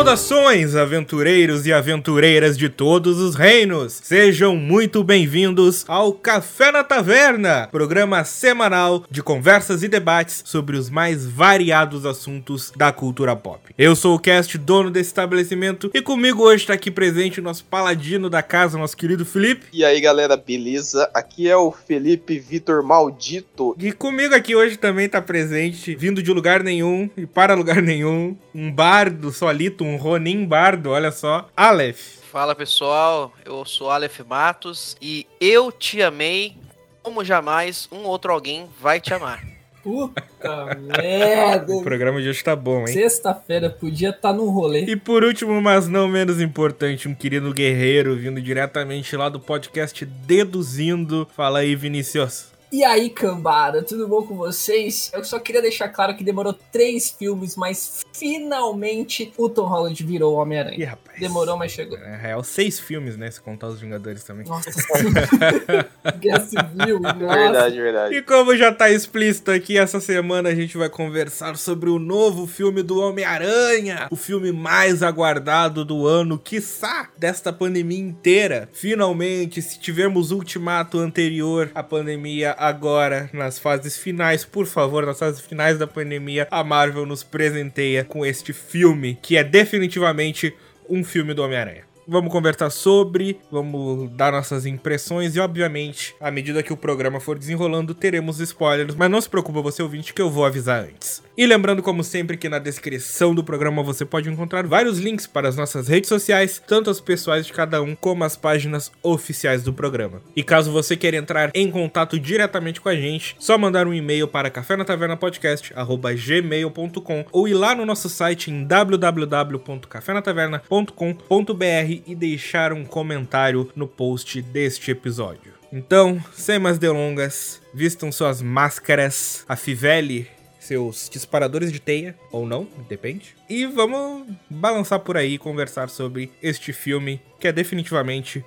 Saudações, aventureiros e aventureiras de todos os reinos! Sejam muito bem-vindos ao Café na Taverna, programa semanal de conversas e debates sobre os mais variados assuntos da cultura pop. Eu sou o Cast, dono desse estabelecimento, e comigo hoje está aqui presente o nosso paladino da casa, nosso querido Felipe. E aí, galera, beleza? Aqui é o Felipe Vitor Maldito. E comigo aqui hoje também está presente, vindo de lugar nenhum e para lugar nenhum, um bardo solito, um Ronin bardo, olha só, Aleph. Fala pessoal, eu sou Aleph Matos e eu te amei como jamais um outro alguém vai te amar. Puta merda! O programa de hoje tá bom, hein? Sexta-feira podia estar tá num rolê. E por último, mas não menos importante, um querido guerreiro vindo diretamente lá do podcast Deduzindo. Fala aí, Vinicius. E aí, cambada, tudo bom com vocês? Eu só queria deixar claro que demorou três filmes, mas finalmente o Tom Holland virou Homem-Aranha. Demorou, mas chegou. É real, seis filmes, né? Se contar os Vingadores também. Nossa, Guerra Civil, nossa. Verdade, verdade. E como já tá explícito aqui, essa semana a gente vai conversar sobre o novo filme do Homem-Aranha, o filme mais aguardado do ano, quiçá, desta pandemia inteira. Finalmente, se tivermos o ultimato anterior à pandemia, agora, nas fases finais, por favor, nas fases finais da pandemia, a Marvel nos presenteia com este filme, que é definitivamente um filme do Homem-Aranha. Vamos conversar sobre, vamos dar nossas impressões e, obviamente, à medida que o programa for desenrolando, teremos spoilers, mas não se preocupa você ouvinte que eu vou avisar antes. E lembrando, como sempre, que na descrição do programa você pode encontrar vários links para as nossas redes sociais, tanto as pessoais de cada um, como as páginas oficiais do programa. E caso você queira entrar em contato diretamente com a gente, só mandar um e-mail para cafenatavernapodcast.gmail.com ou ir lá no nosso site em www.cafenataverna.com.br e deixar um comentário no post deste episódio. Então, sem mais delongas, vistam suas máscaras, a Fivele seus disparadores de teia, ou não, depende. E vamos balançar por aí e conversar sobre este filme, que é definitivamente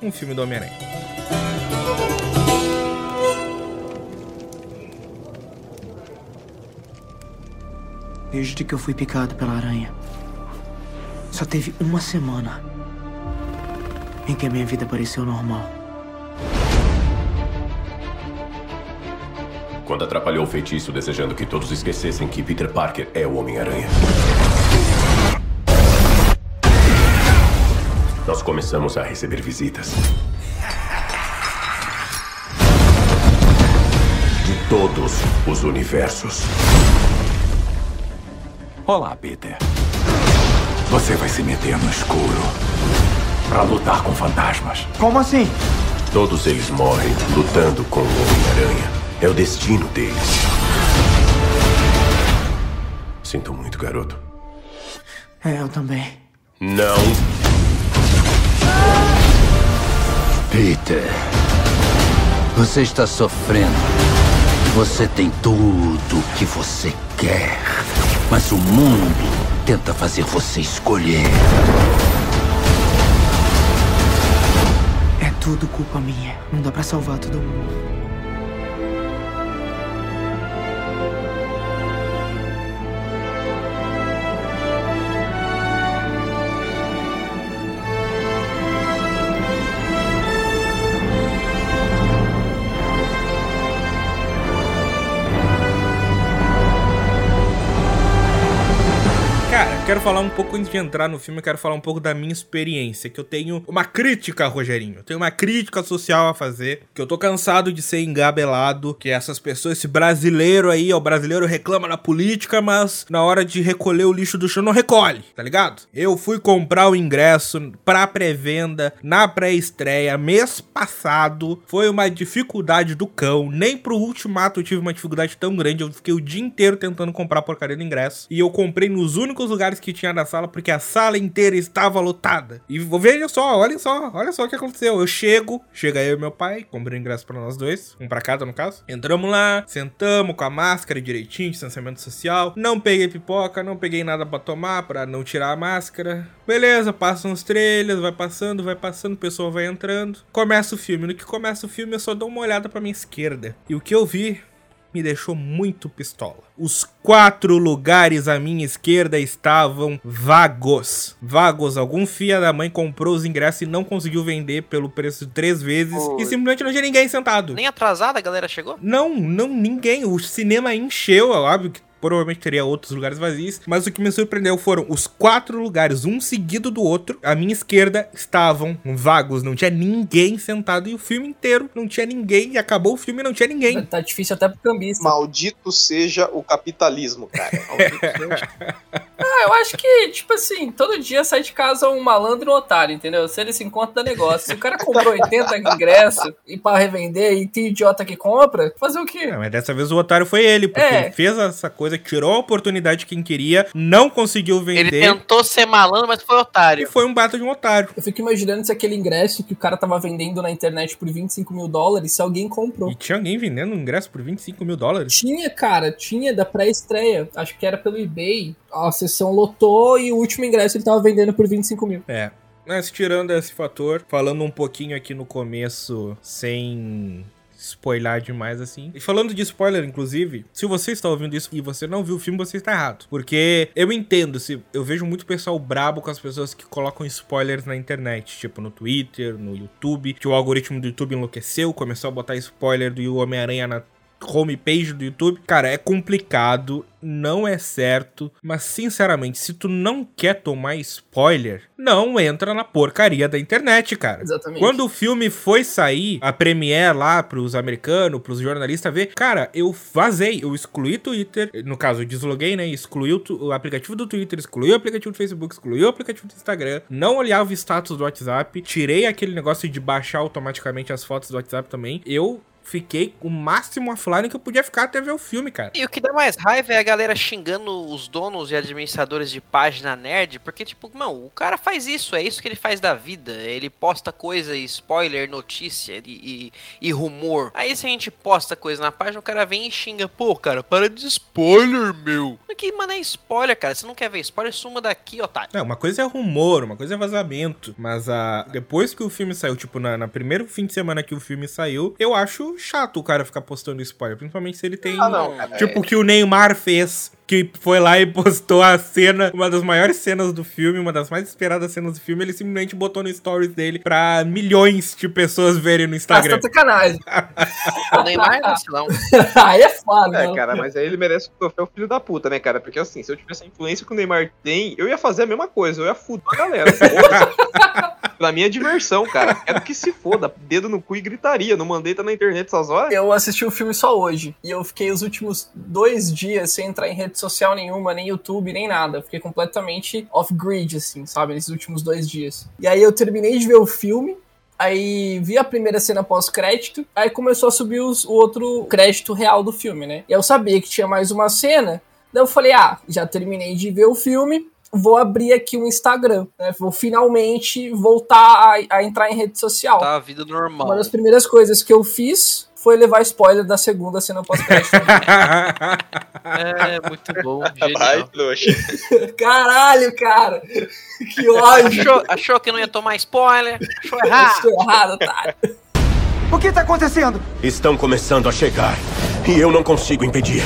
um filme do Homem-Aranha. Desde que eu fui picado pela aranha, só teve uma semana em que a minha vida pareceu normal. Quando atrapalhou o feitiço desejando que todos esquecessem que Peter Parker é o Homem-Aranha. Nós começamos a receber visitas. De todos os universos. Olá, Peter. Você vai se meter no escuro para lutar com fantasmas. Como assim? Todos eles morrem lutando com o Homem-Aranha. É o destino deles. Sinto muito, garoto. É, eu também. Não. Peter, você está sofrendo. Você tem tudo o que você quer. Mas o mundo tenta fazer você escolher. É tudo culpa minha. Não dá pra salvar todo mundo. Quero falar um pouco antes de entrar no filme, eu quero falar um pouco da minha experiência, que eu tenho uma crítica, Rogerinho. Eu tenho uma crítica social a fazer, que eu tô cansado de ser engabelado, que essas pessoas, esse brasileiro aí, ó, o brasileiro reclama da política, mas na hora de recolher o lixo do chão não recolhe, tá ligado? Eu fui comprar o ingresso pra pré-venda, na pré-estreia, mês passado, foi uma dificuldade do cão, nem pro ultimato eu tive uma dificuldade tão grande, eu fiquei o dia inteiro tentando comprar a porcaria do ingresso, e eu comprei nos únicos lugares que tinha na sala, porque a sala inteira estava lotada. E veja só, olha só, olha só o que aconteceu. Eu chego, chega eu e meu pai, comprei ingresso para nós dois, um para cada no caso. Entramos lá, sentamos com a máscara direitinho, distanciamento social. Não peguei pipoca, não peguei nada para tomar, para não tirar a máscara. Beleza, passam os trailers, vai passando, vai passando, o pessoal vai entrando. Começa o filme. No que começa o filme, eu só dou uma olhada para minha esquerda. E o que eu vi me deixou muito pistola. Os quatro lugares à minha esquerda estavam vagos. Vagos. Algum fia da mãe comprou os ingressos e não conseguiu vender pelo preço de três vezes. Oi. E simplesmente não tinha ninguém sentado. Nem atrasada a galera chegou? Não, não, ninguém. O cinema encheu, é óbvio que provavelmente teria outros lugares vazios, mas o que me surpreendeu foram os quatro lugares, um seguido do outro. À minha esquerda estavam vagos, não tinha ninguém sentado e o filme inteiro não tinha ninguém. E acabou o filme e não tinha ninguém. Tá difícil até pro cambista. Maldito seja o capitalismo, cara. Ah, eu acho que, tipo assim, todo dia sai de casa um malandro e um otário, entendeu? Se ele se encontra, dá negócio. Se o cara comprou 80 ingressos e pra revender e tem idiota que compra, fazer o quê? Não, mas dessa vez o otário foi ele, porque É. ele fez essa coisa, tirou a oportunidade de quem queria, não conseguiu Ele vender tentou ser malandro, mas foi e otário. foi um bata de um otário. Eu fico imaginando se aquele ingresso que o cara tava vendendo na internet por 25 mil dólares, se alguém comprou. E tinha alguém vendendo um ingresso por 25 mil dólares. Tinha, cara, tinha da pré-estreia. Acho que era pelo eBay. A sessão lotou e o último ingresso ele tava vendendo por 25 mil. É. Mas tirando esse fator, falando um pouquinho aqui no começo, sem spoiler demais assim. E falando de spoiler, inclusive, se você está ouvindo isso e você não viu o filme, você está errado. Porque eu entendo, se eu vejo muito pessoal brabo com as pessoas que colocam spoilers na internet, tipo no Twitter, no YouTube, que o algoritmo do YouTube enlouqueceu, começou a botar spoiler do Homem-Aranha na homepage do YouTube. Cara, é complicado, não é certo, mas sinceramente, se tu não quer tomar spoiler, não entra na porcaria da internet, cara. Exatamente. Quando o filme foi sair, a premiere lá pros americanos, pros jornalistas ver, cara, eu vazei, eu excluí Twitter, no caso, eu desloguei, né, excluí o, o aplicativo do Twitter, excluí o aplicativo do Facebook, excluí o aplicativo do Instagram, não olhava o status do WhatsApp, tirei aquele negócio de baixar automaticamente as fotos do WhatsApp também, eu fiquei o máximo offline que eu podia ficar até ver o filme, cara. E o que dá mais raiva é a galera xingando os donos e administradores de página nerd, porque, tipo, não, o cara faz isso, é isso que ele faz da vida. Ele posta coisa, spoiler, notícia e, e, e rumor. Aí se a gente posta coisa na página, o cara vem e xinga, pô, cara, para de spoiler, meu. Que, mano, é spoiler, cara. Você não quer ver spoiler, suma daqui, otário. Não, uma coisa é rumor, uma coisa é vazamento. Mas a depois que o filme saiu, tipo, na, na primeiro fim de semana que o filme saiu, eu acho chato o cara ficar postando spoiler. Principalmente se ele tem. Ah, não, cara. Tipo o que o Neymar fez. Que foi lá e postou a cena, uma das maiores cenas do filme, uma das mais esperadas cenas do filme. Ele simplesmente botou no stories dele pra milhões de pessoas verem no Ah, Instagram. tá sacanagem. O Neymar, vacilão. Aí é foda, É, né? cara, mas aí ele merece o troféu filho da puta, né, cara? Porque assim, se eu tivesse a influência que o Neymar tem, eu ia fazer a mesma coisa, eu ia fuder a galera. Pra mim é diversão, cara. Quero que se foda. Dedo no cu e gritaria. Não mandei tá na internet essas horas. Eu assisti o filme só hoje. E eu fiquei os últimos dois dias sem entrar em rede social nenhuma, nem YouTube, nem nada. Eu fiquei completamente off-grid, assim, sabe? Nesses últimos dois dias. E aí eu terminei de ver o filme. Aí vi a primeira cena pós-crédito. Aí começou a subir os- o outro crédito real do filme, né? E eu sabia que tinha mais uma cena. Daí eu falei, ah, já terminei de ver o filme. Vou abrir aqui o Instagram. Né? Vou finalmente voltar a, a entrar em rede social. Tá a vida normal. Uma das primeiras coisas que eu fiz foi levar spoiler da segunda cena pós-crédito. É, muito bom, Vai, trouxa. Caralho, cara! Que ódio! Achou, achou que não ia tomar spoiler? Achou errado. Estou errado, otário. O que tá acontecendo? Estão começando a chegar. E eu não consigo impedir.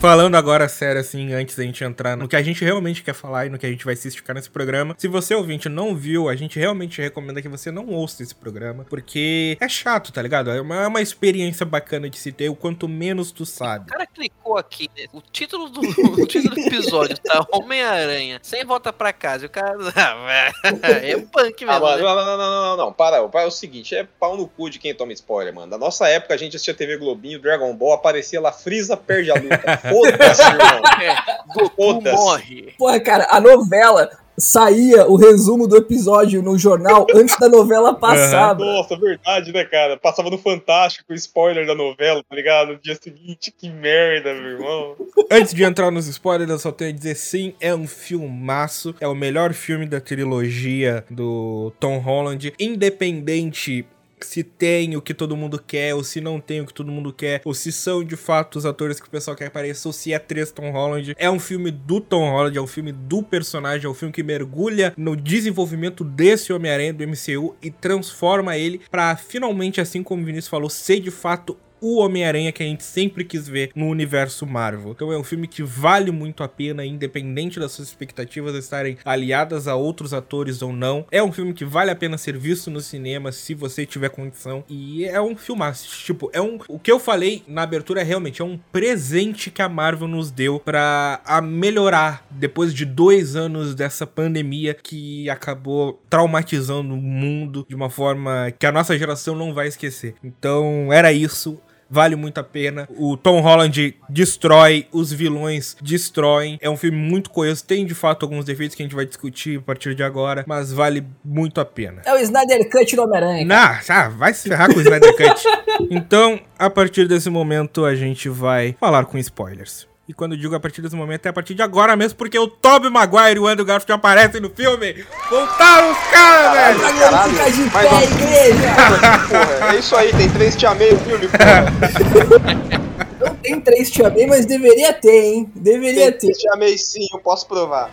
Falando agora sério, assim, antes da gente entrar no que a gente realmente quer falar e no que a gente vai se esticar nesse programa. Se você, ouvinte, não viu, a gente realmente recomenda que você não ouça esse programa, porque é chato, tá ligado? É uma, é uma experiência bacana de se ter, o quanto menos tu O sabe. cara clicou aqui, né? o título do, o título do episódio tá Homem-Aranha, sem volta pra casa. E o cara. é punk Ah, mesmo. mano, né? não, não, não, não, não, não, para, para, é o seguinte, é pau no cu de quem toma spoiler, mano. Na nossa época a gente assistia TV Globinho, Dragon Ball, aparecia lá, Frieza perde a luta. Foda-se, irmão. É, Goku morre. Porra, cara, a novela saía o resumo do episódio no jornal antes da novela passar. bro. Nossa, verdade, né, cara? Passava no Fantástico o spoiler da novela, tá ligado? No dia seguinte, que merda, meu irmão. Antes de entrar nos spoilers, eu só tenho a dizer sim, é um filmaço. É o melhor filme da trilogia do Tom Holland. Independente se tem o que todo mundo quer, ou se não tem o que todo mundo quer, ou se são de fato os atores que o pessoal quer aparecer, ou se é três Tom Holland. É um filme do Tom Holland, é um filme do personagem, é um filme que mergulha no desenvolvimento desse Homem-Aranha do MCU e transforma ele pra finalmente, assim como o Vinícius falou, ser de fato o Homem-Aranha que a gente sempre quis ver no universo Marvel. Então é um filme que vale muito a pena, independente das suas expectativas estarem aliadas a outros atores ou não. É um filme que vale a pena ser visto no cinema se você tiver condição. E é um filmaço. Tipo, é um. O que eu falei na abertura é realmente é um presente que a Marvel nos deu pra a melhorar depois de dois anos dessa pandemia que acabou traumatizando o mundo de uma forma que a nossa geração não vai esquecer. Então era isso vale muito a pena. O Tom Holland destrói, os vilões destroem. É um filme muito coeso, tem de fato alguns defeitos que a gente vai discutir a partir de agora, mas vale muito a pena. É o Snyder Cut do Homem-Aranha. Ah, vai se ferrar com o Snyder Cut. então, a partir desse momento, a gente vai falar com spoilers. E quando eu digo a partir desse momento, é a partir de agora mesmo, porque o Tobey Maguire e o Andrew Garfield aparecem no filme. Voltaram os caras, velho! Caralho, fica de pé, igreja! É isso aí, tem três te amei no filme. Não tem três te amei, mas deveria ter, hein? Deveria tem ter. Te amei sim, eu posso provar.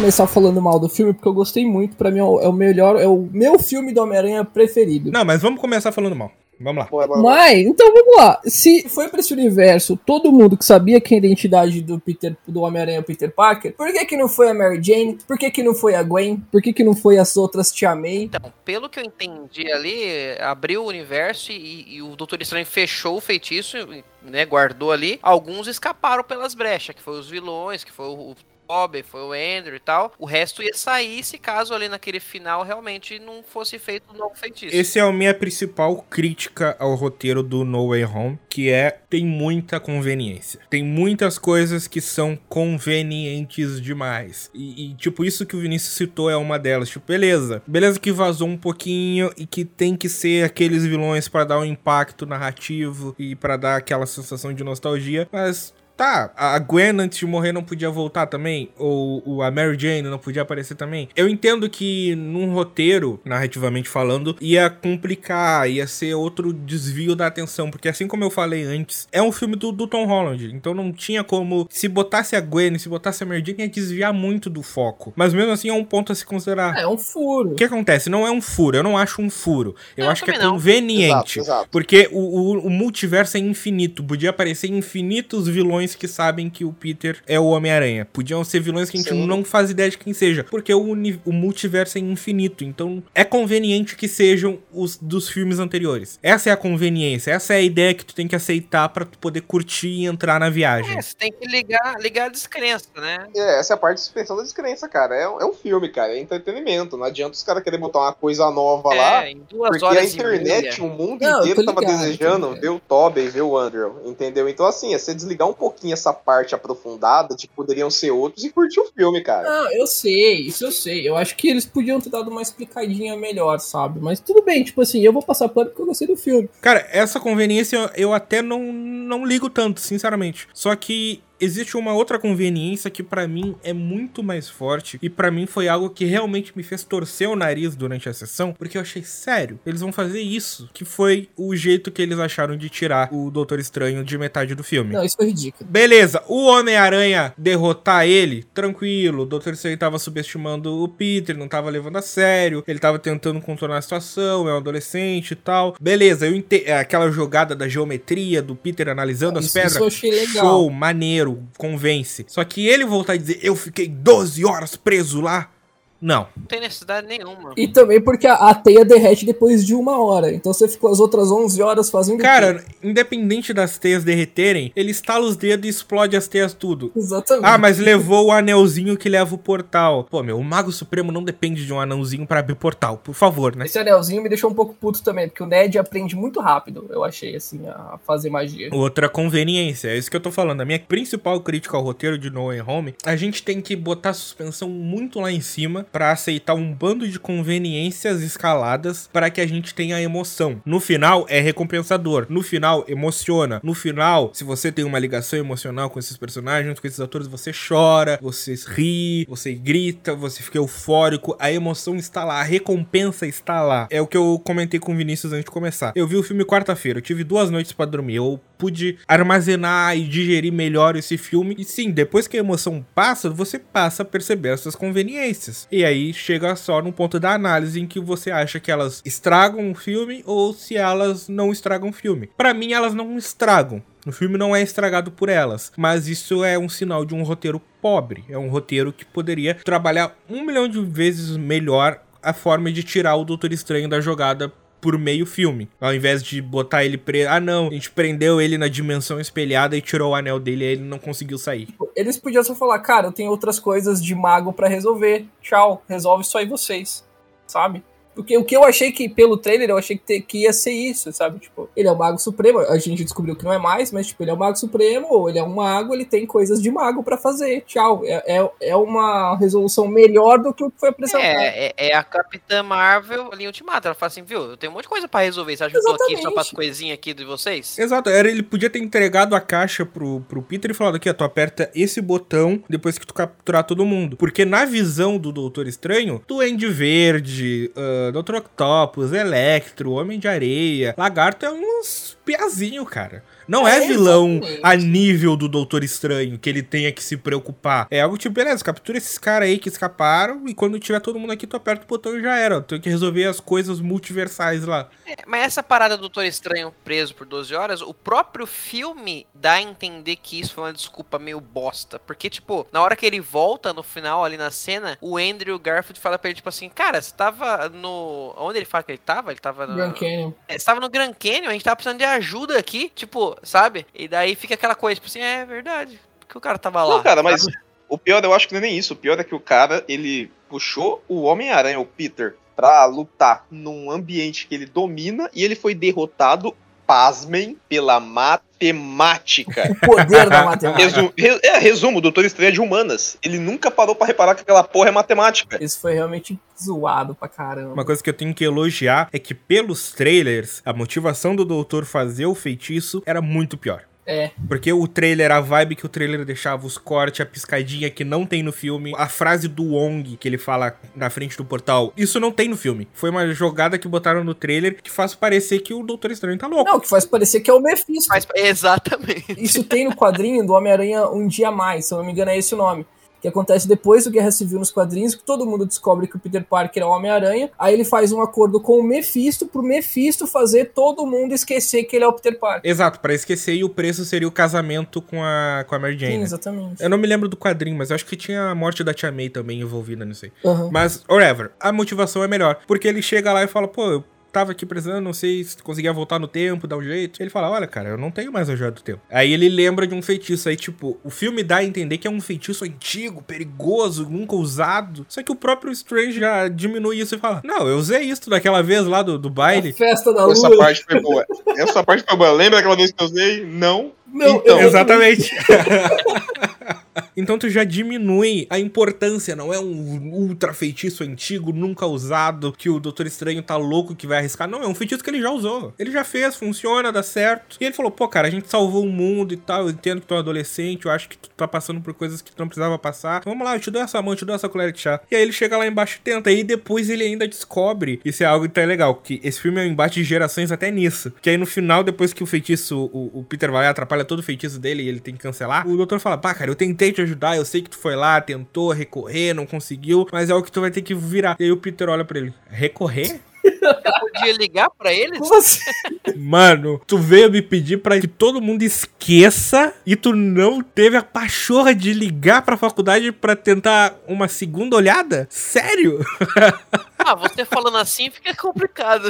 Começar falando mal do filme porque eu gostei muito. Pra mim é o melhor, é o meu filme do Homem-Aranha preferido. Não, mas vamos começar falando mal. Vamos lá. Mas, então vamos lá. Se foi pra esse universo todo mundo que sabia que a identidade do Peter, do Homem-Aranha é o Peter Parker, por que que não foi a Mary Jane? Por que que não foi a Gwen? Por que que não foi as outras Tia May? Então, pelo que eu entendi ali, abriu o universo e, e o Doutor Estranho fechou o feitiço, né, guardou ali. Alguns escaparam pelas brechas, que foi os vilões, que foi o Bob, foi o Andrew e tal. O resto ia sair se caso ali naquele final realmente não fosse feito um novo feitiço. Esse é a minha principal crítica ao roteiro do No Way Home, que é tem muita conveniência. Tem muitas coisas que são convenientes demais. E, e tipo, isso que o Vinícius citou é uma delas. Tipo, beleza. Beleza que vazou um pouquinho e que tem que ser aqueles vilões para dar um impacto narrativo e para dar aquela sensação de nostalgia, mas Tá, a Gwen antes de morrer não podia voltar também? Ou a Mary Jane não podia aparecer também? Eu entendo que num roteiro, narrativamente falando, ia complicar, ia ser outro desvio da atenção. Porque assim como eu falei antes, é um filme do, do Tom Holland. Então não tinha como. Se botasse a Gwen, se botasse a Mary Jane, ia desviar muito do foco. Mas mesmo assim é um ponto a se considerar. É um furo. O que acontece? Não é um furo. Eu não acho um furo. Eu não, acho que é conveniente. Exato, exato. Porque o, o, o multiverso é infinito. Podia aparecer infinitos vilões vilões que sabem que o Peter é o Homem-Aranha. Podiam ser vilões que a gente Sim. não faz ideia de quem seja, porque o, o multiverso é infinito, então é conveniente que sejam os dos filmes anteriores. Essa é a conveniência, essa é a ideia que tu tem que aceitar para tu poder curtir e entrar na viagem. É, você tem que ligar, ligar a descrença, né? É, essa é a parte de suspensão da descrença, cara. É, é um filme, cara, é entretenimento. Não adianta os caras querem botar uma coisa nova é, lá, porque a internet, o mundo não, inteiro tava ligado, desejando ver o Tobey, ver o Andrew, entendeu? Então, assim, é você desligar um pouquinho pouquinho essa parte aprofundada de que poderiam ser outros e curtir o filme, cara. Não, eu sei, isso eu sei. Eu acho que eles podiam ter dado uma explicadinha melhor, sabe? Mas tudo bem, tipo assim, eu vou passar pano porque eu gostei do filme. Cara, essa conveniência eu, eu até não, não ligo tanto, sinceramente. Só que existe uma outra conveniência que para mim é muito mais forte e para mim foi algo que realmente me fez torcer o nariz durante a sessão, porque eu achei sério, eles vão fazer isso, que foi o jeito que eles acharam de tirar o Doutor Estranho de metade do filme. Não, isso foi ridículo. Beleza, o Homem-Aranha derrotar ele, tranquilo, o Doutor Estranho tava subestimando o Peter, não tava levando a sério, ele tava tentando contornar a situação, é um adolescente e tal. Beleza, eu ente... aquela jogada da geometria do Peter analisando ah, as pedras. Isso eu achei legal. Show, maneiro convence. Só que ele voltar a dizer, eu fiquei 12 horas preso lá, Não. Não tem necessidade nenhuma. E também porque a, a teia derrete depois de uma hora. Então você ficou as outras 11 horas fazendo o? Cara, independente das teias derreterem, ele estala os dedos e explode as teias tudo. Exatamente. Ah, mas levou o anelzinho que leva o portal. Pô, meu, o Mago Supremo não depende de um anãozinho pra abrir portal, por favor, né? Esse anelzinho me deixou um pouco puto também, porque o Ned aprende muito rápido, eu achei, assim, a fazer magia. Outra conveniência, é isso que eu tô falando. A minha principal crítica ao roteiro de No Way Home, a gente tem que botar a suspensão muito lá em cima pra aceitar um bando de conveniências escaladas para que a gente tenha emoção. No final, é recompensador. No final, emociona. No final, se você tem uma ligação emocional com esses personagens, com esses atores, você chora, você ri, você grita, você fica eufórico. A emoção está lá, a recompensa está lá. É o que eu comentei com o Vinícius antes de começar. Eu vi o filme quarta-feira, eu tive duas noites para dormir. Eu pude armazenar e digerir melhor esse filme. E sim, depois que a emoção passa, você passa a perceber essas conveniências. E aí chega só no ponto da análise em que você acha que elas estragam o filme ou se elas não estragam o filme. Para mim, elas não estragam. O filme não é estragado por elas, mas isso é um sinal de um roteiro pobre. É um roteiro que poderia trabalhar um milhão de vezes melhor a forma de tirar o Doutor Estranho da jogada por meio filme. Ao invés de botar ele preso. Ah, não, a gente prendeu ele na dimensão espelhada e tirou o anel dele e ele não conseguiu sair. Eles podiam só falar, cara, eu tenho outras coisas de mago pra resolver. Tchau, resolve só aí vocês. Sabe? Porque o que eu achei que, pelo trailer, eu achei que, te- que ia ser isso, sabe? Tipo, ele é o Mago Supremo, a gente descobriu que não é mais, mas, tipo, ele é o Mago Supremo, ou ele é um mago, ele tem coisas de mago pra fazer. Tchau. É, é, é uma resolução melhor do que o que foi apresentado. É, é, é a Capitã Marvel ali em Ultimato. Ela fala assim, viu, eu tenho um monte de coisa pra resolver. Você acha que eu tô aqui só para as coisinhas aqui de vocês? Exato, era, ele podia ter entregado a caixa pro, pro Peter e falado aqui, ó, tu aperta esse botão depois que tu capturar todo mundo. Porque na visão do Doutor Estranho, Duende Verde, uh, Doutor Octopus, Electro, Homem de Areia, Lagarto é uns piazinho, cara. Não é, É, vilão exatamente. a nível do Doutor Estranho, que ele tenha que se preocupar. É algo tipo, beleza, captura esses caras aí que escaparam e quando tiver todo mundo aqui, tu aperta o botão e já era. Tem que resolver as coisas multiversais lá. É, mas essa parada do Doutor Estranho preso por 12 horas, o próprio filme dá a entender que isso foi uma desculpa meio bosta. Porque, tipo, na hora que ele volta no final ali na cena, o Andrew Garfield fala pra ele, tipo assim, cara, você tava no. Onde ele fala que ele tava? Ele tava no. Grand Canyon. É, Você tava no Grand Canyon, a gente tava precisando de ajuda aqui, tipo, sabe? E daí fica aquela coisa, tipo assim, é verdade. Porque o cara tava lá. Não, cara, mas sabe? o pior eu acho que não é nem isso. O pior é que o cara, ele puxou o Homem-Aranha, o Peter, pra lutar num ambiente que ele domina e ele foi derrotado, pasmem, pela matemática. O poder da matemática. Resu re- é, resumo, o Doutor Estranho é de humanas. Ele nunca parou pra reparar que aquela porra é matemática. Isso foi realmente zoado pra caramba. Uma coisa que eu tenho que elogiar é que pelos trailers, a motivação do doutor fazer o feitiço era muito pior. É. Porque o trailer, a vibe que o trailer deixava, os cortes, a piscadinha que não tem no filme, a frase do Wong que ele fala na frente do portal, isso não tem no filme. Foi uma jogada que botaram no trailer que faz parecer que o Doutor Estranho tá louco. Não, que faz parecer que é o Mephisto. Mas, exatamente. Isso tem no quadrinho do Homem-Aranha Um Dia a Mais, se eu não me engano é esse o nome. Que acontece depois do Guerra Civil nos quadrinhos, que todo mundo descobre que o Peter Parker é o Homem-Aranha. Aí ele faz um acordo com o Mephisto pro Mephisto fazer todo mundo esquecer que ele é o Peter Parker. Exato, pra esquecer, e o preço seria o casamento com a, com a Mary Jane. Sim, né? exatamente. Eu não me lembro do quadrinho, mas eu acho que tinha a morte da Tia May também envolvida, não sei. Aham. Mas, whatever, a motivação é melhor. Porque ele chega lá e fala, pô, tava aqui precisando, não sei se conseguia voltar no tempo, dar um jeito. Ele fala, olha, cara, eu não tenho mais a joia do tempo. Aí ele lembra de um feitiço. Aí, tipo, o filme dá a entender que é um feitiço antigo, perigoso, nunca usado. Só que o próprio Strange já diminui isso e fala, não, eu usei isso daquela vez lá do, do baile. A festa da lua. Essa parte foi boa. Essa parte foi boa. Lembra aquela vez que eu usei? Não. Não, Então. Exatamente. então tu já diminui a importância, não é um ultra feitiço antigo, nunca usado, que o Doutor Estranho tá louco que vai arriscar. Não, é um feitiço que ele já usou. Ele já fez, funciona, dá certo. E ele falou, pô, cara, a gente salvou o mundo e tal, eu entendo que tu é um adolescente, eu acho que tu tá passando por coisas que tu não precisava passar. Vamos lá, eu te dou essa mão, eu te dou essa colher de chá. E aí ele chega lá embaixo e tenta, e depois ele ainda descobre, isso é algo que tá legal, que esse filme é um embate de gerações até nisso. Que aí no final, depois que o feitiço, o, o Peter vai atrapalha todo o feitiço dele e ele tem que cancelar, o doutor fala, pá, cara, eu tentei te ajudar, eu sei que tu foi lá, tentou recorrer, não conseguiu, mas é o que tu vai ter que virar. E aí o Peter olha pra ele, recorrer? Podia ligar pra eles? Como assim? Mano, tu veio me pedir pra que todo mundo esqueça e tu não teve a pachorra de ligar pra faculdade pra tentar uma segunda olhada? Sério? Ah, você falando assim fica complicado.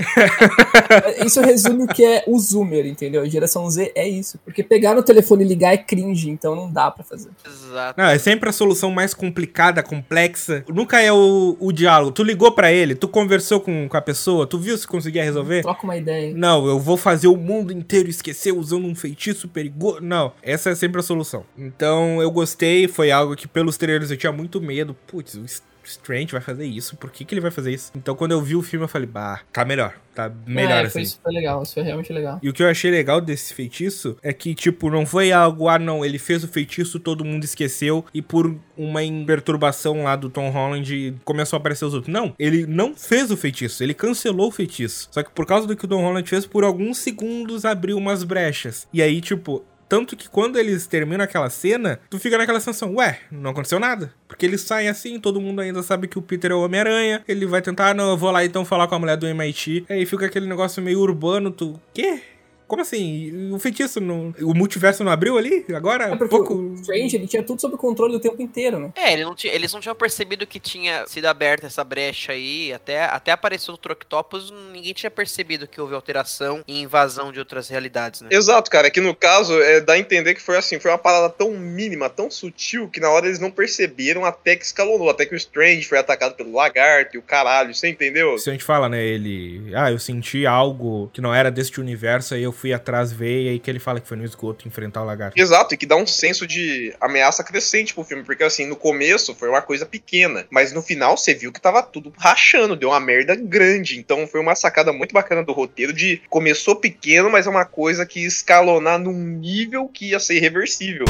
Isso resume o que é o Zoomer, entendeu? A geração Z é isso. Porque pegar no telefone e ligar é cringe, então não dá pra fazer. Exato. Não, é sempre a solução mais complicada, complexa. Nunca é o, o diálogo. Tu ligou pra ele, tu conversou com, com a pessoa, tu viu se conseguia resolver? Troca uma ideia. Não, eu vou fazer o mundo inteiro esquecer usando um feitiço perigoso. Não, essa é sempre a solução. Então eu gostei, foi algo que pelos trailers eu tinha muito medo. Putz, o Strange vai fazer isso, por que, que ele vai fazer isso? Então quando eu vi o filme eu falei, bah, tá melhor, tá melhor é, assim. isso foi legal, isso foi realmente legal. E o que eu achei legal desse feitiço é que, tipo, não foi algo, ah, não, ele fez o feitiço, todo mundo esqueceu, e por uma perturbação lá do Tom Holland começou a aparecer os outros. Não, ele não fez o feitiço, ele cancelou o feitiço. Só que por causa do que o Tom Holland fez, por alguns segundos abriu umas brechas. E aí, tipo, tanto que quando eles terminam aquela cena, tu fica naquela sensação, ué, não aconteceu nada. Porque eles saem assim, todo mundo ainda sabe que o Peter é o Homem-Aranha. Ele vai tentar, ah, não, eu vou lá então falar com a mulher do MIT. Aí fica aquele negócio meio urbano, tu. Quê? Como assim? O feitiço, não... o multiverso não abriu ali? Agora? É porque pouco... o Strange, ele tinha tudo sob controle o tempo inteiro, né? É, ele não tinha- eles não tinham percebido que tinha sido aberta essa brecha aí. Até, até apareceu o Troctopus, ninguém tinha percebido que houve alteração e invasão de outras realidades, né? Exato, cara. É que no caso, é, dá a entender que foi assim, foi uma parada tão mínima, tão sutil, que na hora eles não perceberam até que escalonou, até que o Strange foi atacado pelo lagarto e o caralho, você entendeu? Se a gente fala, né, ele... Ah, eu senti algo que não era deste universo, aí eu fui atrás ver, e aí que ele fala que foi no esgoto enfrentar o lagarto. Exato, e que dá um senso de ameaça crescente pro filme, porque assim, no começo foi uma coisa pequena, mas no final você viu que tava tudo rachando, deu uma merda grande, então foi uma sacada muito bacana do roteiro de começou pequeno, mas é uma coisa que escalonar num nível que ia ser irreversível.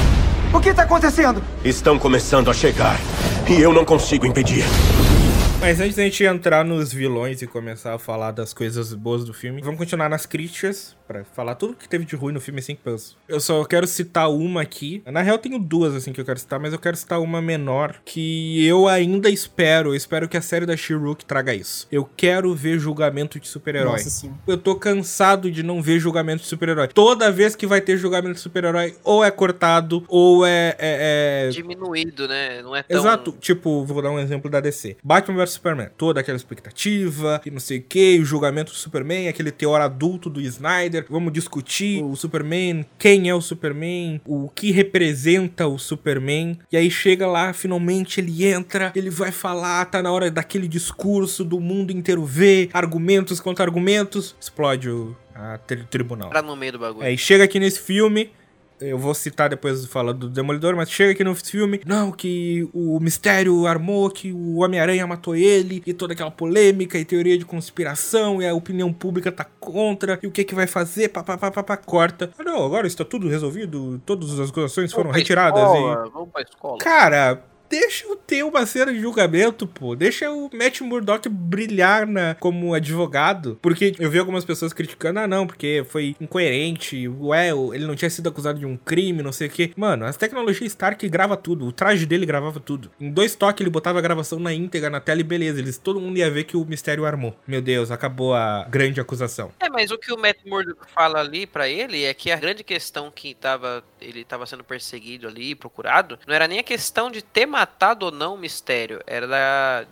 O que tá acontecendo? Estão começando a chegar. E eu não consigo impedir. Mas antes da gente entrar nos vilões e começar a falar das coisas boas do filme, vamos continuar nas críticas, pra falar tudo que teve de ruim no filme, assim, que eu- eu só quero citar uma aqui. Na real, tenho duas, assim, que eu quero citar, mas eu quero citar uma menor, que eu ainda espero, eu espero que a série da She-Hulk traga isso. Eu quero ver julgamento de super-herói. Eu tô cansado de não ver julgamento de super-herói. Toda vez que vai ter julgamento de super-herói, ou é cortado, ou é- é- é Diminuído, né? Não é tão... Exato, tipo, vou dar um exemplo da DC. Batman vs Superman, toda aquela expectativa, e não sei o que, o julgamento do Superman, aquele teor adulto do Snyder. Vamos discutir o Superman, quem é o Superman, o que representa o Superman. E aí chega lá, finalmente ele entra, ele vai falar, tá na hora daquele discurso do mundo inteiro ver, argumentos contra argumentos, explode o a tri- tribunal. Pra no meio do bagulho. É, e chega aqui nesse filme. Eu vou citar depois falando do Demolidor, mas chega aqui no filme. Não, que o mistério armou, que o Homem-Aranha matou ele, e toda aquela polêmica e teoria de conspiração, e a opinião pública tá contra, e o que que vai fazer? Pá, pá, pá, pá, pá, corta. Ah, não, agora está tudo resolvido, todas as acusações foram retiradas escola, e. Vamos pra escola. Cara, deixa eu ter uma cena de julgamento, pô. Deixa o Matt Murdock brilhar na, como advogado. Porque eu vi algumas pessoas criticando, ah, não, porque foi incoerente. Ué, ele não tinha sido acusado de um crime, não sei o quê. Mano, as tecnologias Stark grava tudo. O traje dele gravava tudo. Em dois toques ele botava a gravação na íntegra na tela e beleza. Eles, todo mundo ia ver que o mistério armou. Meu Deus, acabou a grande acusação. É, mas o que o Matt Murdock fala ali pra ele é que a grande questão que tava, ele tava sendo perseguido ali, procurado, não era nem a questão de ter matado ou não o mistério, era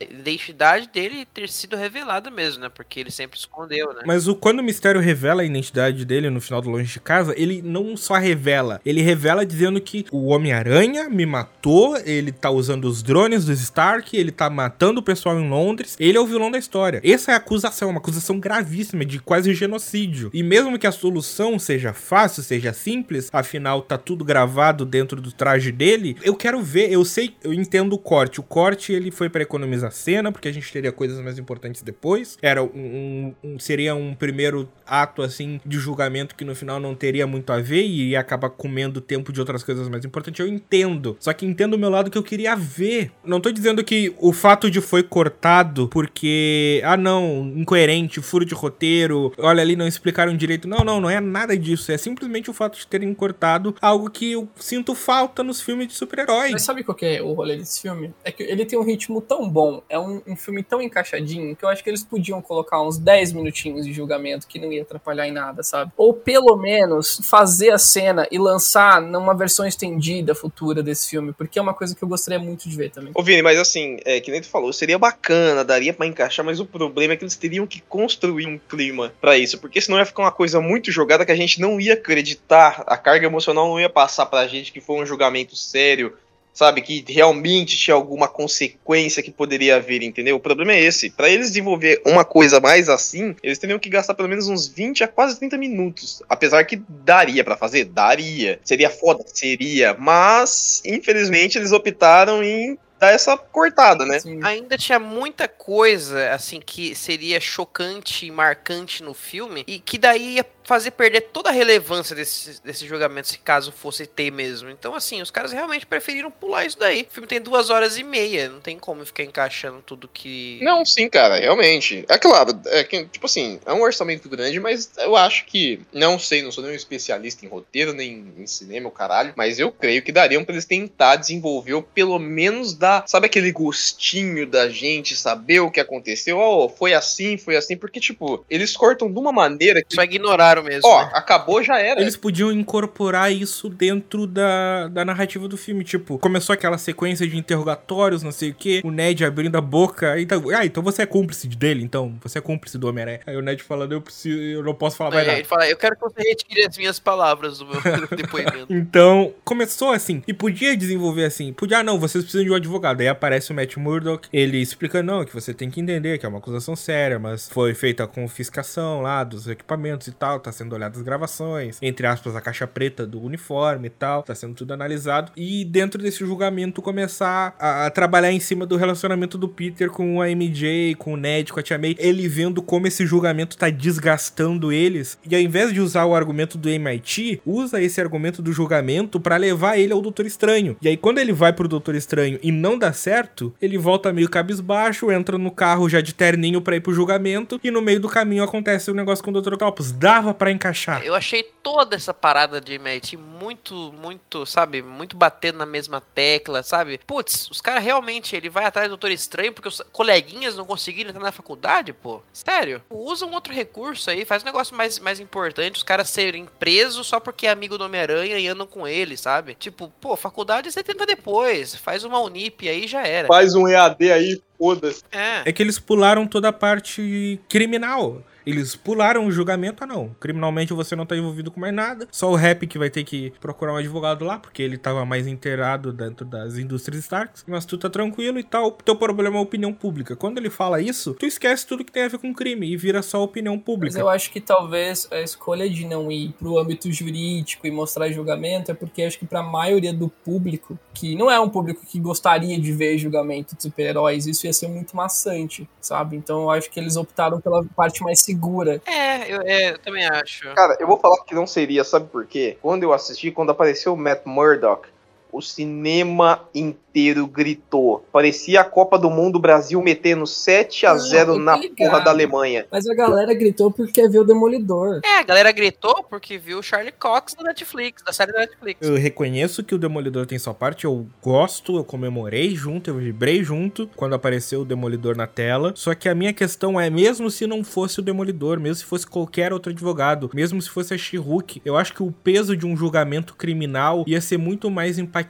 identidade dele ter sido revelada mesmo, né? Porque ele sempre escondeu, né? Mas o, quando o mistério revela a identidade dele no final do Longe de Casa, ele não só revela, ele revela dizendo que o Homem-Aranha me matou, ele tá usando os drones dos Stark, ele tá matando o pessoal em Londres, ele é o vilão da história. Essa é a acusação, uma acusação gravíssima de quase genocídio. E mesmo que a solução seja fácil, seja simples, afinal tá tudo gravado dentro do traje dele, eu quero ver, eu sei, eu entendo o corte. O corte ele foi pra economizar cena, porque a gente teria coisas mais importantes depois. Era um, um- seria um primeiro ato assim de julgamento que no final não teria muito a ver e ia acabar comendo tempo de outras coisas mais importantes. Eu entendo. Só que entendo o meu lado que eu queria ver. Não tô dizendo que o fato de foi cortado porque ah não, incoerente, furo de roteiro, olha ali não explicaram direito. Não, não, não é nada disso. É simplesmente o fato de terem cortado algo que eu sinto falta nos filmes de super-heróis. Mas sabe qual que é o rolê desse filme? É que ele tem um ritmo tão bom bom, é um, um filme tão encaixadinho que eu acho que eles podiam colocar uns 10 minutinhos de julgamento que não ia atrapalhar em nada, sabe? Ou pelo menos fazer a cena e lançar numa versão estendida futura desse filme, porque é uma coisa que eu gostaria muito de ver também. Ô Vini, mas assim, é, que nem tu falou, seria bacana, daria pra encaixar, mas o problema é que eles teriam que construir um clima pra isso, porque senão ia ficar uma coisa muito jogada que a gente não ia acreditar, a carga emocional não ia passar pra gente que foi um julgamento sério, sabe, que realmente tinha alguma consequência que poderia haver, entendeu? O problema é esse. Pra eles desenvolver uma coisa mais assim, eles teriam que gastar pelo menos uns 20 a quase 30 minutos. Apesar que daria pra fazer, daria. Seria foda, seria. Mas, infelizmente, eles optaram em dar essa cortada, né? Sim. Ainda tinha muita coisa, assim, que seria chocante e marcante no filme, e que daí ia fazer perder toda a relevância desse, desse julgamento, se caso fosse ter mesmo. Então, assim, os caras realmente preferiram pular isso daí. O filme tem duas horas e meia, não tem como ficar encaixando tudo que. Não, sim, cara, realmente. É claro, é que, tipo assim, é um orçamento grande, mas eu acho que, não sei, não sou nenhum especialista em roteiro, nem em cinema, o caralho, mas eu creio que dariam pra eles tentar desenvolver, ou pelo menos dar, sabe aquele gostinho da gente saber o que aconteceu? Oh, foi assim, foi assim, porque, tipo, eles cortam de uma maneira que, Só ignoraram mesmo. ó, né? acabou, já era. Eles podiam incorporar isso dentro da, da narrativa do filme. Tipo, começou aquela sequência de interrogatórios, não sei o quê, o Ned abrindo a boca. Aí tá, ah, então você é cúmplice dele, então. Você é cúmplice do Homem-Aranha. Aí o Ned falando, eu preciso, eu não posso falar mais Aí nada. ele fala, eu quero que você retire as minhas palavras do meu depoimento. Então, começou assim. E podia desenvolver assim. Podia, ah, não, vocês precisam de um advogado. Aí aparece o Matt Murdock, ele explica, não, que você tem que entender que é uma acusação séria, mas foi feita a confiscação lá dos equipamentos e tal, tá sendo olhado as gravações, entre aspas, a caixa preta do uniforme e tal, tá sendo tudo analisado. E dentro desse julgamento começar a, a trabalhar em cima do relacionamento do Peter com a MJ, com o Ned, com a Tia May, ele vendo como esse julgamento tá desgastando eles. E ao invés de usar o argumento do MIT, usa esse argumento do julgamento pra levar ele ao Doutor Estranho. E aí quando ele vai pro Doutor Estranho e não dá certo, ele volta meio cabisbaixo, entra no carro já de terninho pra ir pro julgamento e no meio do caminho acontece o negócio com o Dr. Octopus. Dava pra encaixar. Eu achei toda essa parada de MIT muito, muito, sabe, muito batendo na mesma tecla, sabe? Putz, os caras realmente, ele vai atrás do Doutor Estranho porque os coleguinhas não conseguiram entrar na faculdade, pô. Sério? Usa um outro recurso aí, faz um negócio mais, mais importante, os caras serem presos só porque é amigo do Homem-Aranha e andam com ele, sabe? Tipo, pô, faculdade você tenta depois, faz uma Unip aí e já era. Faz um EAD aí, foda-se. É. É que eles pularam toda a parte criminal. Eles pularam o julgamento, ah não. Criminalmente você não tá envolvido com mais nada. Só o Rap que vai ter que procurar um advogado lá, porque ele tava mais inteirado dentro das indústrias Starks. Mas tu tá tranquilo e tal. Teu problema é a opinião pública. Quando ele fala isso, tu esquece tudo que tem a ver com crime e vira só opinião Mas pública. eu acho que talvez a escolha de não ir pro âmbito jurídico e mostrar julgamento é porque acho que pra maioria do público, que não é um público que gostaria de ver julgamento de super-heróis, isso ia ser muito maçante, sabe? Então eu acho que eles optaram pela parte mais segura. É, eu, é, eu também acho. Cara, eu vou falar que não seria, sabe por quê? Quando eu assisti, quando apareceu o Matt Murdock, o cinema inteiro gritou. Parecia a Copa do Mundo Brasil metendo 7 a Não, 0 eu tô na ligado. porra da Alemanha. Mas a galera gritou porque ver o Demolidor. É, a galera gritou porque viu o Charlie Cox da Netflix, da série da Netflix. Eu reconheço que o Demolidor tem sua parte, eu gosto, eu comemorei junto, eu vibrei junto quando apareceu o Demolidor na tela. Só que a minha questão é, mesmo se não fosse o Demolidor, mesmo se fosse qualquer outro advogado, mesmo se fosse a She-Hulk, eu acho que o peso de um julgamento criminal ia ser muito mais impactante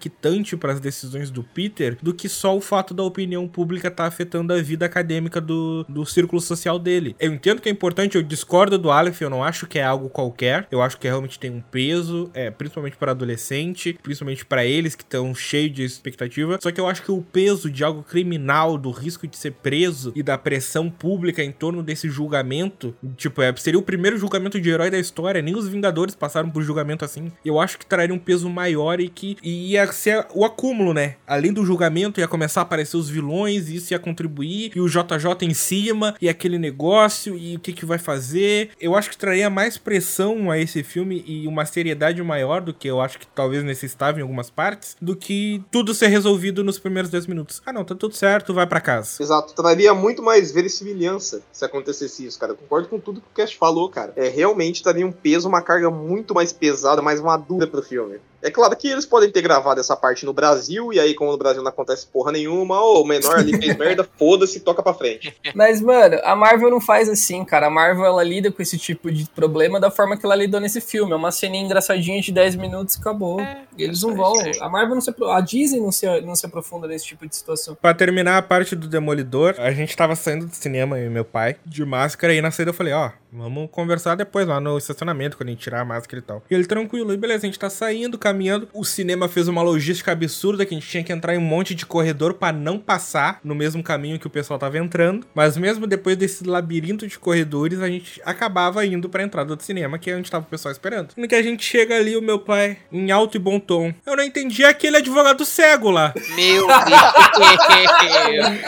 para as decisões do Peter do que só o fato da opinião pública estar afetando a vida acadêmica do, do círculo social dele. Eu entendo que é importante, eu discordo do Aleph, eu não acho que é algo qualquer, eu acho que realmente tem um peso, é, principalmente para adolescente, principalmente para eles que estão cheios de expectativa. Só que eu acho que o peso de algo criminal, do risco de ser preso e da pressão pública em torno desse julgamento, tipo, é, seria o primeiro julgamento de herói da história, nem os Vingadores passaram por julgamento assim. Eu acho que traria um peso maior e que ia ser o acúmulo, né? Além do julgamento, ia começar a aparecer os vilões, e isso ia contribuir, e o JJ em cima, e aquele negócio, e o que que vai fazer. Eu acho que traria mais pressão a esse filme e uma seriedade maior do que eu acho que talvez necessitava em algumas partes, do que tudo ser resolvido nos primeiros 10 minutos. Ah, não, tá tudo certo, vai pra casa. Exato, traria muito mais verosimilhança se acontecesse isso, cara. Eu concordo com tudo que o Cash falou, cara. É, realmente traria um peso, uma carga muito mais pesada, mais madura pro filme. É claro que eles podem ter gravado essa parte no Brasil, e aí, como no Brasil não acontece porra nenhuma, o menor ali fez merda, foda-se, toca pra frente. Mas, mano, a Marvel não faz assim, cara. A Marvel, ela lida com esse tipo de problema da forma que ela lidou nesse filme. É uma ceninha engraçadinha de 10 minutos e acabou. É, Eles não é vão. isso aí. A Marvel não se. A Disney não se, não se aprofunda nesse tipo de situação. Pra terminar a parte do Demolidor, a gente tava saindo do cinema, e meu pai, de máscara, e na saída eu falei, ó, vamos conversar depois lá no estacionamento, quando a gente tirar a máscara e tal. E ele tranquilo, e beleza, a gente tá saindo, caminhando. O cinema fez uma logística absurda, que a gente tinha que entrar em um monte de corredor pra não passar no mesmo caminho que o pessoal tava entrando. Mas mesmo depois desse labirinto de corredores, a gente acabava indo pra entrada do cinema, que é onde tava o pessoal esperando. No que a gente chega ali, o meu pai, em alto e bom tom, eu não entendi aquele advogado cego lá. Meu Deus.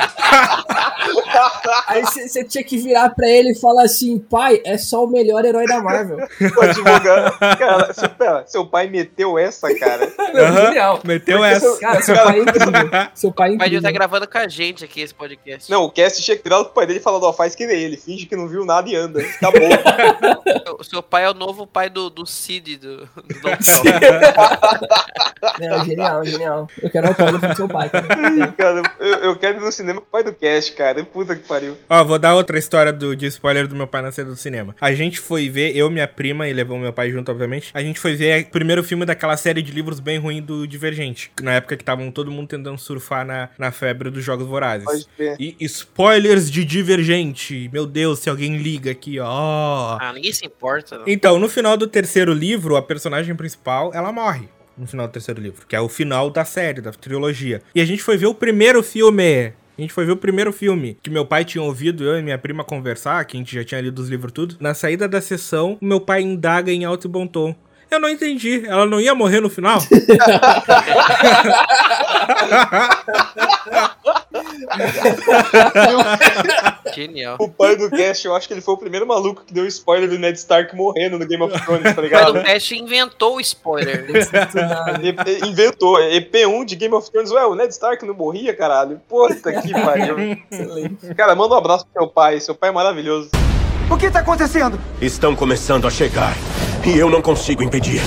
Aí você tinha que virar pra ele e falar assim: pai, é só o melhor herói da Marvel. O advogado. Cara, seu, pera, seu pai meteu essa, cara. Genial. Meteu Porque essa. Cara, seu pai é incrível. Seu pai é O pai de incrível. tá gravando com a gente aqui esse podcast. Não, o Cast tinha que virar pro pai dele e falar, ó, faz que nem ele, finge que não viu nada e anda. Tá bom. O seu pai é o novo pai do, do Cid, do, do Dom Não, genial, genial. Eu quero autógrafo do seu pai. Cara. cara, eu, eu quero ir no cinema com o pai do Cast, cara. Puta que pariu. Ó, vou dar outra história do, de spoiler do meu pai na cena do cinema. A gente foi ver, eu, minha prima, e levou meu pai junto, obviamente. A gente foi ver o primeiro filme daquela série de livros bem ruim do Divergente. Na época que estavam todo mundo tentando surfar na, na febre dos Jogos Vorazes. Pode ver. E spoilers de Divergente. Meu Deus, se alguém liga aqui, ó. Ah, ninguém se importa. Não. Então, no final do terceiro livro, a personagem principal, ela morre. No final do terceiro livro, que é o final da série, da trilogia. E a gente foi ver o primeiro filme. A gente foi ver o primeiro filme que meu pai tinha ouvido eu e minha prima conversar, que a gente já tinha lido os livros tudo. Na saída da sessão, meu pai indaga em alto e bom tom. Eu não entendi. Ela não ia morrer no final? Genial. O pai do Cast, eu acho que ele foi o primeiro maluco que deu spoiler do Ned Stark morrendo no Game of Thrones, tá O pai ligado? do Cast inventou o spoiler. Inventou, EP1 de Game of Thrones. Ué, o Ned Stark não morria, caralho? Puta que pariu. Excelente. Cara, manda um abraço pro seu pai. Seu pai é maravilhoso. O que tá acontecendo? Estão começando a chegar. E eu não consigo impedir.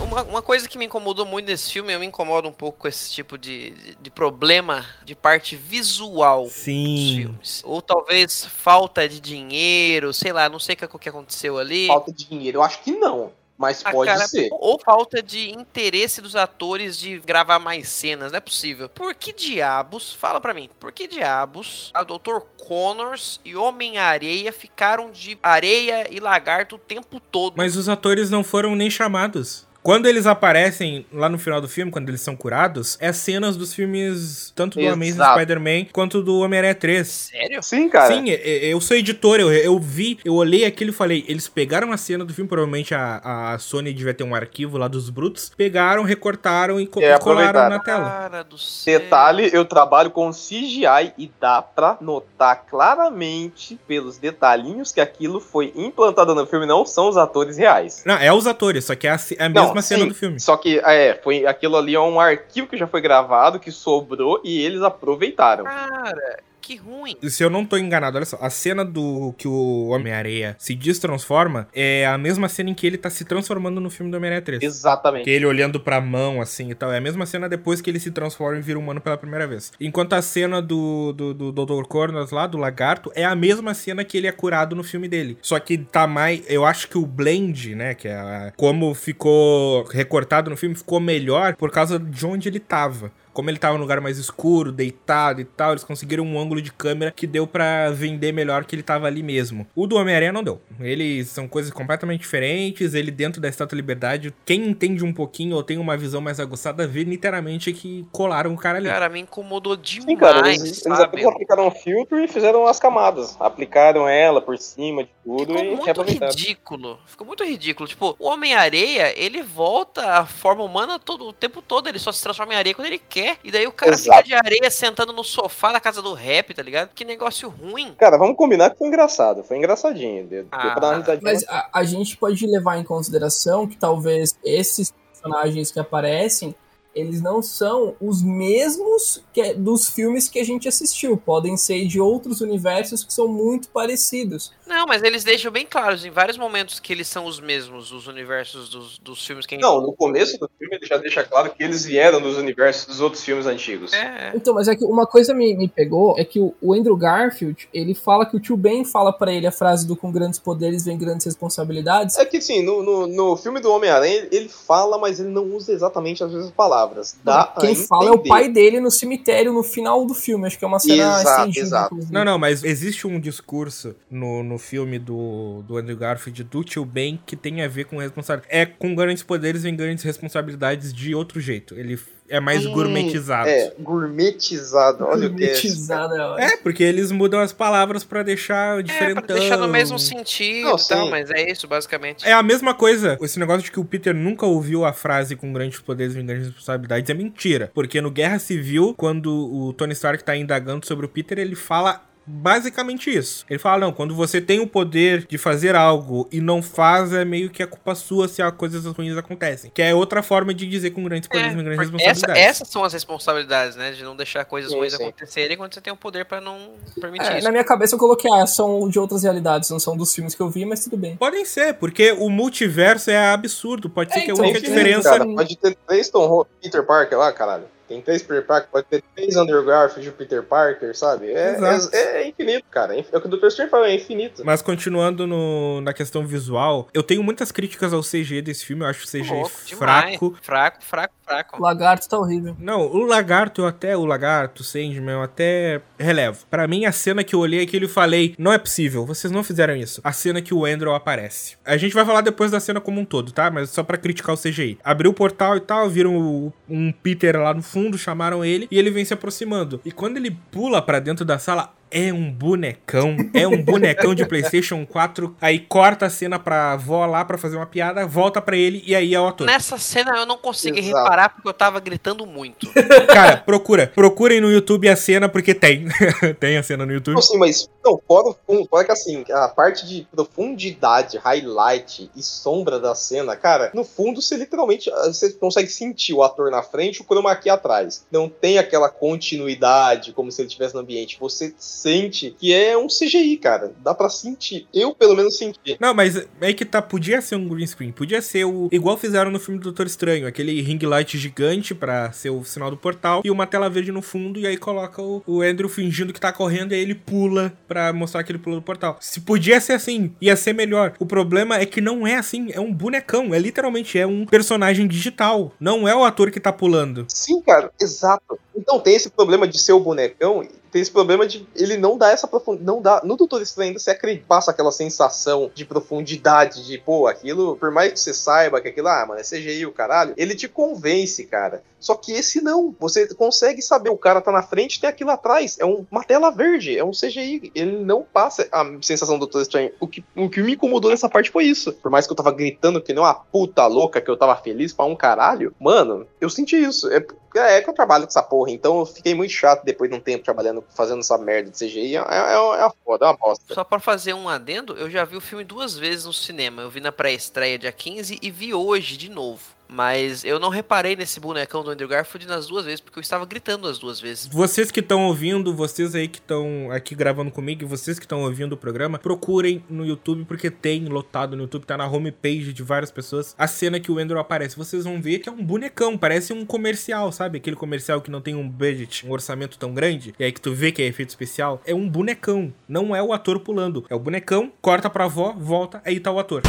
Uma, uma coisa que me incomodou muito nesse filme, eu me incomodo um pouco com esse tipo de, de, de problema de parte visual dos Sim. filmes. Ou talvez falta de dinheiro, sei lá, não sei o que, o que aconteceu ali. Falta de dinheiro, eu acho que não. Mas Ah, pode cara, ser. Ou falta de interesse dos atores de gravar mais cenas, não é possível. Por que diabos, fala pra mim, por que diabos a Dr. Connors e Homem-Areia ficaram de areia e lagarto o tempo todo? Mas os atores não foram nem chamados. Quando eles aparecem lá no final do filme, quando eles são curados, é cenas dos filmes tanto do Amazing. Spider-Man quanto do Homem-Aranha 3. Sério? Sim, cara. Sim, eu sou editor, eu, eu vi, eu olhei aquilo e falei, eles pegaram a cena do filme, provavelmente a, a Sony devia ter um arquivo lá dos brutos, pegaram, recortaram e, co- É, e colaram na tela. Cara do céu. Detalhe, eu trabalho com CGI e dá pra notar claramente pelos detalhinhos que aquilo foi implantado no filme, não são os atores reais. Não, é os atores, só que é a, é a Não, mesma cena sim, do filme. Só que, é, foi, aquilo ali é um arquivo que já foi gravado, que sobrou e eles aproveitaram. Cara, que ruim. Se eu não tô enganado, olha só, a cena do que o Homem-Areia se destransforma é a mesma cena em que ele tá se transformando no filme do Homem-Aranha 3. Que Exatamente. ele olhando pra mão, assim, e tal. É a mesma cena depois que ele se transforma e vira humano pela primeira vez. Enquanto a cena do, do, do Dr. Corners lá, do lagarto, é a mesma cena que ele é curado no filme dele. Só que tá mais... Eu acho que o blend, né, que é a- como ficou recortado no filme, ficou melhor por causa de onde ele tava. Como ele tava num lugar mais escuro, deitado e tal, eles conseguiram um ângulo de câmera que deu pra vender melhor que ele tava ali mesmo. O do Homem-Aranha não deu. Eles são coisas completamente diferentes. Ele dentro da Estátua da Liberdade, quem entende um pouquinho ou tem uma visão mais aguçada, vê literalmente que colaram o cara ali. Cara, me incomodou demais, Sim, cara, eles, eles apenas aplicaram um filtro e fizeram as camadas. Aplicaram ela por cima de tudo Ficou e muito ridículo. Ficou muito ridículo. Tipo, o Homem-Areia, ele volta à forma humana todo, o tempo todo. Ele só se transforma em areia quando ele quer. E daí o cara Exato. fica de areia sentando no sofá da casa do rap, tá ligado? Que negócio ruim. Cara, vamos combinar que foi engraçado. Foi engraçadinho. Deu, deu pra dar uma Ah, risadinha. Mas a, a gente pode levar em consideração que talvez esses personagens que aparecem eles não são os mesmos que dos filmes que a gente assistiu. Podem ser de outros universos que são muito parecidos. Não, mas eles deixam bem claros em vários momentos que eles são os mesmos, os universos dos, dos filmes que a gente... Não, no começo do filme ele já deixa claro que eles vieram dos universos dos outros filmes antigos. É. Então, mas é que uma coisa me, me pegou é que o, o Andrew Garfield, ele fala que o tio Ben fala pra ele a frase do com grandes poderes vem grandes responsabilidades. É que sim, no, no, no filme do Homem-Aranha ele fala, mas ele não usa exatamente as mesmas palavras. Dá a Quem fala é o pai dele no cemitério no final do filme. Acho que é uma cena Exato, estendida, exato. Não, não, mas existe um discurso no, no filme do, do Andrew Garfield, do tio Ben, que tem a ver com responsabilidade. É com grandes poderes vem grandes responsabilidades de outro jeito. Ele é mais Hum, gourmetizado. É, gourmetizado. Olha o que é. Gourmetizada, ó. É, porque eles mudam as palavras pra deixar É, diferentão. pra deixar no mesmo sentido Não, e tal, mas é isso, basicamente. É a mesma coisa. Esse negócio de que o Peter nunca ouviu a frase com grandes poderes vem grandes responsabilidades é mentira. Porque no Guerra Civil, quando o Tony Stark tá indagando sobre o Peter, ele fala basicamente isso. Ele fala, não, quando você tem o poder de fazer algo e não faz, é meio que a culpa sua se as coisas ruins acontecem. Que é outra forma de dizer com grandes poderes É, grandes porque essa- responsabilidades. essas são as responsabilidades, né? De não deixar coisas Sim, ruins sim. acontecerem quando você tem o poder pra não permitir É, isso. na minha cabeça eu coloquei, ah, são de outras realidades, não são dos filmes que eu vi, mas tudo bem. Podem ser, porque o multiverso é absurdo. Pode ser É, que a então, única sim, diferença. Cara, pode ter três Tom Peter Parker lá, caralho. Tem três Peter Parker, pode ter três Andrew Garfield e Peter Parker, sabe? É, Exato. é, é infinito, cara. É o que o Dr. Strange fala, é infinito. Mas continuando no- na questão visual, eu tenho muitas críticas ao CG desse filme. Eu acho o CG Louco, demais. fraco. Fraco, fraco. O lagarto tá horrível. Não, o lagarto, eu até, o lagarto, o Sandman, eu até relevo. Pra mim, a cena que eu olhei aquilo e falei, não é possível, vocês não fizeram isso. A cena que o Andrew aparece. A gente vai falar depois da cena como um todo, tá? Mas só pra criticar o CGI. Abriu o portal e tal, viram o- um Peter lá no fundo, chamaram ele e ele vem se aproximando. E quando ele pula pra dentro da sala, é um bonecão, é um bonecão de PlayStation 4. Aí corta a cena pra avó lá pra fazer uma piada, volta pra ele e aí é o ator. Nessa cena eu não consegui Exato. reparar porque eu tava gritando muito. Cara, procura. Procurem no YouTube a cena, porque tem. tem a cena no YouTube. Não, sim, mas não, fora fora que assim, a parte de profundidade, highlight e sombra da cena, cara, no fundo você literalmente ah, você consegue sentir o ator na frente e o chroma key atrás. Não tem aquela continuidade como se ele estivesse no ambiente. Você sente que é um CGI, cara. Dá pra sentir. Eu, pelo menos, senti. Não, mas é que tá, podia ser um green screen, podia ser o igual fizeram no filme do Doutor Estranho, aquele ring light gigante pra ser o sinal do portal e uma tela verde no fundo e aí coloca o, o Andrew fingindo que tá correndo e aí ele pula pra mostrar que ele pulou do portal. Se podia ser assim, ia ser melhor. O problema é que não é assim, é um bonecão, é literalmente é um personagem digital, não é o ator que tá pulando. Sim, cara, exato. Então tem esse problema de ser o bonecão, tem esse problema de ele não dar essa profundidade. Não dá. No Doutor Estranho ainda você acredita, passa aquela sensação de profundidade, de, pô, aquilo, por mais que você saiba que aquilo, ah, mano, é CGI o caralho, ele te convence, cara. Só que esse não. Você consegue saber, o cara tá na frente, tem aquilo atrás. É um- uma tela verde, é um CGI. Ele não passa a sensação do Doutor Estranho. O que, o que me incomodou nessa parte foi isso. Por mais que eu tava gritando que nem uma puta louca, que eu tava feliz pra um caralho, mano, eu senti isso. É, é que eu trabalho com essa porra, então eu fiquei muito chato depois de um tempo trabalhando, fazendo essa merda de CGI. É, é, é uma foda, é uma bosta. Só pra fazer um adendo, eu já vi o filme duas vezes no cinema. Eu vi na pré-estreia dia 15 e vi hoje de novo. Mas eu não reparei nesse bonecão do Andrew Garfield nas duas vezes, porque eu estava gritando as duas vezes. Vocês que estão ouvindo, vocês aí que estão aqui gravando comigo vocês que estão ouvindo o programa, procurem no YouTube, porque tem lotado no YouTube, tá na homepage de várias pessoas, a cena que o Andrew aparece. Vocês vão ver que é um bonecão, parece um comercial, sabe? Aquele comercial que não tem um budget, um orçamento tão grande, e aí que tu vê que é efeito especial. É um bonecão, não é o ator pulando. É o bonecão, corta pra avó, volta, aí tá o ator.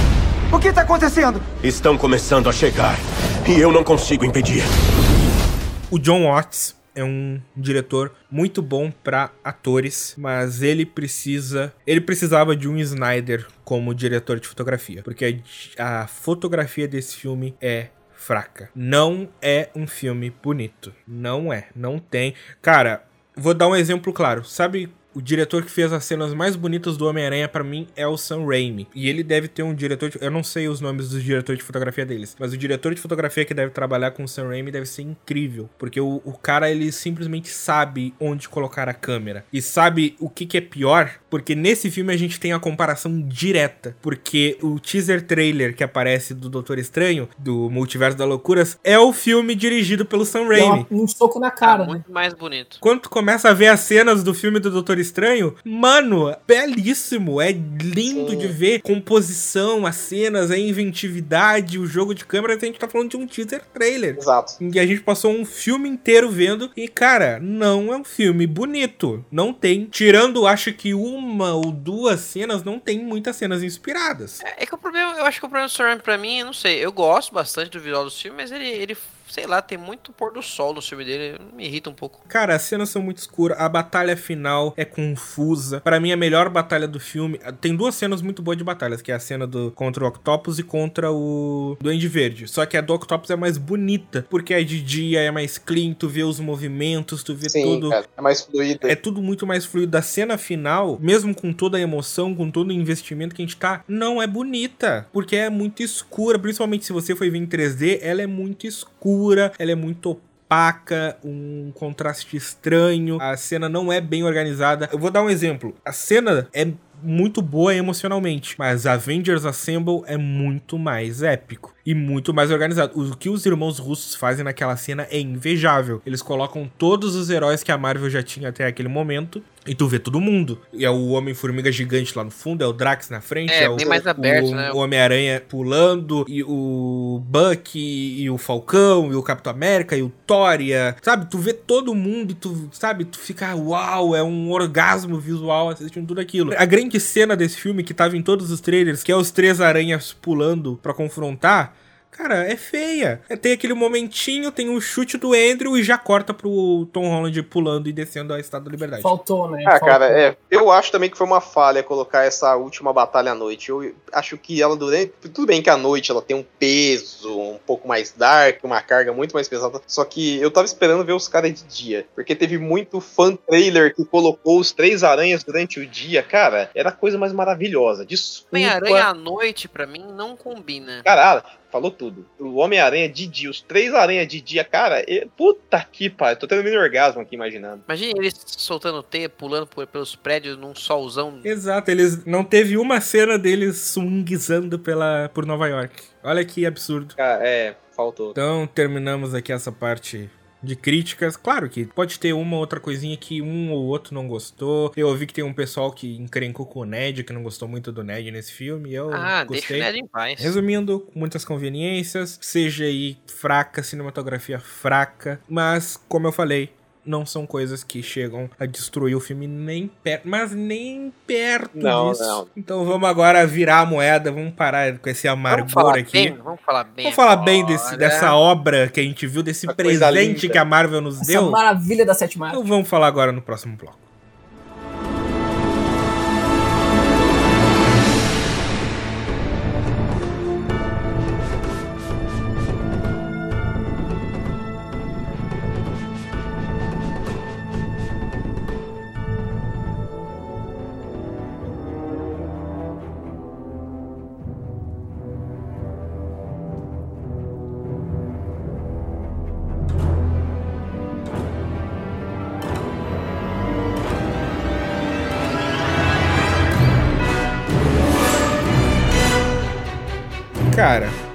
O que tá acontecendo? Estão começando a chegar. E eu não consigo impedir. O John Watts é um diretor muito bom pra atores, mas ele precisa, ele precisava de um Snyder como diretor de fotografia, porque a, a fotografia desse filme é fraca. Não é um filme bonito, não é, não tem. Cara, vou dar um exemplo claro. Sabe o diretor que fez as cenas mais bonitas do Homem-Aranha pra mim é o Sam Raimi. E ele deve ter um diretor. De, eu não sei os nomes dos diretores de fotografia deles, mas o diretor de fotografia que deve trabalhar com o Sam Raimi deve ser incrível. Porque o, o cara, ele simplesmente sabe onde colocar a câmera. E sabe o que, que é pior? Porque nesse filme a gente tem a comparação direta. Porque o teaser trailer que aparece do Doutor Estranho, do Multiverso da Loucuras, é o filme dirigido pelo Sam Raimi. um soco na cara, né? Muito mais bonito. Quando tu começa a ver as cenas do filme do Doutor Estranho, mano, belíssimo. É lindo Sim. de ver. Composição, as cenas, a inventividade, o jogo de câmera. A gente tá falando de um teaser trailer. Exato. E a gente passou um filme inteiro vendo. E, cara, não é um filme bonito. Não tem. Tirando, acho que uma ou duas cenas, não tem muitas cenas inspiradas. É, é que o problema, eu acho que o problema do Raimi pra mim, não sei, eu gosto bastante do visual do filme, mas ele, ele, sei lá, tem muito pôr do sol no filme dele, me irrita um pouco. Cara, as cenas são muito escuras, a batalha final é confusa. Pra mim, a melhor batalha do filme. Tem duas cenas muito boas de batalhas, que é a cena do contra o Octopus e contra o Duende Verde. Só que a do Octopus é mais bonita, porque a de dia é mais clean, tu vê os movimentos, tu vê Sim, tudo. cara. É mais fluido. É tudo muito mais fluido. A cena final, mesmo com toda a emoção, com todo o investimento que a gente tá, não é bonita. Porque é muito escura. Principalmente se você foi ver em 3D, ela é muito escura, ela é muito opaca, um contraste estranho. A cena não é bem organizada. Eu vou dar um exemplo. A cena é muito boa emocionalmente, mas Avengers Assemble é muito mais épico e muito mais organizado. O que os irmãos russos fazem naquela cena é invejável. Eles colocam todos os heróis que a Marvel já tinha até aquele momento e tu vê todo mundo. E é o Homem-Formiga gigante lá no fundo, é o Drax na frente, É, é, o, bem mais aberto, o, né? o Homem-Aranha pulando, e o Buck, e, e o Falcão, e o Capitão América, e o Thor, e a- sabe? Tu vê todo mundo, e tu, sabe? Tu fica, uau, é um orgasmo visual assistindo tudo aquilo. A grande cena desse filme, que tava em todos os trailers, que é os três aranhas pulando pra confrontar, Cara, é feia. Tem aquele momentinho, tem um chute do Andrew e já corta pro Tom Holland pulando e descendo a Estátua da Liberdade. Faltou, né? Ah, Faltou. cara, é. Eu acho também que foi uma falha colocar essa última batalha à noite. Eu acho que ela durante. Tudo bem que à noite ela tem um peso um pouco mais dark, uma carga muito mais pesada. Só que eu tava esperando ver os caras de dia. Porque teve muito fan trailer que colocou os três aranhas durante o dia. Cara, era a coisa mais maravilhosa. Desculpa. Homem-Aranha à noite, pra mim, não combina. Caralho, falou tudo. O Homem-Aranha de dia, os três aranhas de dia, cara, puta que pariu. Tô tendo mini orgasmo aqui imaginando. Imagina eles soltando teia, pulando por- pelos prédios num solzão. Exato, eles não teve uma cena deles swingizando pela por Nova York. Olha que absurdo. Cara, é, faltou. Então terminamos aqui essa parte de críticas. Claro que pode ter uma outra coisinha que um ou outro não gostou. Eu ouvi que tem um pessoal que encrencou com o Ned, que não gostou muito do Ned nesse filme. Eu Ah, deixa o gostei. Ned em paz. Resumindo, muitas conveniências, seja aí fraca, cinematografia fraca, mas como eu falei, não são coisas que chegam a destruir o filme nem perto, mas nem perto Não, disso. não. Então vamos agora virar a moeda, vamos parar com esse Vamos amargor falar aqui. bem, vamos falar bem. Vamos falar bem desse, agora. dessa obra que a gente viu, desse Uma presente que a Marvel nos Essa deu. maravilha da Sete Marcas. Então vamos falar agora no próximo bloco.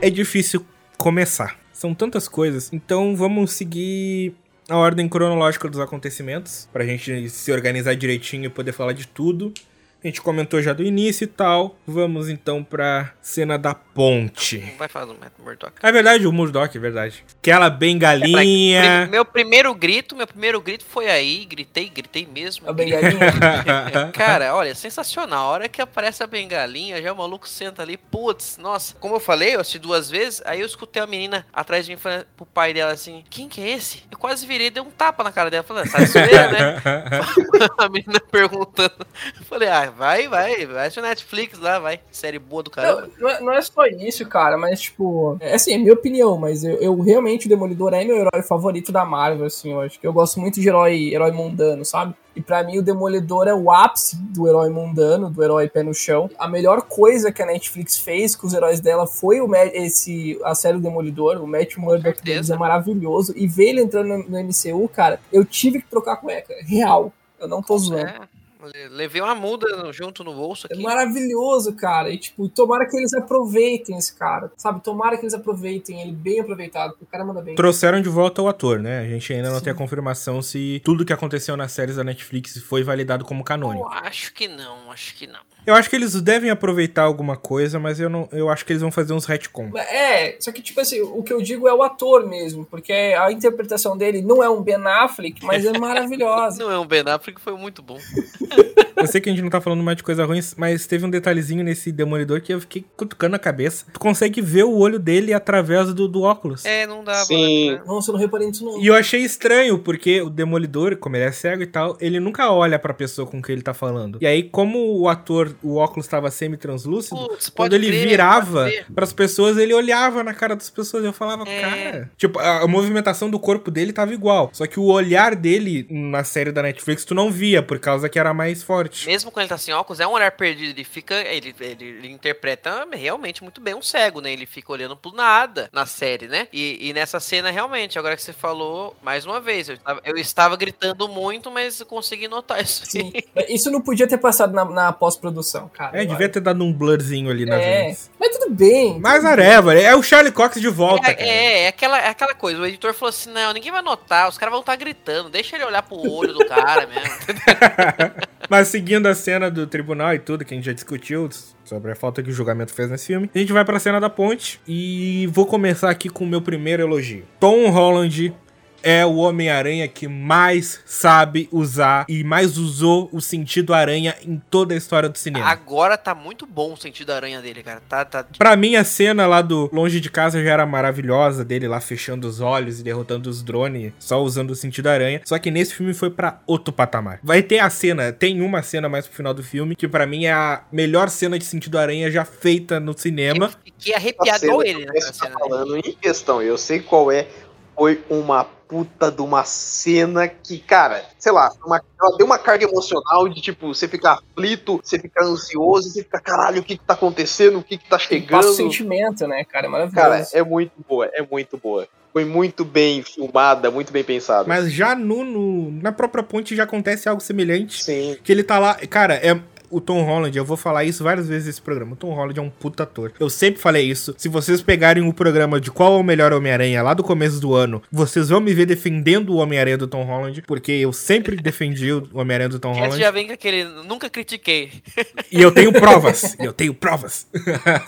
É difícil começar. São tantas coisas. Então vamos seguir a ordem cronológica dos acontecimentos. Pra gente se organizar direitinho e poder falar de tudo. A gente comentou já do início e tal. Vamos então pra cena da ponte. Não vai falar do Matt Murdock. É verdade, o Murdoch, é verdade. Aquela bengalinha. Prim- Meu primeiro grito, meu primeiro grito foi aí, gritei, gritei mesmo. A bengalinha. Cara, olha, sensacional. A hora que aparece a bengalinha, já o maluco senta ali, putz, nossa. Como eu falei, eu assisti duas vezes, aí eu escutei a menina atrás de mim falando pro pai dela assim: Quem que é esse? Eu quase virei e dei um tapa na cara dela, falando, sai de zoeira, né? a menina perguntando. Eu falei, ah, vai, vai, vai assistir Netflix lá, vai. Série boa do caramba. Não, não é, não é só isso, cara, mas tipo, é assim, é minha opinião, mas eu, eu realmente o Demolidor é meu herói favorito da Marvel, assim, eu acho que eu gosto muito de herói, herói mundano, sabe? E pra mim o Demolidor é o ápice do herói mundano, do herói pé no chão. A melhor coisa que a Netflix fez com os heróis dela foi o esse a série do Demolidor, o Matt Murdock deles é maravilhoso. E ver ele entrando no, no MCU, cara, eu tive que trocar cueca, real. Eu não tô zoando. É, Levei uma muda junto no bolso É aqui. maravilhoso, cara. E, tipo, tomara que eles aproveitem esse cara, sabe? Tomara que eles aproveitem ele bem aproveitado, porque o cara manda bem. Trouxeram de volta o ator, né? A gente ainda não Sim. tem a confirmação se tudo que aconteceu nas séries da Netflix foi validado como Eu canônico. acho que não, acho que não. Eu acho que eles devem aproveitar alguma coisa, mas eu não, eu acho que eles vão fazer uns retcon. É, só que, tipo assim, o que eu digo é o ator mesmo, porque a interpretação dele não é um Ben Affleck, mas é maravilhosa. Não é um Ben Affleck, foi muito bom. Eu sei que a gente não tá falando mais de coisa ruim, mas teve um detalhezinho nesse demolidor que eu fiquei cutucando a cabeça. Tu consegue ver o olho dele através do, do óculos. É, não dava. Sim. né? Nossa, eu não reparei nisso não. E eu achei estranho, porque o Demolidor, como ele é cego e tal, ele nunca olha pra pessoa com quem ele tá falando. E aí, como o ator, o óculos tava semi-translúcido, Putz, quando ele crer, virava pras pessoas, ele olhava na cara das pessoas. Eu falava, É. cara. Tipo, a, a movimentação do corpo dele tava igual. Só que o olhar dele na série da Netflix tu não via, por causa que era mais forte. Mesmo quando ele tá sem óculos, é um olhar perdido. Ele fica. Ele, ele, ele interpreta realmente muito bem um cego, né? Ele fica olhando pro nada na série, né? E, e nessa cena, realmente, agora que você falou, mais uma vez, eu estava, eu estava gritando muito, mas consegui notar isso. Sim. Isso não podia ter passado na, na pós-produção, cara. É, devia ter dado um blurzinho ali nas É, mas tudo bem. Mas areva, é o Charlie Cox de volta, É, cara. é, é aquela, é aquela coisa. O editor falou assim: não, ninguém vai notar, os caras vão estar gritando, deixa ele olhar pro olho do cara mesmo. Mas seguindo a cena do tribunal e tudo, que a gente já discutiu sobre a falta que o julgamento fez nesse filme, a gente vai pra cena da ponte e vou começar aqui com o meu primeiro elogio. Tom Holland é o Homem-Aranha que mais sabe usar e mais usou o sentido aranha em toda a história do cinema. Agora tá muito bom o sentido aranha dele, cara. Tá, tá. Pra mim, a cena lá do Longe de Casa já era maravilhosa, dele lá fechando os olhos e derrotando os drones, só usando o sentido aranha. Só que nesse filme foi pra outro patamar. Vai ter a cena, tem uma cena mais pro final do filme, que pra mim é a melhor cena de sentido aranha já feita no cinema. Fiquei arrepiado igual ele, né? Você tá falando em questão, eu sei qual é. Foi uma puta de uma cena que, cara, sei lá, uma- ela deu uma carga emocional de tipo, você ficar aflito, você ficar ansioso, você fica, caralho, o que que tá acontecendo, o que que tá Passa o chegando. sentimento, né, cara? É maravilhoso. Cara, é muito boa, é muito boa. Foi muito bem filmada, muito bem pensada. Mas já no, no- na própria ponte já acontece algo semelhante. Sim. Que ele tá lá. Cara, é. O Tom Holland, eu vou falar isso várias vezes nesse programa. O Tom Holland é um puta ator. Eu sempre falei isso. Se vocês pegarem o programa de qual é o melhor Homem-Aranha lá do começo do ano, vocês vão me ver defendendo o Homem-Aranha do Tom Holland, porque eu sempre defendi o Homem-Aranha do Tom Esse Holland. já vem com aquele. Nunca critiquei. E eu tenho provas. eu tenho provas.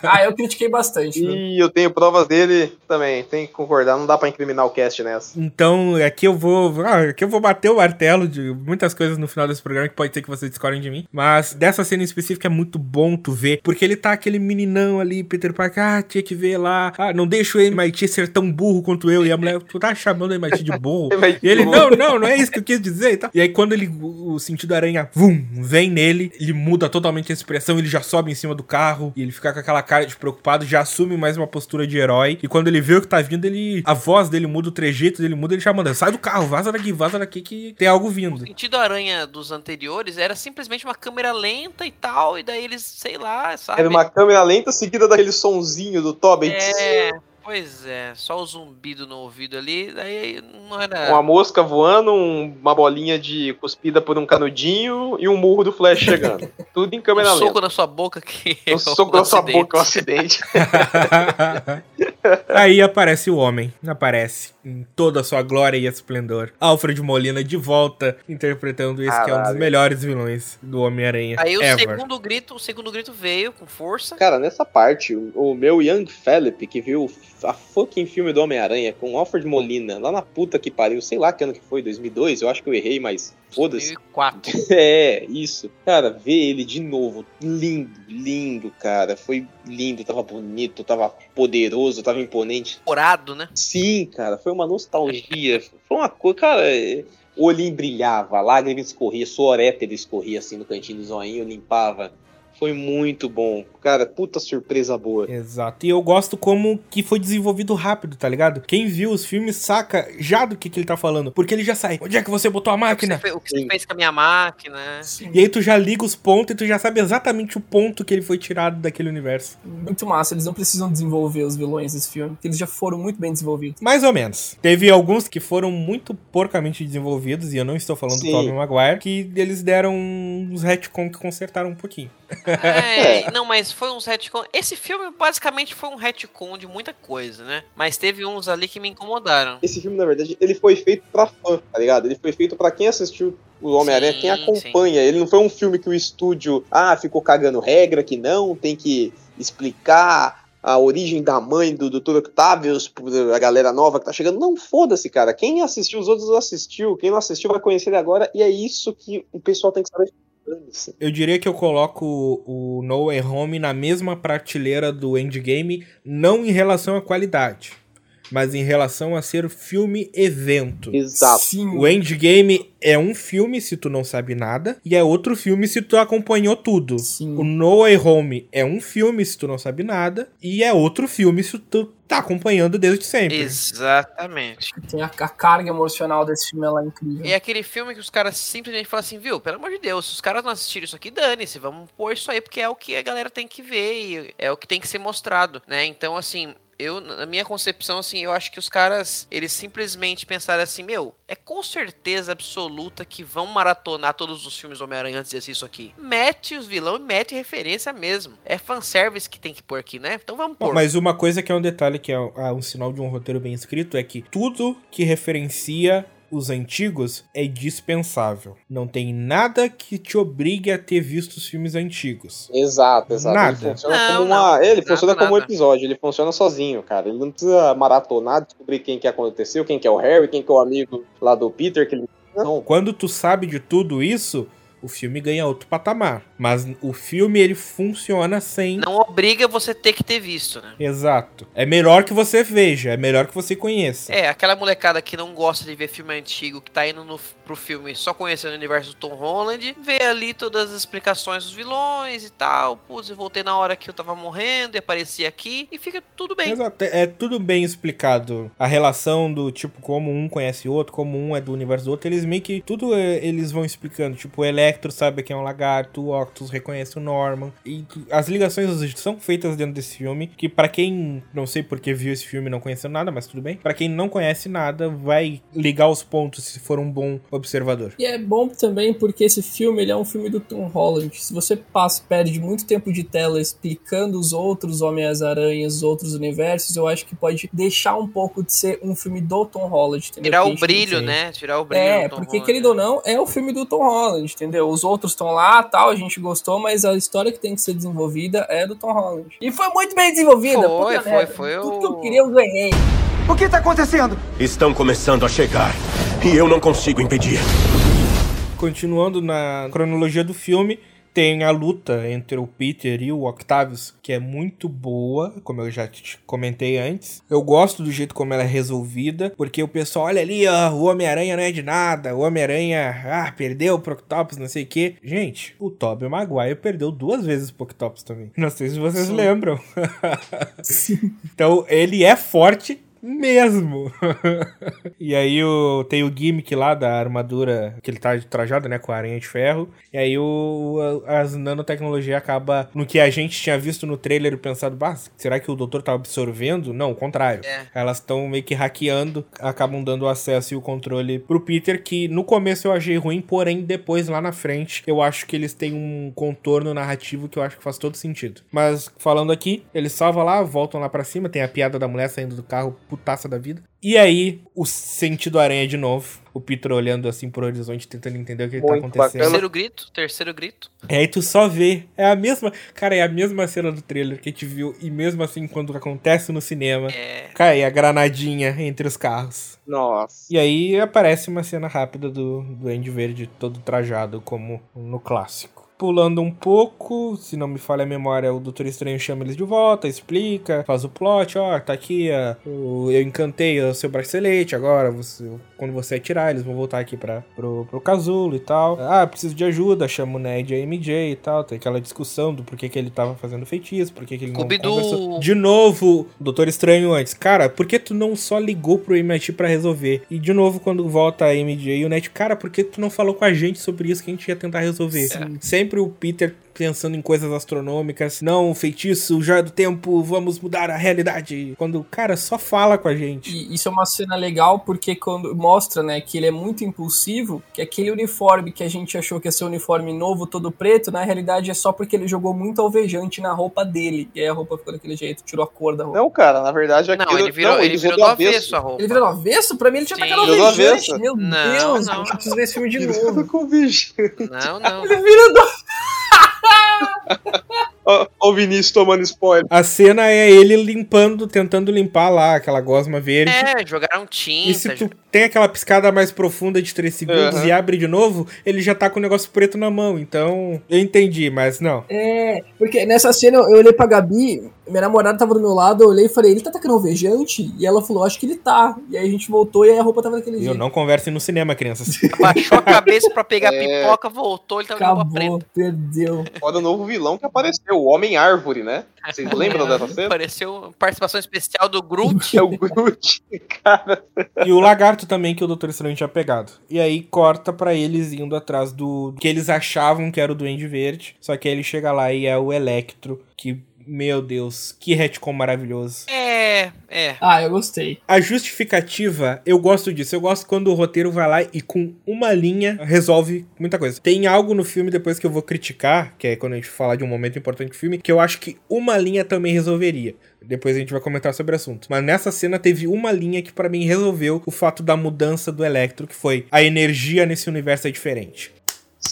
Ah, eu critiquei bastante. E eu tenho provas dele também, tem que concordar, não dá pra incriminar o cast nessa. Então, aqui eu vou. ah, aqui eu vou bater o martelo de muitas coisas no final desse programa que pode ser que vocês discordem de mim. Mas dessa cena em específico é muito bom tu ver. Porque ele tá aquele meninão ali, Peter Parker. Ah, tinha que ver lá. Ah, não deixa o MIT ser tão burro quanto eu. E a mulher, tu tá chamando o MIT de burro. E ele, não, não, não é isso que eu quis dizer e tal. E aí, quando ele, o sentido aranha, vum, vem nele, ele muda totalmente a expressão, ele já sobe em cima do carro, e ele fica com aquela cara de preocupado, já assume mais uma postura de herói. E quando ele vê o que tá vindo, ele. A voz dele muda, o trejeito dele muda, ele já manda, sai do carro, vaza daqui, vaza daqui que tem algo O vindo. sentido aranha dos anteriores era simplesmente uma câmera lenta e tal, e daí eles, sei lá, sabe? Era uma câmera lenta seguida daquele sonzinho do Tobit. É, pois é, só o zumbido no ouvido ali, daí não era. Uma mosca voando, um- uma bolinha de cuspida por um canudinho e um murro do Flash chegando. Tudo em um câmera soco lenta. na sua boca que. é Um soco na sua boca, um acidente. Aí aparece o homem, aparece em toda a sua glória e esplendor. Alfred Molina de volta, interpretando esse que é um dos melhores vilões do Homem-Aranha. Aí o ever. segundo grito, o segundo grito veio com força. Cara, nessa parte, o, o meu Young Philip, que viu a fucking filme do Homem-Aranha com Alfred Molina, lá na puta que pariu, sei lá que ano que foi, 2002, eu acho que eu errei, mas foda-se. 2004. É, isso. Cara, ver ele de novo, lindo, lindo, cara. Foi lindo, tava bonito, tava poderoso, tava imponente. Corado, né? Sim, cara, foi uma nostalgia. Foi uma coisa, cara. O olhinho brilhava, a lágrima escorria, suor hétero escorria assim no cantinho do zoinho, limpava. Foi muito bom. Cara, puta surpresa boa. Exato. E eu gosto como que foi desenvolvido rápido, tá ligado? Quem viu os filmes saca já do que, que ele tá falando. Porque ele já sai. Onde é que você botou a O que máquina? você, o que você fez com a minha máquina. E aí tu já liga os pontos e tu já sabe exatamente o ponto que ele foi tirado daquele universo. Muito massa, eles não precisam desenvolver os vilões desse filme, porque eles já foram muito bem desenvolvidos. Mais ou menos. Teve alguns que foram muito porcamente desenvolvidos, e eu não estou falando Sim. do Tobey Maguire, que eles deram uns retcon que consertaram um pouquinho. É, não, mas foi uns retcon. Esse filme basicamente foi um retcon de muita coisa, né? Mas teve uns ali que me incomodaram. Esse filme, na verdade, ele foi feito pra fã, tá ligado? Ele foi feito pra quem assistiu o Homem-Aranha, Sim, quem acompanha. Ele não foi um filme que o estúdio, ah, ficou cagando regra, que não, tem que explicar a origem da mãe do Dr. Octavius, pra galera nova que tá chegando. Não, foda-se, cara. Quem assistiu, os outros assistiu. Quem não assistiu vai conhecer ele agora. E é isso que o pessoal tem que saber. Eu diria que eu coloco o No Way Home na mesma prateleira do Endgame, não em relação à qualidade, mas em relação a ser filme-evento. Exato. Sim. O Endgame é um filme se tu não sabe nada, e é outro filme se tu acompanhou tudo. Sim. O No Way Home é um filme se tu não sabe nada, e é outro filme se tu tá acompanhando desde sempre. Exatamente. Tem a, a carga emocional desse filme, ela é incrível. E é aquele filme que os caras simplesmente falam assim, viu, pelo amor de Deus, se os caras não assistiram isso aqui, dane-se, vamos pôr isso aí, porque é o que a galera tem que ver e é o que tem que ser mostrado, né? Então, assim, eu, na minha concepção, assim, eu acho que os caras, eles simplesmente pensaram assim, meu, é com certeza absoluta que vão maratonar todos os filmes do Homem-Aranha antes de assistir isso aqui. Mete os vilão e mete referência mesmo. É fanservice que tem que pôr aqui, né? Então vamos pôr. Mas uma coisa que é um detalhe que é ah, um sinal de um roteiro bem escrito é que tudo que referencia os antigos é dispensável. Não tem nada que te obrigue a ter visto os filmes antigos. Exato, exato. Nada. Ele funciona Não, como uma. não. ele Nada, funciona como um episódio, ele funciona sozinho, cara. Ele não precisa maratonar, descobrir quem que aconteceu, quem que é o Harry, quem que é o amigo lá do Peter, que ele. Não. Quando tu sabe de tudo isso, o filme ganha outro patamar. Mas o filme ele funciona sem. Não obriga você ter que ter visto, né? Exato. É melhor que você veja, é melhor que você conheça. É, aquela molecada que não gosta de ver filme antigo, que tá indo no, pro filme só conhecendo o universo do Tom Holland, vê ali todas as explicações dos vilões e tal. Putz, eu voltei na hora que eu tava morrendo e apareci aqui e fica tudo bem. Exato, é tudo bem explicado. A relação do tipo, como um conhece o outro, como um é do universo do outro, eles meio que tudo é, eles vão explicando. Tipo, o Electro sabe quem é um lagarto, o Octus reconhece o Norman. E as ligações são feitas dentro desse filme, que pra quem não sei porque viu esse filme não conheceu nada, mas tudo bem. Pra quem não conhece nada, vai ligar os pontos se for um bom observador. E é bom também porque esse filme ele é um filme do Tom Holland. Se você passa, perde muito tempo de tela explicando os outros Homens-Aranhas, os outros universos, eu acho que pode deixar um pouco de ser um filme do Tom Holland, entendeu? Tirar o brilho, né? Tirar o brilho. É, do Tom porque Holland. querido ou não, é o filme do Tom Holland, entendeu? Os outros estão lá, tal, a gente gostou, mas a história que tem que ser desenvolvida é do Tom Holland. E foi muito bem desenvolvida. Foi, foi, merda. foi Tudo o- que eu queria eu ganhei. O que tá acontecendo? Estão começando a chegar. E eu não consigo impedir. Continuando na cronologia do filme, tem a luta entre o Peter e o Octavius, que é muito boa, como eu já te comentei antes. Eu gosto do jeito como ela é resolvida, porque o pessoal olha ali, ó, o Homem-Aranha não é de nada, o Homem-Aranha, ah, perdeu pro Octopus, não sei o quê. Gente, o Tobey Maguire perdeu duas vezes pro Octopus também. Não sei se vocês Sim. lembram. então, ele é forte mesmo. e aí o, tem o gimmick lá da armadura que ele tá trajado, né, com a aranha de ferro. E aí o, a- as nanotecnologia acaba no que a gente tinha visto no trailer e pensado, bah, será que o doutor tá absorvendo? Não, o contrário. É. Elas estão meio que hackeando, acabam dando o acesso e o controle pro Peter, que no começo eu achei ruim, porém depois lá na frente eu acho que eles têm um contorno narrativo que eu acho que faz todo sentido. Mas falando aqui, eles salvam lá, voltam lá pra cima, tem a piada da mulher saindo do carro, putaça da vida. E aí, o sentido aranha de novo. O Peter olhando assim pro horizonte, tentando entender o que, que tá Muito acontecendo. bacana. Terceiro grito, terceiro grito. E aí tu só vê. É a mesma. Cara, é a mesma cena do trailer que a gente viu. E mesmo assim, quando acontece no cinema, É. cai a granadinha entre os carros. Nossa. E aí aparece uma cena rápida do, do Andy Verde todo trajado, como no clássico. Pulando um pouco, se não me falha a memória, o Doutor Estranho chama eles de volta, explica, faz o plot, ó, tá aqui, ó, eu encantei o seu bracelete, agora você, quando você atirar, eles vão voltar aqui pra, pro, pro casulo e tal. Ah, preciso de ajuda, chama o Ned e a MJ e tal, tem aquela discussão do porquê que ele tava fazendo feitiço, por que ele não conversou. De novo, Doutor Estranho antes. Cara, por que tu não só ligou pro MIT pra resolver? E de novo, quando volta a MJ e o Ned, cara, por que tu não falou com a gente sobre isso que a gente ia tentar resolver? Sempre o Peter pensando em coisas astronômicas. Não, o feitiço, o joia do tempo, vamos mudar a realidade. Quando, cara, só fala com a gente. E isso é uma cena legal porque quando mostra, né, que ele é muito impulsivo, que aquele uniforme que a gente achou que ia ser um uniforme novo, todo preto, na realidade é só porque ele jogou muito alvejante na roupa dele. E aí a roupa ficou daquele jeito, tirou a cor da roupa. Não, cara, na verdade aquilo... Não, ele virou, ele usou virou do avesso a roupa. Ele virou do avesso? Pra mim ele tinha Sim. tacado Virou do alvejante. avesso. Meu Não, Deus, não. eu preciso ver esse filme de Virou novo. com o bicho. Não, não. Ele virou do... Ó, o Vinícius tomando spoiler. A cena é ele limpando, tentando limpar lá aquela gosma verde. É, jogaram E se tinta. tu tem aquela piscada mais profunda de 3 segundos Aham. e abre de novo, ele já tá com o negócio preto na mão. Então, eu entendi, mas não. É, porque nessa cena eu olhei pra Gabi, minha namorada tava do meu lado, eu olhei e falei, ele tá tacando alvejante? E ela falou, acho que ele tá. E aí a gente voltou e aí a roupa tava daquele Eu jeito. não conversem no cinema, crianças. Baixou a cabeça pra pegar É. pipoca, voltou, ele tava de roupa Acabou, preta. perdeu. Olha o novo vilão que apareceu, o Homem Árvore, né? Vocês lembram dessa cena? Pareceu participação especial do Groot. É o Groot, cara. E o lagarto também que o Doutor Estranho tinha pegado. E aí corta pra eles indo atrás do que eles achavam que era o Duende Verde. Só que aí ele chega lá e é o Electro, que, meu Deus, que retcon maravilhoso. É, é. Ah, eu gostei. A justificativa, eu gosto disso. Eu gosto quando o roteiro vai lá e com uma linha resolve muita coisa. Tem algo no filme depois que eu vou criticar, que é quando a gente falar de um momento importante do filme, que eu acho que uma linha também resolveria. Depois a gente vai comentar sobre o assunto. Mas nessa cena teve uma linha que pra mim resolveu o fato da mudança do Electro, que foi a energia nesse universo é diferente.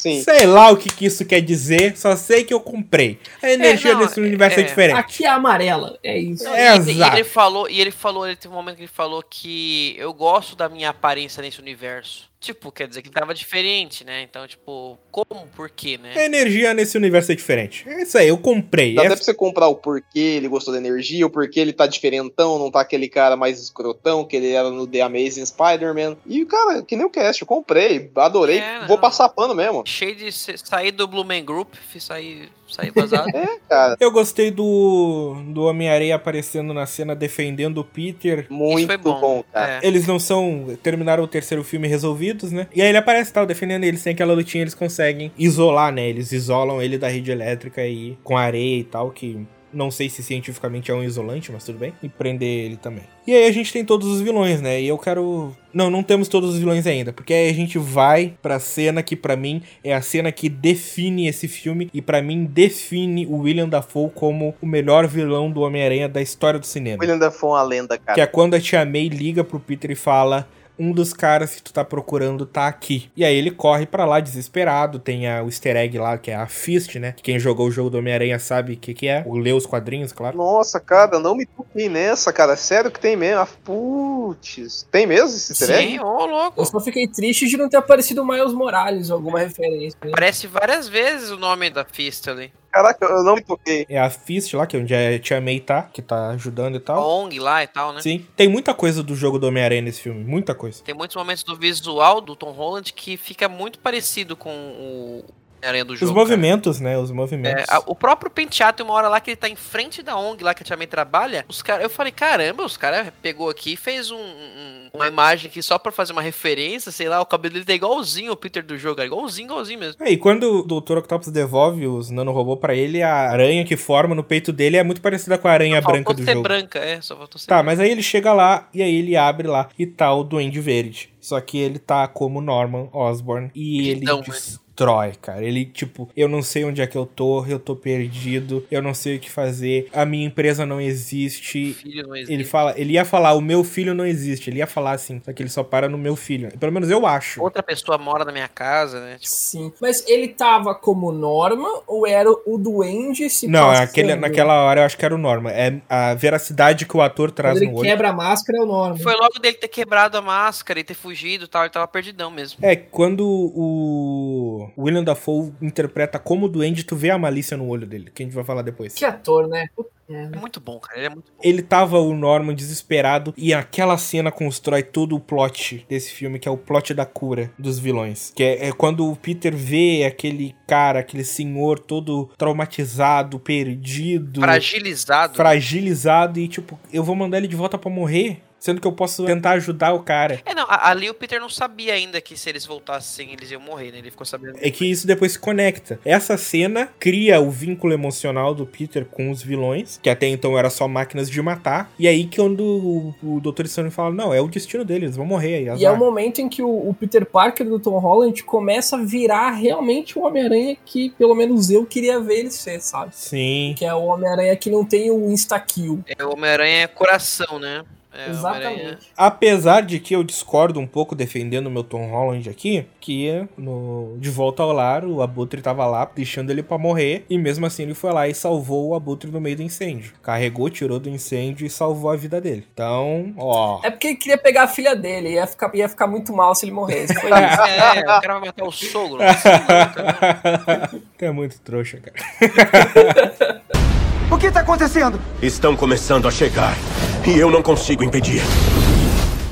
Sim. Sei lá o que, que isso quer dizer, só sei que eu comprei. A energia não, nesse universo é, é. diferente. Aqui é amarela, é isso. Não, É, e, e exato. ele falou, e ele falou, ele teve um momento que ele falou que eu gosto da minha aparência nesse universo. Tipo, quer dizer que tava diferente, né? Então, tipo, como, por quê, A né? energia nesse universo é diferente. É isso aí, eu comprei. Dá É até pra você comprar o porquê ele gostou da energia, o porquê ele tá diferentão, não tá aquele cara mais escrotão que ele era no The Amazing Spider-Man. E, cara, que nem o cast, eu comprei, adorei, É, vou não. passar pano mesmo. Cheio de sair do Blue Man Group, fiz sair, sair vazado. É, cara, Eu gostei do, do Homem-Aranha aparecendo na cena defendendo o Peter. muito foi bom. bom. cara. É. Eles não são. Terminaram o terceiro filme resolvidos, né? E aí ele aparece tal, defendendo eles. Tem aquela lutinha, eles conseguem isolar, né? Eles isolam ele da rede elétrica e com areia e tal, que. Não sei se cientificamente é um isolante, mas tudo bem. E prender ele também. E aí a gente tem todos os vilões, né? E eu quero. Não, não temos todos os vilões ainda. Porque aí a gente vai pra cena que pra mim é a cena que define esse filme. E pra mim define o William Dafoe como o melhor vilão do Homem-Aranha da história do cinema. William Dafoe é uma lenda, cara. Que é quando a Tia May liga pro Peter e fala: Um dos caras que tu tá procurando tá aqui. E aí ele corre pra lá desesperado. Tem a, o easter egg lá, que é a Fist, né? Que Quem jogou o jogo do Homem-Aranha sabe o que, que é. Ou leu os quadrinhos, claro. Nossa, cara, não me toquei nessa, cara. Sério que tem mesmo? Ah, Putz. Tem mesmo esse easter egg? Sim, ô louco. Eu só fiquei triste de não ter aparecido o Miles Morales, alguma referência. né? Aparece várias vezes o nome da Fist ali. Caraca, eu não me toquei. É a Fist lá, que é onde a Tia May tá, que tá ajudando e A tal. ONG lá e tal, né? Sim. Tem muita coisa do jogo do Homem-Aranha nesse filme. Muita coisa. Tem muitos momentos do visual do Tom Holland que fica muito parecido com o Aranha do Os jogo. cara. movimentos, né? Os movimentos. É, a- o próprio penteado tem uma hora lá que ele tá em frente da ONG lá que a Tia May trabalha. Os cara, eu falei, caramba, os caras pegou aqui e fez um- um- uma imagem aqui só pra fazer uma referência, sei lá, o cabelo dele tá igualzinho o Peter do jogo, é igualzinho, igualzinho mesmo. É, e quando o Dr. Octopus devolve os nanorobô pra ele, a aranha que forma no peito dele é muito parecida com a aranha branca Faltou do ser jogo. branca, é, só faltou ser Tá, branca. mas aí ele chega lá e aí ele abre lá e tá o Duende Verde. Só que ele tá como Norman Osborn e ele Então, né? Destrói, cara. Ele, tipo, eu não sei onde é que eu tô, eu tô perdido, eu não sei o que fazer, a minha empresa não existe. Filho não existe. Ele fala, ele ia falar, o meu filho não existe. Ele ia falar assim, só que ele só para no meu filho. Pelo menos eu acho. Outra pessoa mora na minha casa, né? Tipo, Sim. Mas ele tava como Norma ou era o Duende se Não, aquele, naquela hora eu acho que era o Norman. É a veracidade que o ator traz Quando no ele olho. quebra a máscara é o Norma. foi logo dele ter quebrado a máscara e ter fugido e tal, ele tava perdidão mesmo. É, quando o. William Dafoe interpreta como duende, tu vê a malícia no olho dele, que a gente vai falar depois. Que ator, né? Puta É muito bom, cara. Ele é muito bom. Ele tava o Norman desesperado e aquela cena constrói todo o plot desse filme, que é o plot da cura dos vilões. Que é, é quando o Peter vê aquele cara, aquele senhor todo traumatizado, perdido, Fragilizado. fragilizado e tipo, eu vou mandar ele de volta pra morrer, sendo que eu posso tentar ajudar o cara. É, não, a- ali o Peter não sabia ainda que se eles voltassem eles iam morrer, né? Ele ficou sabendo. É que isso depois se conecta. Essa cena cria o vínculo emocional do Peter com os vilões, que até então era só máquinas de matar. E aí quando o, o Dr. Stone fala, não, é o destino deles, eles vão morrer aí. E é azar." o momento em que o, o Peter Parker do Tom Holland começa a virar realmente o Homem-Aranha que, pelo menos, eu queria ver ele ser, sabe? Sim. Que é o Homem-Aranha que não tem o insta-kill. É o Homem-Aranha coração, né? É, Exatamente. Apesar de que eu discordo um pouco defendendo o meu Tom Holland aqui, que no De Volta ao Lar, o Abutre tava lá deixando ele pra morrer, e mesmo assim ele foi lá e salvou o Abutre no meio do incêndio. Carregou, tirou do incêndio e salvou a vida dele. Então, ó. É porque ele queria pegar a filha dele, ia ficar, ia ficar muito mal se ele morresse. Foi isso. É, o cara vai matar o sogro. Nossa, cara. Tu é muito trouxa, cara. O que tá acontecendo? Estão começando a chegar. E eu não consigo impedir.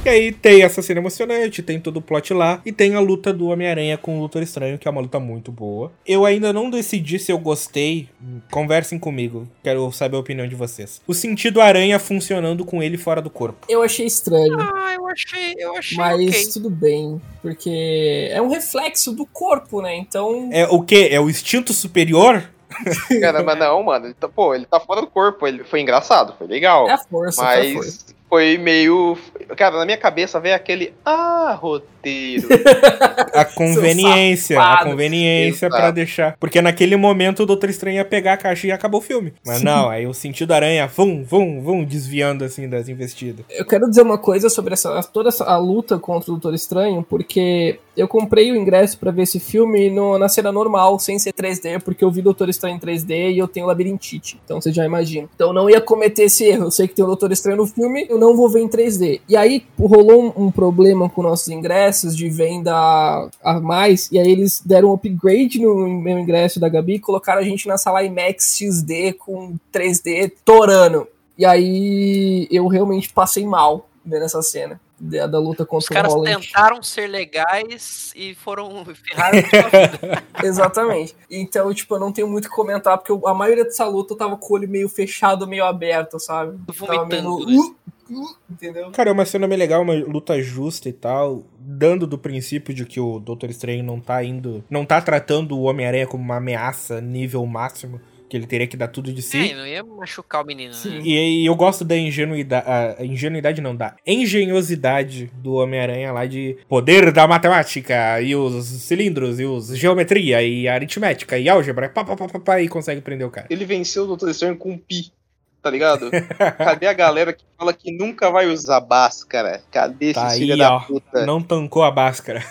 E aí tem essa cena emocionante, tem todo o plot lá, e tem a luta do Homem-Aranha com o Doutor Estranho, que é uma luta muito boa. Eu ainda não decidi se eu gostei. Conversem comigo, quero saber a opinião de vocês. O sentido aranha funcionando com ele fora do corpo. Eu achei estranho, Ah, eu achei, eu achei mas ok. tudo bem. Porque é um reflexo do corpo, né? Então. É o quê? É o instinto superior? Cara, mas não, mano. Ele tá, pô, ele tá fora do corpo. Ele foi engraçado, foi legal. É a força, foi a força. mas foi meio. Cara, na minha cabeça veio aquele. Ah, roteiro. A conveniência, a conveniência pra deixar. Porque naquele momento o Doutor Estranho ia pegar a caixa e acabou o filme. Mas não, aí o sentido aranha, vum, vum, vum, desviando assim das investidas. Eu quero dizer uma coisa sobre essa, toda essa a luta contra o Doutor Estranho, porque eu comprei o ingresso pra ver esse filme no- na cena normal, sem ser 3D, porque eu vi Doutor Estranho em 3D e eu tenho labirintite. Então você já imagina. Então não ia cometer esse erro. Eu sei que tem o Doutor Estranho no filme, eu não vou ver em 3D. E aí rolou um, um problema com nossos ingressos de venda a, mais, e aí eles deram um upgrade no meu ingresso da Gabi e colocaram a gente na sala IMAX XD com 3D torando. E aí eu realmente passei mal vendo essa cena da, da luta Os contra o caras Holland. tentaram ser legais e foram ferraram. Exatamente. Então, tipo, eu não tenho muito o que comentar, porque eu- a maioria dessa luta eu tava com o olho meio fechado, meio aberto, sabe? Meio Vomitando. uh, uh, entendeu? Cara, é uma cena bem legal, uma luta justa e tal, dando do princípio de que o Doutor Estranho não tá indo, não tá tratando o Homem-Aranha como uma ameaça nível máximo, que ele teria que dar tudo de si. É, não ia machucar o menino, né? Sim. E, aí eu gosto da ingenuidade, a ingenuidade não, da engenhosidade do Homem-Aranha lá de poder da matemática e os cilindros e os geometria e aritmética e álgebra, pá, pá, pá, pá, pá, e consegue prender o cara. ele venceu o Doutor Estranho com um pi. Tá ligado? Cadê a galera que fala que nunca vai usar báscara? Cadê esses Tá aí, filha da ó. puta? Não tancou a báscara.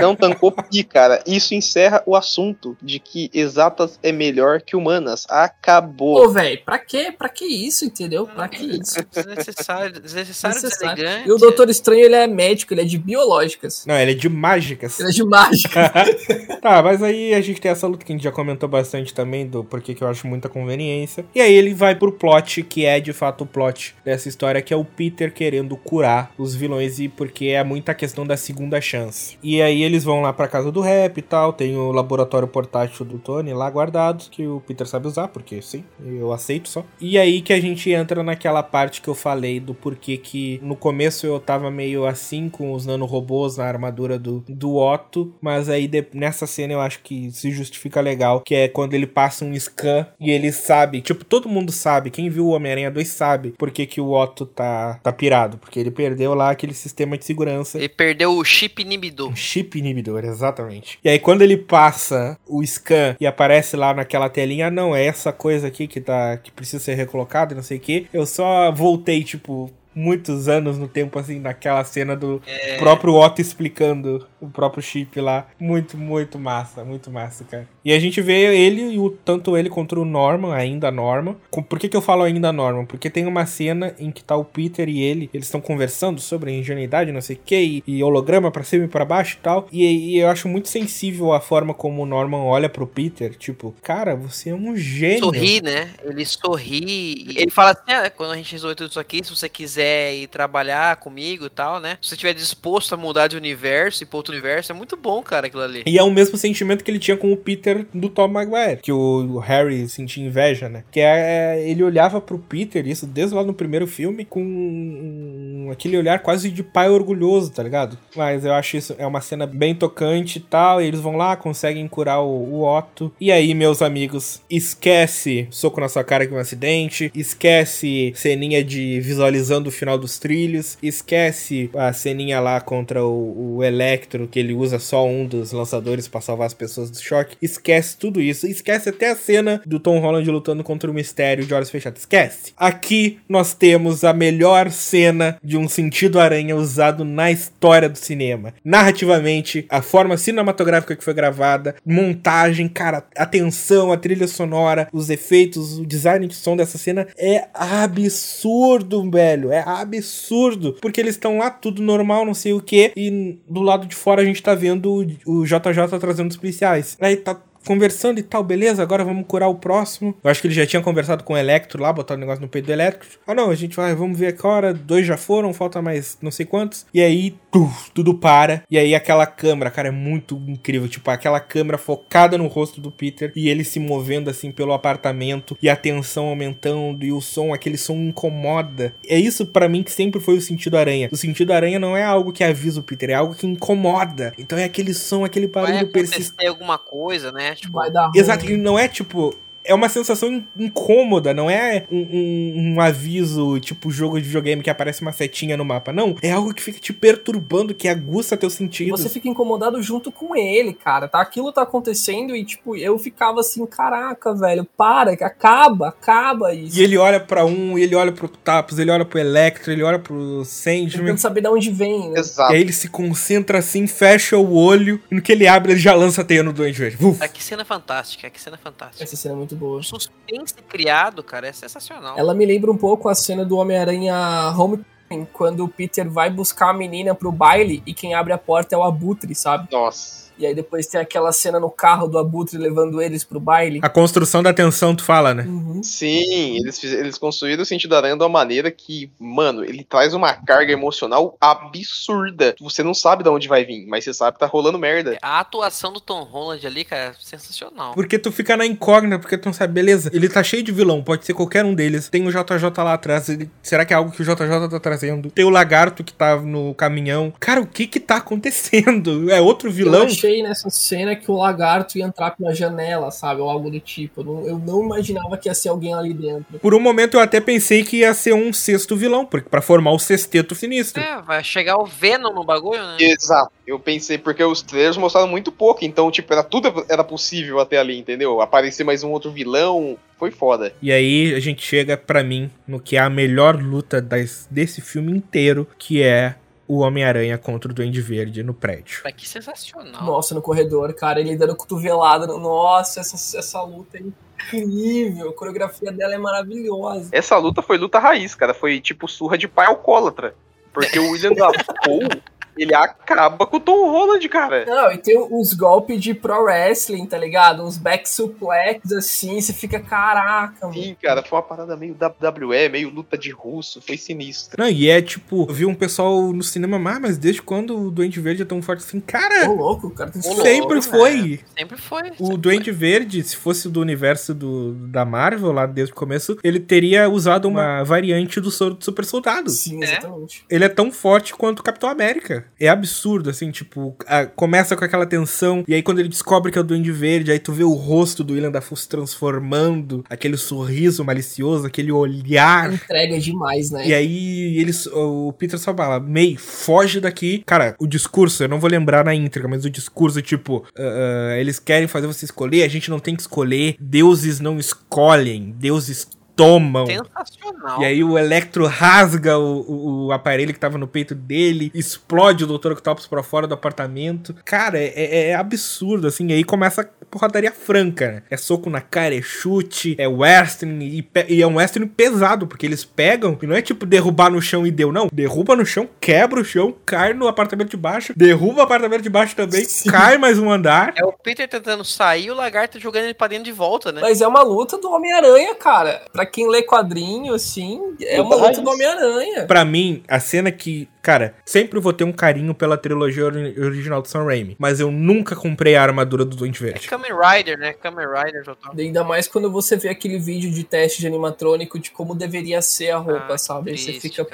Não tancou pi, cara. Isso encerra o assunto de que exatas é melhor que humanas. Acabou. Pô, velho, pra quê? Pra que isso, entendeu? Pra que isso? Desnecessário, desnecessário, Necessário. deselegante. E o Doutor Estranho, ele é médico, ele é de biológicas. Não, ele é de mágicas. Ele é de mágica. tá, mas aí a gente tem essa luta que a gente já comentou bastante também, do porquê que eu acho muita conveniência. E aí ele vai pro plot, que é de fato o plot dessa história, que é o Peter querendo curar os vilões, e porque é muita questão da segunda chance. E aí eles vão lá pra casa do rap e tal, tem o laboratório portátil do Tony lá guardado, que o Peter sabe usar, porque sim, eu aceito só. E aí que a gente entra naquela parte que eu falei do porquê que no começo eu tava meio assim com os nanorobôs na armadura do, do Otto, mas aí de- nessa cena eu acho que se justifica legal, que é quando ele passa um scan e ele sabe, tipo, todo mundo sabe, quem viu o Homem-Aranha 2 sabe por que, o Otto tá, tá pirado, porque ele perdeu lá aquele sistema de segurança. Ele perdeu o chip inibidor. Um chip inibidor, exatamente. E aí, quando ele passa o scan e aparece lá naquela telinha, ah, não, é essa coisa aqui que tá. que precisa ser recolocada, e não sei o que. Eu só voltei, tipo. Muitos anos no tempo, assim, naquela cena do próprio Otto explicando o próprio chip lá. Muito, muito massa, muito massa, cara. E a gente vê ele, e o, tanto ele contra o Norman, ainda Norman. Por que, que eu falo ainda Norman? Porque tem uma cena em que tá o Peter e ele, eles estão conversando sobre ingenuidade, não sei o que, e, holograma pra cima e pra baixo e tal. E, e eu acho muito sensível a forma como o Norman olha pro Peter, tipo, cara, você é um gênio. Sorri, né? Ele sorri. Ele fala assim: ah, quando a gente resolver tudo isso aqui, se você quiser ir trabalhar comigo e tal, né? Se você estiver disposto a mudar de universo e pro universo, é muito bom, cara, aquilo ali. E é o mesmo sentimento que ele tinha com o Peter do Tom Maguire, que o, Harry sentia inveja, né? Que é, é, ele olhava pro Peter, isso desde lá no primeiro filme, com aquele olhar quase de pai orgulhoso, tá ligado? Mas eu acho isso é uma cena bem tocante e tal, e eles vão lá, conseguem curar o, o Otto. E aí, meus amigos, esquece soco na sua cara que é um acidente, esquece ceninha de visualizando o final dos trilhos, esquece a ceninha lá contra o, o Electro, que ele usa só um dos lançadores pra salvar as pessoas do choque. Esquece tudo isso. Esquece até a cena do Tom Holland lutando contra o mistério de olhos fechados. Esquece. Aqui nós temos a melhor cena de um sentido aranha usado na história do cinema. Narrativamente, a forma cinematográfica que foi gravada, montagem, cara, a tensão, a trilha sonora, os efeitos, o design de som dessa cena é absurdo, velho. É absurdo. Porque eles estão lá, tudo normal, não sei o que, e do lado de fora a gente tá vendo o JJ trazendo os policiais. Aí tá conversando e tal, beleza, agora vamos curar o próximo. Eu acho que ele já tinha conversado com o Electro lá, botar o negócio no peito do Electro. Ah não, a gente vai, vamos ver agora, dois já foram, falta mais não sei quantos. E aí, tuf, tudo para. E aí aquela câmera, cara, é muito incrível, tipo, aquela câmera focada no rosto do Peter e ele se movendo assim pelo apartamento e a tensão aumentando e o som, aquele som incomoda. É isso pra mim que sempre foi o sentido aranha. O sentido aranha não é algo que avisa o Peter, é algo que incomoda. Então é aquele som, aquele barulho persistente. alguma coisa, né? Tipo, Vai dar ruim. Exato, ele não é tipo. É uma sensação in- incômoda, não é um, um- um aviso, tipo jogo de videogame que aparece uma setinha no mapa. Não, é algo que fica te perturbando, que aguça teus E sentidos. você fica incomodado junto com ele, cara, tá? Aquilo tá acontecendo e, tipo, eu ficava assim, caraca, velho, para, que acaba, acaba isso. E ele olha pra um, e ele olha pro Taps, ele olha pro Electro, ele olha pro Sandman. Tentando saber de onde vem, né? Exato. E aí ele se concentra assim, fecha o olho, e no que ele abre, ele já lança a teia no Duende Verde. Uf. ah, que cena fantástica, que cena fantástica. Essa cena é muito boa. O suspense criado, cara, é sensacional. Ela me lembra um pouco a cena do Homem-Aranha Homecoming, quando o Peter vai buscar a menina pro baile e quem abre a porta é o Abutre, sabe? Nossa. E aí depois tem aquela cena no carro do Abutre levando eles pro baile. A construção da tensão, tu fala, né? Uhum. Sim, eles, eles construíram o sentido aranha de uma maneira que, mano, ele traz uma carga emocional absurda. Você não sabe de onde vai vir, mas você sabe que tá rolando merda. A atuação do Tom Holland ali, cara, é sensacional. Porque tu fica na incógnita, porque tu não sabe, beleza, ele tá cheio de vilão, pode ser qualquer um deles. Tem o JJ lá atrás, ele- será que é algo que o JJ tá trazendo? Tem o lagarto que tá no caminhão. Cara, o que que tá acontecendo? É outro vilão? Eu achei nessa cena que o lagarto ia entrar pela janela, sabe? Ou algo do tipo. Eu não, eu não imaginava que ia ser alguém ali dentro. Por um momento eu até pensei que ia ser um sexto vilão, porque para formar o sexteto sinistro. É, vai chegar o Venom no bagulho, né? Exato. Eu pensei, porque os trailers mostraram muito pouco, então, tipo, era tudo era possível até ali, entendeu? Aparecer mais um outro vilão, foi foda. E aí a gente chega pra mim no que é a melhor luta das- desse filme inteiro, que é o Homem-Aranha contra o Duende Verde no prédio. Cara, que sensacional. Nossa, no corredor, cara, ele dando cotovelada. no- Nossa, essa, essa luta é incrível. A coreografia dela é maravilhosa. Essa luta foi luta raiz, cara. Foi tipo surra de pai alcoólatra. Porque o William Dafoe, ele acaba com o Tom Holland, cara. Não, e tem uns golpes de pro wrestling, tá ligado? Uns back suplex assim, você fica, caraca, mano. Sim, cara, foi uma parada meio WWE, meio luta de russo, foi sinistro. Não, e é tipo, eu vi um pessoal no cinema, ah, mas desde quando o Duende Verde é tão forte assim? Cara, Ô, louco, cara tem Ô, sempre louco, foi. Sempre foi. O sempre Duende Verde, se fosse do universo do, da Marvel, lá desde o começo, ele teria usado uma variante do soro do super soldado. Sim, exatamente. Ele é tão forte quanto o Capitão América. É absurdo, assim, tipo, a- começa com aquela tensão, e aí quando ele descobre que é o Duende Verde, aí tu vê o rosto do William Dafoe se transformando, aquele sorriso malicioso, aquele olhar. Entrega demais, né? E aí eles, o Peter só fala, May, foge daqui. Cara, o discurso, eu não vou lembrar na íntegra, mas o discurso, tipo, ah, eles querem fazer você escolher, a gente não tem que escolher, deuses não escolhem, deuses tomam. Sensacional. E aí o Electro rasga o, o, o aparelho que tava no peito dele, explode o Dr. Octopus pra fora do apartamento. Cara, é, é- é absurdo, assim. E aí começa a porradaria franca, né? É soco na cara, é chute, é wrestling. E, e é um wrestling pesado, porque eles pegam e não é tipo derrubar no chão e deu, não. Derruba no chão, quebra o chão, cai no apartamento de baixo, derruba o apartamento de baixo também, cai mais um andar. É o Peter tentando sair e o lagarto jogando ele pra dentro de volta, né? Mas é uma luta do Homem-Aranha, cara. Pra quem lê quadrinho, assim, é uma Luta luta do. Homem-Aranha. Pra mim, a cena que. Cara, sempre vou ter um carinho pela trilogia ori- original do Sam Raimi. Mas eu nunca comprei a armadura do Duende É Verde. Kamen Rider, né? Kamen Rider total. Ainda mais quando você vê aquele vídeo de teste de animatrônico de como deveria ser a roupa, Ah, sabe? Aí você triste, fica,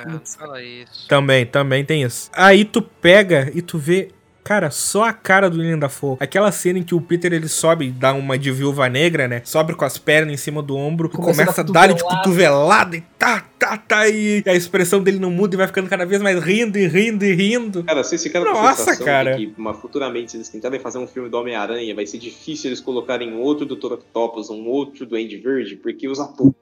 isso. Também, também tem isso. Aí tu pega e tu vê. Cara, só a cara do William Dafoe. Aquela cena em que o Peter ele sobe, dá uma de viúva negra, né? Sobe com as pernas em cima do ombro Começa e a começa a dar dar de cotovelada. e tá, tá, tá. E a expressão dele não muda e vai ficando cada vez mais rindo e rindo e rindo. Cara, vocês ficaram com a Nossa, cara. de que uma, futuramente, se eles tentarem fazer um filme do Homem-Aranha, vai ser difícil eles colocarem outro Dr. Octopus, um outro Duende Verde, porque os atores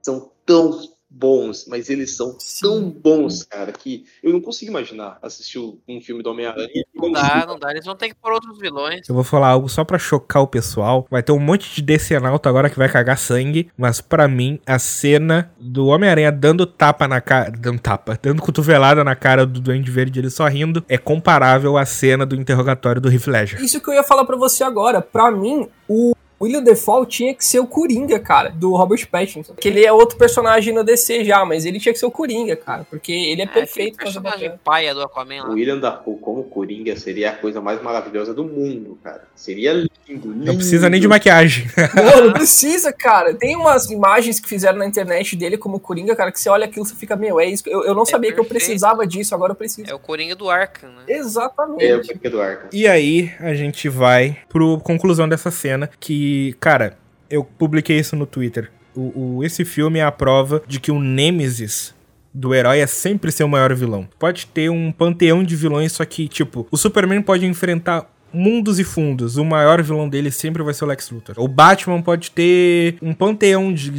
são tão bons, mas eles são tão bons, cara, que eu não consigo imaginar assistir um filme do Homem-Aranha. Não dá, não dá. Eles vão ter que pôr outros vilões. Eu vou falar algo só pra chocar o pessoal. Vai ter um monte de decenalto agora que vai cagar sangue. Mas pra mim, a cena do Homem-Aranha dando tapa na cara. Dando tapa. Dando cotovelada na cara do Duende Verde, ele só rindo. É comparável à cena do interrogatório do Heath Ledger. Isso que eu ia falar pra você agora. Pra mim, o William Defoe tinha que ser o Coringa, cara, do Robert Pattinson. Que ele é outro personagem no DC já, mas ele tinha que ser o Coringa, cara, porque ele é perfeito pra fazer personagem papel. paia do Aquaman O lá. William Dafoe como Coringa seria a coisa mais maravilhosa do mundo, cara. Seria lindo, lindo. Não precisa nem de maquiagem. Não, não precisa, cara. Tem umas imagens que fizeram na internet dele como Coringa, cara, que você olha aquilo e você fica, meu, é isso. Eu, eu não sabia que eu perfeito. precisava disso, agora eu preciso. É o Coringa do Arkham, né? Exatamente. É o Coringa do Arkham. E aí, a gente vai pro conclusão dessa cena. Que, cara, eu publiquei isso no Twitter. O, o- esse filme é a prova de que o Nemesis do herói é sempre ser o maior vilão. Pode ter um panteão de vilões, só que, tipo, o Superman pode enfrentar mundos e fundos. O maior vilão dele sempre vai ser o Lex Luthor. O Batman pode ter um panteão de,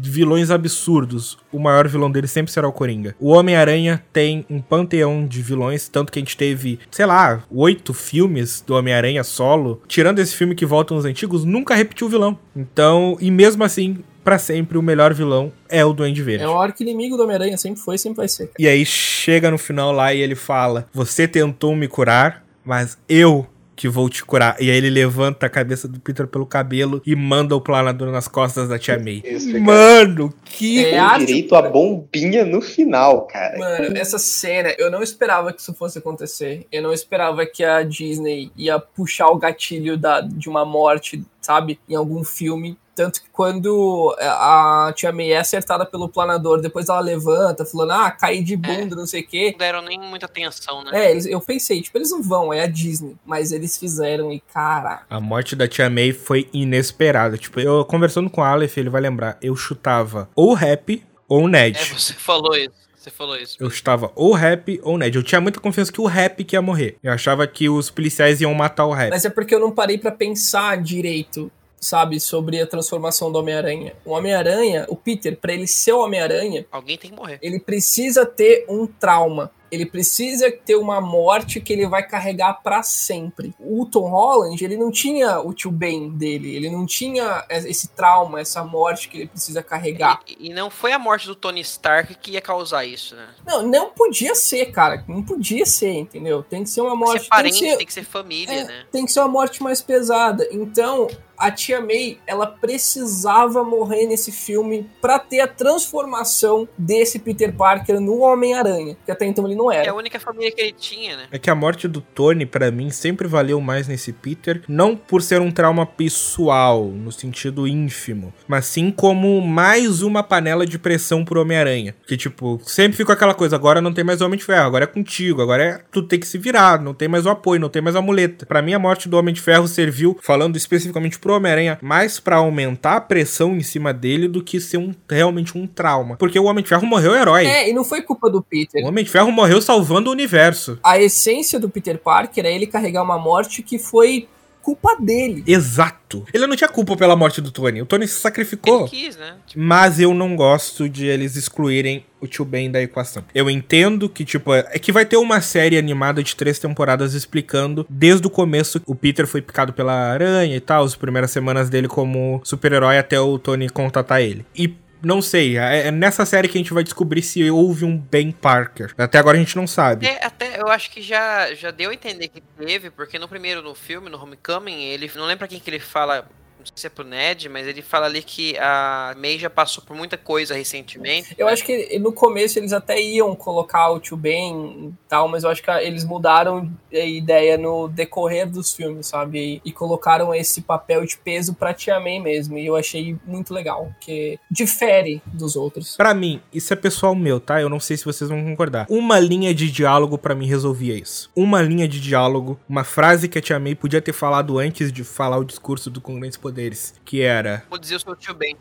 vilões absurdos. O maior vilão dele sempre será o Coringa. O Homem-Aranha tem um panteão de vilões, tanto que a gente teve, sei lá, oito filmes do Homem-Aranha solo. Tirando esse filme que volta nos antigos, nunca repetiu o vilão. Então, e mesmo assim, pra sempre, o melhor vilão é o Duende Verde. É o arco inimigo do Homem-Aranha, sempre foi, sempre vai ser. E aí chega no final lá e ele fala: Você tentou me curar, mas eu que vou te curar. E aí ele levanta a cabeça do Peter pelo cabelo e manda o planador nas costas da Tia May. Isso. Mano, que. É arte, direito a bombinha no final, cara. Mano, essa cena, eu não esperava que isso fosse acontecer. Eu não esperava que a Disney ia puxar o gatilho da, de uma morte, sabe? Em algum filme. Tanto que quando a Tia May é acertada pelo planador, depois ela levanta, falando, ah, caí de bunda, não sei o quê. Não deram nem muita atenção, né? É, eles- eu pensei, tipo, eles não vão, é a Disney. Mas eles fizeram e, cara. A morte da Tia May foi inesperada. Tipo, eu conversando com o Aleph, ele vai lembrar. Eu chutava ou o Rap ou o Ned. É, você falou isso. Você falou isso. Eu chutava ou o Rap ou o Ned. Eu tinha muita confiança que o Rap que ia morrer. Eu achava que os policiais iam matar o Rap. Mas é porque eu não parei pra pensar direito, sabe, sobre a transformação do Homem-Aranha. O Homem-Aranha, o Peter, pra ele ser o Homem-Aranha, Alguém tem que morrer. ele precisa ter um trauma. Ele precisa ter uma morte que ele vai carregar pra sempre. O Tom Holland, ele não tinha o tio Ben dele, ele não tinha esse trauma, essa morte que ele precisa carregar. E, e não foi a morte do Tony Stark que ia causar isso, né? Não, não podia ser, cara. Não podia ser, entendeu? Tem que ser uma Tem que morte. ser parente, tem que ser, tem que ser família, É, né? tem que ser uma morte mais pesada. Então, a Tia May, ela precisava morrer nesse filme pra ter a transformação desse Peter Parker no Homem-Aranha, que até então ele não É a era. única família que ele tinha, né? É que a morte do Tony, pra mim, sempre valeu mais nesse Peter, não por ser um trauma pessoal, no sentido ínfimo, mas sim como mais uma panela de pressão pro Homem-Aranha. Que, tipo, sempre ficou aquela coisa, agora não tem mais Homem de Ferro, agora é contigo, agora é tu tem que se virar, não tem mais o apoio, não tem mais a muleta. Pra mim, a morte do Homem de Ferro serviu, falando especificamente pro Homem-Aranha, mais pra aumentar a pressão em cima dele do que ser um, realmente um trauma. Porque o Homem de Ferro morreu herói. É, e não foi culpa do Peter. O Homem de Ferro morreu salvando o universo. A essência do Peter Parker é ele carregar uma morte que foi culpa dele. Exato. Ele não tinha culpa pela morte do Tony. O Tony se sacrificou. Ele quis, né? Tipo, Mas eu não gosto de eles excluírem o tio Ben da equação. Eu entendo que, tipo, é que vai ter uma série animada de três temporadas explicando desde o começo o Peter foi picado pela aranha e tal, as primeiras semanas dele como super-herói até o Tony contatar ele. E não sei, é é nessa série que a gente vai descobrir se houve um Ben Parker. Até agora a gente não sabe. É, até eu acho que já, já deu a entender que teve, porque no primeiro, no filme, no Homecoming, ele. Não lembro pra quem que ele fala. Não sei se é pro Ned, mas ele fala ali que a May já passou por muita coisa recentemente. Eu acho que no começo eles até iam colocar o tio Ben e tal, mas eu acho que eles mudaram a ideia no decorrer dos filmes, sabe? E, e colocaram esse papel de peso pra Tia May mesmo. E eu achei muito legal, porque difere dos outros. Pra mim, isso é pessoal meu, tá? Eu não sei se vocês vão concordar. Uma linha de diálogo pra mim resolvia isso. Uma linha de diálogo, uma frase que a Tia May podia ter falado antes de falar o discurso do com grandes poderes, que era... Vou dizer o seu tio Ben.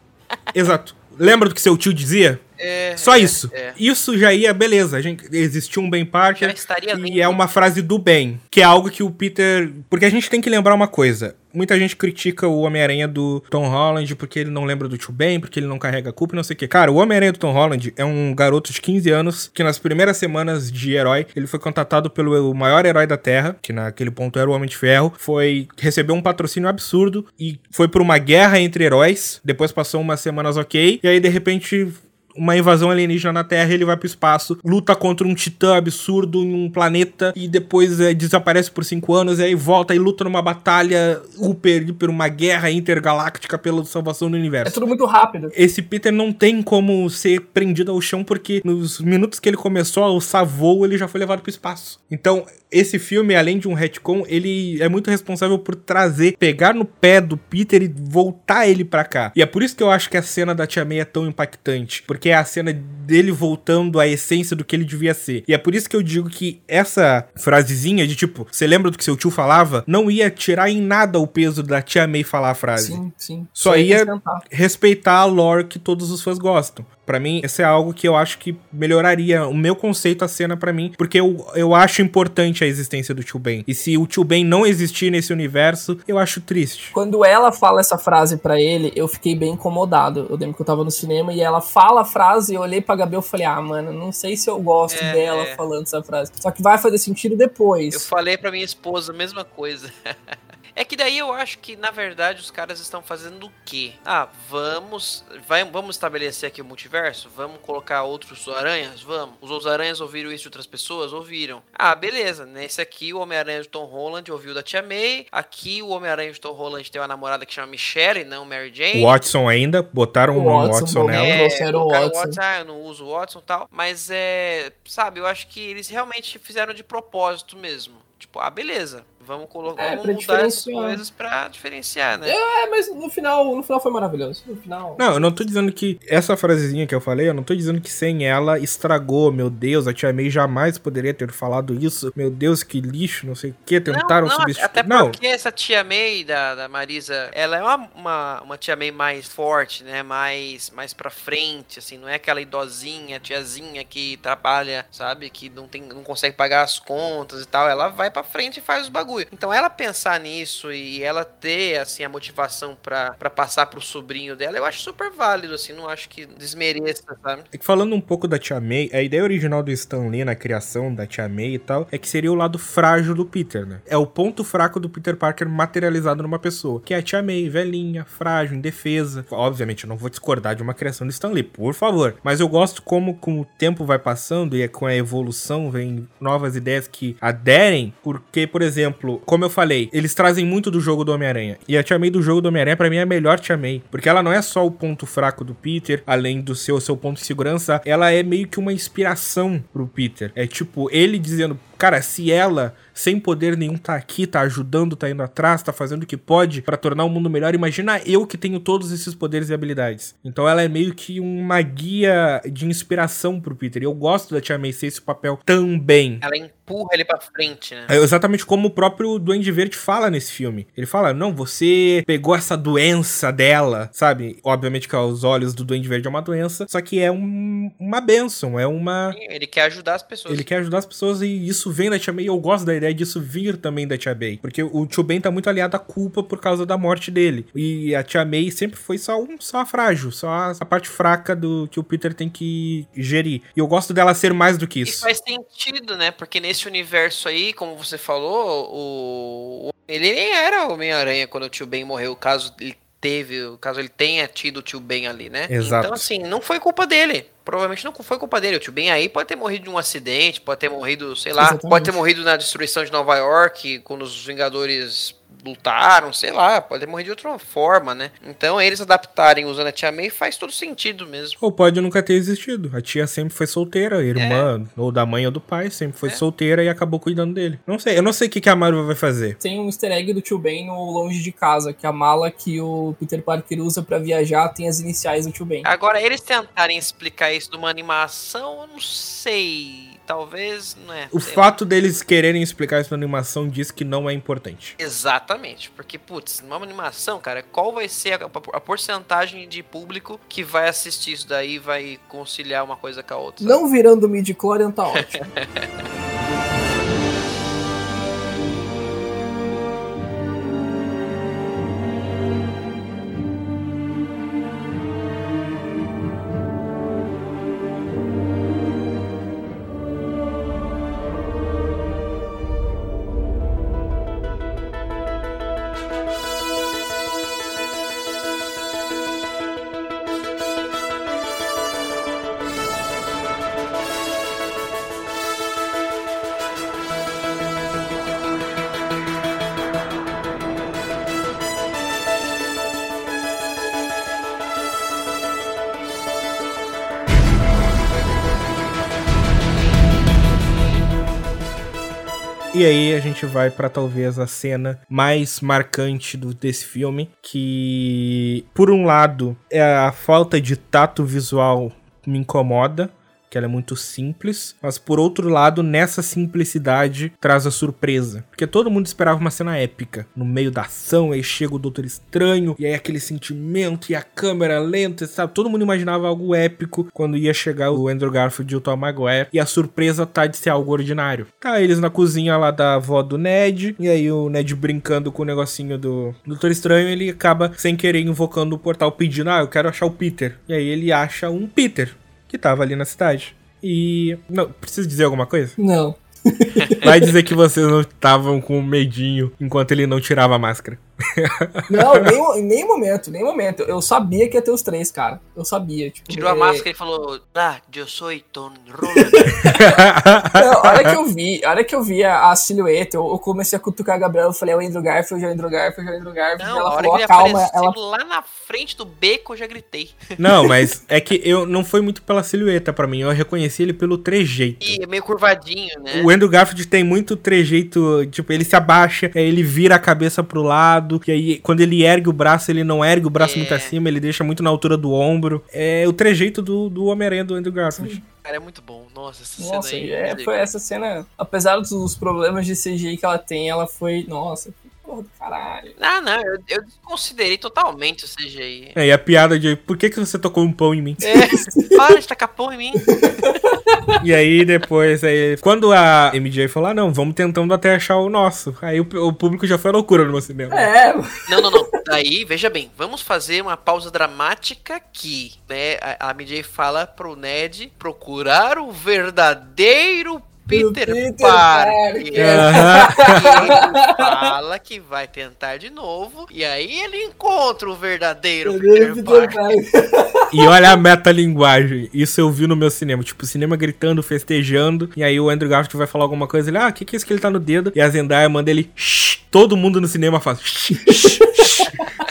Exato. Lembra do que seu tio dizia? É, Só é, isso. é. Isso já ia, beleza. A gente, existiu um Ben Já Parker estaria e lindo. é uma frase do Ben, que é algo que o Peter. Porque a gente tem que lembrar uma coisa. Muita gente critica o Homem-Aranha do Tom Holland porque ele não lembra do tio Ben, porque ele não carrega a culpa e não sei o quê. Cara, o Homem-Aranha do Tom Holland é um garoto de 15 anos que nas primeiras semanas de herói, ele foi contatado pelo maior herói da Terra, que naquele ponto era o Homem de Ferro, foi recebeu um patrocínio absurdo e foi por uma guerra entre heróis, depois passou umas semanas ok, e aí de repente uma invasão alienígena na Terra, ele vai pro espaço, luta contra um titã absurdo em um planeta e depois é, desaparece por cinco anos, e aí volta e luta numa batalha super, hiper, uma guerra intergaláctica pela salvação do É universo. tudo muito rápido. Esse Peter não tem como ser prendido ao chão porque nos minutos que ele começou a voo, ele já foi levado pro espaço. Então, esse filme, além de um retcon, ele é muito responsável por trazer, pegar no pé do Peter e voltar ele pra cá. E é por isso que eu acho que a cena da Tia May é tão impactante, porque é a cena dele voltando à essência do que ele devia ser. E é por isso que eu digo que essa frasezinha de tipo, você lembra do que seu tio falava? Não ia tirar em nada o peso da Tia May falar a frase Sim, sim. Só ia- acrescentar. respeitar a lore que todos os fãs gostam. Pra mim, isso é algo que eu acho que melhoraria o meu conceito a cena pra mim, porque eu, eu acho importante a existência do Tio Ben. E se o Tio Ben não existir nesse universo, eu acho triste. Quando ela fala essa frase pra ele, eu fiquei bem incomodado. Eu lembro que eu tava no cinema e ela fala a frase, eu olhei pra Gabi e falei, ah, mano, não sei se eu gosto É, dela é. falando essa frase. Só que vai fazer sentido depois. Eu falei pra minha esposa a mesma coisa. É que daí eu acho que, na verdade, os caras estão fazendo o quê? Ah, vamos. Vai, vamos estabelecer aqui o multiverso? Vamos colocar outros aranhas? Vamos. Os outros aranhas ouviram isso de outras pessoas? Ouviram. Ah, beleza. Nesse aqui, o Homem-Aranha de Tom Holland ouviu da Tia May. Aqui, o Homem-Aranha de Tom Holland tem uma namorada que chama Michelle, e não Mary Jane. Watson ainda, botaram O Watson, Watson nela. é. trouxeram o colocaram Watson. ah, eu não uso o Watson e tal. Mas é. Sabe, eu acho que eles realmente fizeram de propósito mesmo. Tipo, ah, beleza. Vamos colocar. É, vamos mudar diferenciar. coisas pra diferenciar, né? É, mas no final, no final foi maravilhoso. No final. Não, eu não tô dizendo que essa frasezinha que eu falei, eu não tô dizendo que sem ela estragou, meu Deus, a Tia May jamais poderia ter falado isso, meu Deus, que lixo, não sei o que, tentaram não, não, substituir. Até Não, porque essa tia May da, da Marisa, ela é uma, uma, uma tia May mais forte, né? Mais, mais pra frente, assim, não é aquela idosinha, tiazinha que trabalha, sabe? Que não, tem, não consegue pagar as contas e tal. Ela vai pra frente e faz os bagulho. Então ela pensar nisso e ela ter, assim, a motivação pra passar pro sobrinho dela, eu acho super válido, assim, não acho que desmereça, sabe? É falando um pouco da Tia May, a ideia original do Stan Lee na criação da Tia May e tal, é que seria o lado frágil do Peter, né? É o ponto fraco do Peter Parker materializado numa pessoa, que é a Tia May, velhinha, frágil, indefesa. Obviamente, eu não vou discordar de uma criação do Stan Lee, por favor. Mas eu gosto como com o tempo vai passando e é com a evolução vem novas ideias que aderem, porque, por exemplo, como eu falei, eles trazem muito do jogo do Homem-Aranha. E a Tia May do jogo do Homem-Aranha, pra mim, é a melhor Tia May. Porque ela não é só o ponto fraco do Peter, além do seu, seu ponto de segurança, ela é meio que uma inspiração pro Peter. É tipo, ele dizendo, cara, se ela, sem poder nenhum, tá aqui, tá ajudando, tá indo atrás, tá fazendo o que pode pra tornar o mundo melhor, imagina eu que tenho todos esses poderes e habilidades. Então ela é meio que uma guia de inspiração pro Peter. E eu gosto da Tia May ser esse papel também. Ela empurra ele pra frente, né? É exatamente como o próprio Duende Verde fala nesse filme. Ele fala: Não, você pegou essa doença dela, sabe? Obviamente que aos olhos do Duende Verde é uma doença, só que é um- uma benção, é uma. Ele quer ajudar as pessoas. Ele quer ajudar as pessoas e isso vem da Tia May eu gosto da ideia disso vir também da Tia May. Porque o Tio Ben tá muito aliado à culpa por causa da morte dele. E a Tia May sempre foi só um só frágil, só a parte fraca do que o Peter tem que gerir. E eu gosto dela ser mais do que E isso. faz sentido, né? Porque nesse universo aí, como você falou, o. o- Ele nem era Homem-Aranha quando o tio Ben morreu, caso ele teve, caso ele tenha tido o tio Ben ali, né? Exato. Então, assim, não foi culpa dele. Provavelmente não foi culpa dele. O tio Ben aí pode ter morrido de um acidente, pode ter morrido, sei lá, Exatamente. pode ter morrido na destruição de Nova York, quando os Vingadores lutaram, sei lá, pode morrido de outra forma, né? Então, eles adaptarem usando a Tia May faz todo sentido mesmo. Ou pode nunca ter existido. A tia sempre foi solteira, a irmã, É. ou da mãe ou do pai, sempre foi solteira e acabou cuidando dele. Não sei, eu não sei o que, que a Marvel vai fazer. Tem um easter egg do tio Ben no Longe de Casa, que a mala que o Peter Parker usa pra viajar tem as iniciais do tio Ben. Agora, eles tentarem explicar isso numa animação, eu não sei. Talvez, não é. O sei lá. fato deles quererem explicar isso na animação diz que não é importante. Exatamente, porque, putz, numa animação, cara, qual vai ser a, a porcentagem de público que vai assistir isso daí e vai conciliar uma coisa com a outra? Não virando midi-chlorian tá ótimo. gente vai pra talvez a cena mais marcante do, desse filme, que por um lado é a falta de tato visual me incomoda, que ela é muito simples, mas por outro lado, nessa simplicidade traz a surpresa, porque todo mundo esperava uma cena épica, no meio da ação, aí chega o Doutor Estranho, e aí aquele sentimento e a câmera lenta, sabe? Todo mundo imaginava algo épico quando ia chegar o Andrew Garfield e o Tom Maguire, e a surpresa tá de ser algo ordinário. Tá eles na cozinha lá da avó do Ned, e aí o Ned brincando com o negocinho do Doutor Estranho, ele acaba sem querer invocando o portal pedindo, ah, eu quero achar o Peter. E aí ele acha um Peter, que tava ali na cidade. E. Não, preciso dizer alguma coisa? Não. Vai dizer que vocês não estavam com medinho enquanto ele não tirava a máscara. Não, nem, em nenhum momento, nem momento. Eu sabia que ia ter os três, cara. Eu sabia. Tipo, Tirou a é- máscara e falou: Ah, eu sou Tom Holland. Não, a hora que eu vi, a hora que eu vi a, a silhueta, eu, eu comecei a cutucar a Gabriela, eu falei, é o Andrew Garfield, é o Andrew Garfield, é o Andrew Garfield. Não, ela a hora falou, que ele "Ah, calma, apareceu ela lá na frente do beco, eu já gritei. Não, mas é que eu não foi muito pela silhueta pra mim. Eu reconheci ele pelo trejeito. E é meio curvadinho, né? O Andrew Garfield tem muito trejeito, tipo, ele se abaixa, ele vira a cabeça pro lado, e aí quando ele ergue o braço, ele não ergue o braço É. muito acima, ele deixa muito na altura do ombro. É o trejeito do, do Homem-Aranha do Andrew Garfield. Cara, é muito bom. Nossa, essa Nossa, cena aí. é, meu foi essa cena, apesar dos problemas de CGI que ela tem, ela foi, nossa, porra do caralho. Ah, não, eu, eu desconsiderei totalmente o CGI. É, e a piada de por que, que você tocou um pão em mim? É, para de tacar pão em mim. E aí depois, aí, quando a MJ falou, ah, não, vamos tentando até achar o nosso. Aí o, o público já foi à loucura no meu cinema. É, Não, não, não. Daí, veja bem, vamos fazer uma pausa dramática aqui, né? A, a MJ fala pro Ned procurar o verdadeiro Peter, Peter Parker. Ele fala que vai tentar de novo. E aí ele encontra o verdadeiro Peter, Peter Parker. Parker. E olha a metalinguagem. Isso eu vi no meu cinema. Tipo, o cinema gritando, festejando. E aí o Andrew Garfield vai falar alguma coisa. Ele, ah, o que, que é isso que ele tá no dedo? E a Zendaya manda ele, shh. Todo mundo no cinema faz, shh,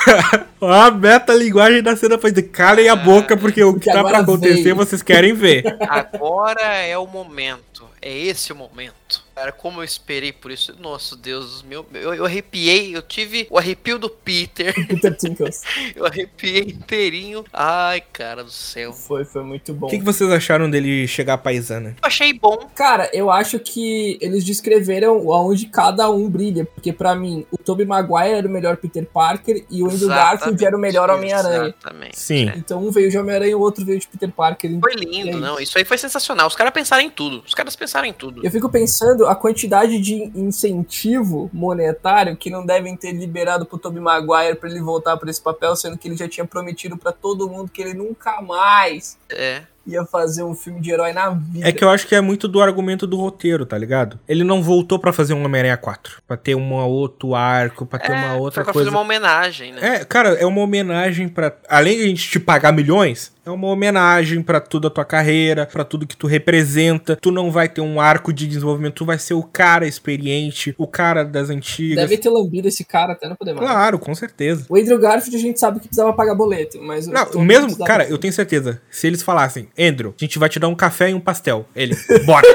a metalinguagem da cena faz de calem a boca, porque o que tá pra acontecer veio. vocês querem ver. Agora é o momento. É esse o momento. Cara, como eu esperei por isso. Nossa, Deus, meu, eu, eu arrepiei. Eu tive o arrepio do Peter. Peter Tinkles. Eu arrepiei inteirinho. Ai, cara do céu. Foi, foi muito bom. O que, que vocês acharam dele chegar à paisana? Eu achei bom. Cara, eu acho que eles descreveram aonde cada um brilha, porque pra mim, o Tobey Maguire era o melhor Peter Parker e o Andrew Garfield era o melhor Homem-Aranha. Exatamente. Sim. É. Então um veio de Homem-Aranha e o outro veio de Peter Parker. Foi É lindo, isso. não. Isso aí foi sensacional. Os caras pensaram em tudo. Os caras pensaram em tudo. Eu fico pensando a quantidade de incentivo monetário que não devem ter liberado pro Tobey Maguire pra ele voltar pra esse papel, sendo que ele já tinha prometido pra todo mundo que ele nunca mais É. ia fazer um filme de herói na vida. É que eu acho que é muito do argumento do roteiro, tá ligado? Ele não voltou pra fazer um Homem-Aranha 4. Pra ter um outro arco, pra ter uma outra É, foi pra coisa. fazer uma homenagem, né? É, cara, é uma homenagem pra. Além de a gente te pagar milhões, é uma homenagem pra toda a tua carreira, pra tudo que tu representa. Tu não vai ter um arco de desenvolvimento, tu vai ser o cara experiente, o cara das antigas. Deve ter lambido esse cara até não poder mais. Claro, com certeza. O Andrew Garfield a gente sabe que precisava pagar boleto, mas... o Não, Tom mesmo, cara, eu tenho certeza. Se eles falassem, Andrew, a gente vai te dar um café e um pastel. Ele, bora!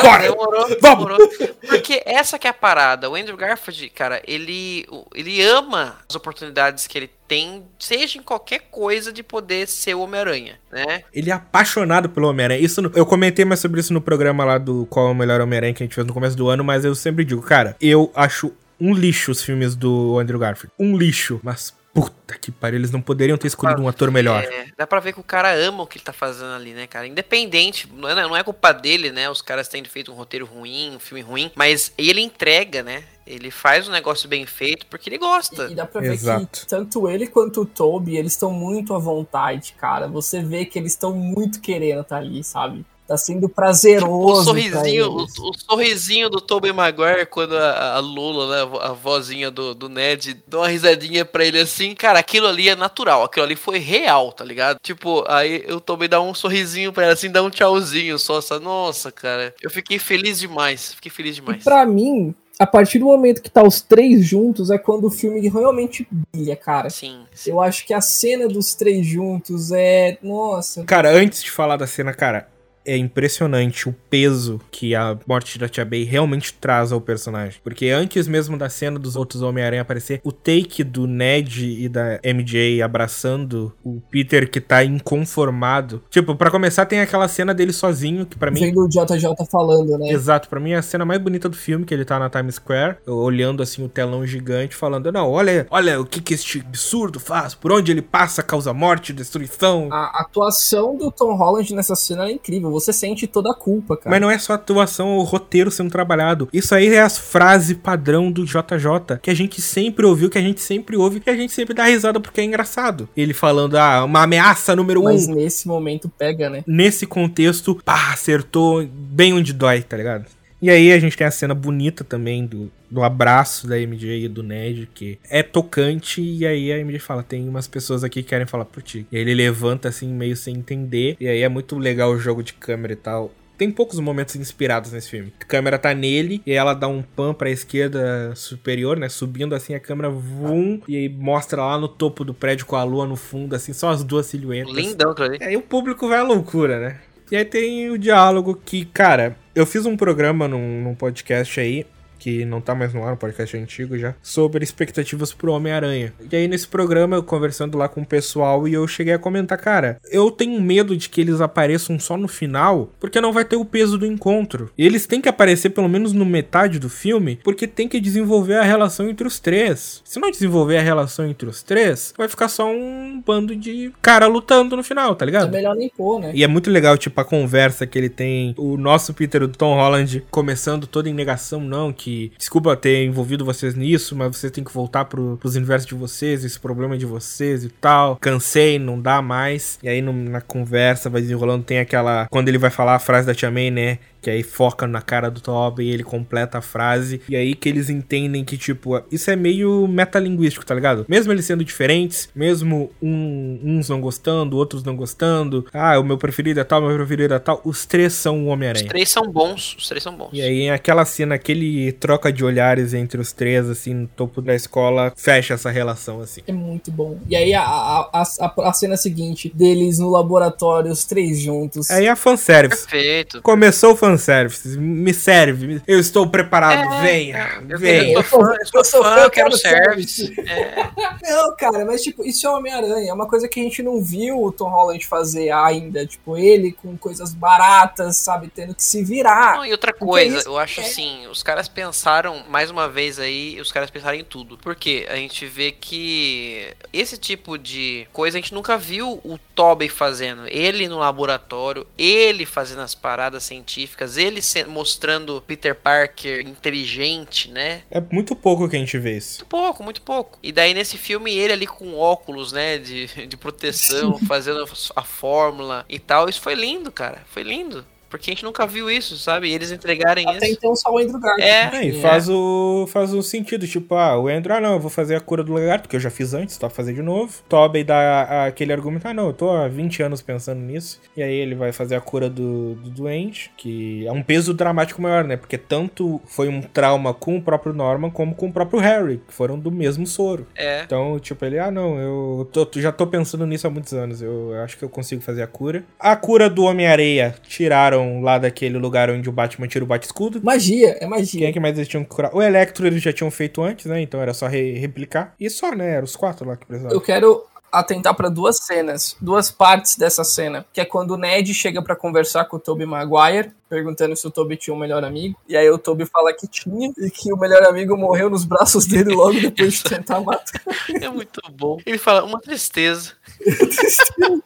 Bora! demorou, Vamos! demorou. Porque essa que é a parada. O Andrew Garfield, cara, ele, ele ama as oportunidades que ele tem, seja em qualquer coisa, de poder ser o Homem-Aranha, né? Ele é apaixonado pelo Homem-Aranha. Isso eu comentei mais sobre isso no programa lá do Qual é o Melhor Homem-Aranha que a gente fez no começo do ano, mas eu sempre digo, cara, eu acho um lixo os filmes do Andrew Garfield. Um lixo. Mas puta que pariu, eles não poderiam ter escolhido um ator melhor. É, dá pra ver que o cara ama o que ele tá fazendo ali, né, cara? Independente, não é, não é culpa dele, né? Os caras têm feito um roteiro ruim, um filme ruim, mas ele entrega, né? Ele faz um negócio bem feito porque ele gosta. E dá pra ver Exato. que tanto ele quanto o Toby, eles estão muito à vontade, cara. Você vê que eles estão muito querendo estar ali, sabe? Tá sendo O prazeroso. sorrisinho, pra o, o sorrisinho do Tobey Maguire quando a, a Lula, né, a vo- a vozinha do, do Ned, dá uma risadinha pra ele assim, cara, aquilo ali é natural, aquilo ali foi real, tá ligado? Tipo, aí o Tobey dá um sorrisinho pra ela assim, dá um tchauzinho só, essa, nossa, cara, eu fiquei feliz demais, fiquei feliz E demais. pra mim, a partir do momento que tá os três juntos, é quando o filme realmente brilha, cara. Sim, sim. Eu acho que a cena dos três juntos é. Nossa. Cara, antes de falar da cena, cara, é impressionante o peso que a morte da Tia May realmente traz ao personagem. Porque antes mesmo da cena dos outros Homem-Aranha aparecer, o take do Ned e da MJ abraçando o Peter que tá inconformado. Tipo, pra começar, tem aquela cena dele sozinho, que pra mim Vendo o JJ falando, né? Exato, pra mim é a cena mais bonita do filme, que ele tá na Times Square, olhando assim o telão gigante, falando: Não, olha, olha o que, que este absurdo faz, por onde ele passa, causa morte, destruição. A atuação do Tom Holland nessa cena é incrível. Você sente toda a culpa, cara. Mas não é só a atuação, é o roteiro sendo trabalhado. Isso aí é as frases padrão do JJ, que a gente sempre ouviu, que a gente sempre ouve, que a gente sempre dá risada porque é engraçado. Ele falando, ah, uma ameaça número Mas um. nesse momento pega, né? Nesse contexto, pá, acertou bem onde dói, tá ligado? E aí a gente tem a cena bonita também do, do abraço da MJ e do Ned, que é tocante, e aí a MJ fala, tem umas pessoas aqui que querem falar por ti. E aí ele levanta assim, meio sem entender, e aí é muito legal o jogo de câmera e tal. Tem poucos momentos inspirados nesse filme. A câmera tá nele, e ela dá um pan pra esquerda superior, né? Subindo assim, a câmera vum, e aí mostra lá no topo do prédio com a lua no fundo, assim, só as duas silhuetas. Lindão ali. E aí o público vai à loucura, né? E aí tem o diálogo que, cara, eu fiz um programa num, num podcast aí, que não tá mais no ar, um podcast antigo já, sobre expectativas pro Homem-Aranha. E aí nesse programa, eu conversando lá com o pessoal, e eu cheguei a comentar, cara, eu tenho medo de que eles apareçam só no final, porque não vai ter o peso do encontro. E eles têm que aparecer pelo menos no metade do filme, porque tem que desenvolver a relação entre os três. Se não desenvolver a relação entre os três, vai ficar só um bando de cara lutando no final, tá ligado? É melhor nem pôr, né? E é muito legal, tipo, a conversa que ele tem. O nosso Peter, o Tom Holland, começando toda em negação, não, que desculpa ter envolvido vocês nisso, mas vocês têm que voltar pro, pros universos de vocês, esse problema de vocês e tal. Cansei, não dá mais. E aí no- na conversa vai desenrolando, tem aquela. Quando ele vai falar a frase da Tia May, né? Que aí foca na cara do Toby e ele completa a frase. E aí que eles entendem que, tipo, isso é meio metalinguístico, tá ligado? Mesmo eles sendo diferentes, mesmo um- uns não gostando, outros não gostando. Ah, o meu preferido é tal, o meu preferido é tal. Os três são o Os Homem-Aranha. três são bons, os três são bons. E aí, aquela cena, aquele troca de olhares entre os três, assim, no topo da escola, fecha essa relação, assim. É muito bom. E aí a, a, a, a- a cena seguinte, deles no laboratório, os três juntos. Aí é fanservice. Perfeito. Começou o fanservice, fanservice. Me serve. Eu estou preparado. venha, Eu, venha. eu sou fã, eu sou Eu sou fã, eu quero service. É. Não, cara, mas tipo, isso é Homem-Aranha. É uma coisa que a gente não viu o Tom Holland fazer ainda. Tipo, ele com coisas baratas, sabe? Tendo que se virar. Não, e outra coisa, eu acho é- assim, os caras pensaram, mais uma vez aí, os caras pensaram em tudo. Porque a gente vê que esse tipo de coisa a gente nunca viu o Tobey fazendo. Ele no laboratório, ele fazendo as paradas científicas, ele mostrando Peter Parker inteligente, né? É muito pouco que a gente vê isso. Muito pouco, muito pouco. E daí nesse filme ele ali com óculos, né, de, de proteção, fazendo a fórmula e tal. Isso foi lindo, cara. Foi lindo. Porque a gente nunca viu isso, sabe? E eles entregarem Até isso. então só o Andrew Garfield. É, É, e faz o, faz o sentido, tipo, ah, o Andrew, ah não, eu vou fazer a cura do lagarto, que eu já fiz antes, tá fazer de novo. Tobey dá aquele argumento, ah não, eu tô há 20 anos pensando nisso. E aí ele vai fazer a cura do, do doente, que é um peso dramático maior, né? Porque tanto foi um trauma com o próprio Norman, como com o próprio Harry, que foram do mesmo soro. É. Então, tipo, ele, ah, não, eu tô- já tô pensando nisso há muitos anos. Eu acho que eu consigo fazer a cura. A cura do Homem-Areia tiraram lá daquele lugar onde o Batman tira o bate-escudo. Magia, é Quem magia. é que mais eles tinham que curar? O Electro eles já tinham feito antes, né? Então era só re- replicar. E só, né? Eram os quatro lá que precisavam. Eu quero atentar pra duas cenas, duas partes dessa cena, que é quando o Ned chega pra conversar com o Tobey Maguire, perguntando se o Tobey tinha um melhor amigo, e aí o Tobey fala que tinha e que o melhor amigo morreu nos braços dele logo depois de tentar matar. É muito bom. Ele fala, uma tristeza.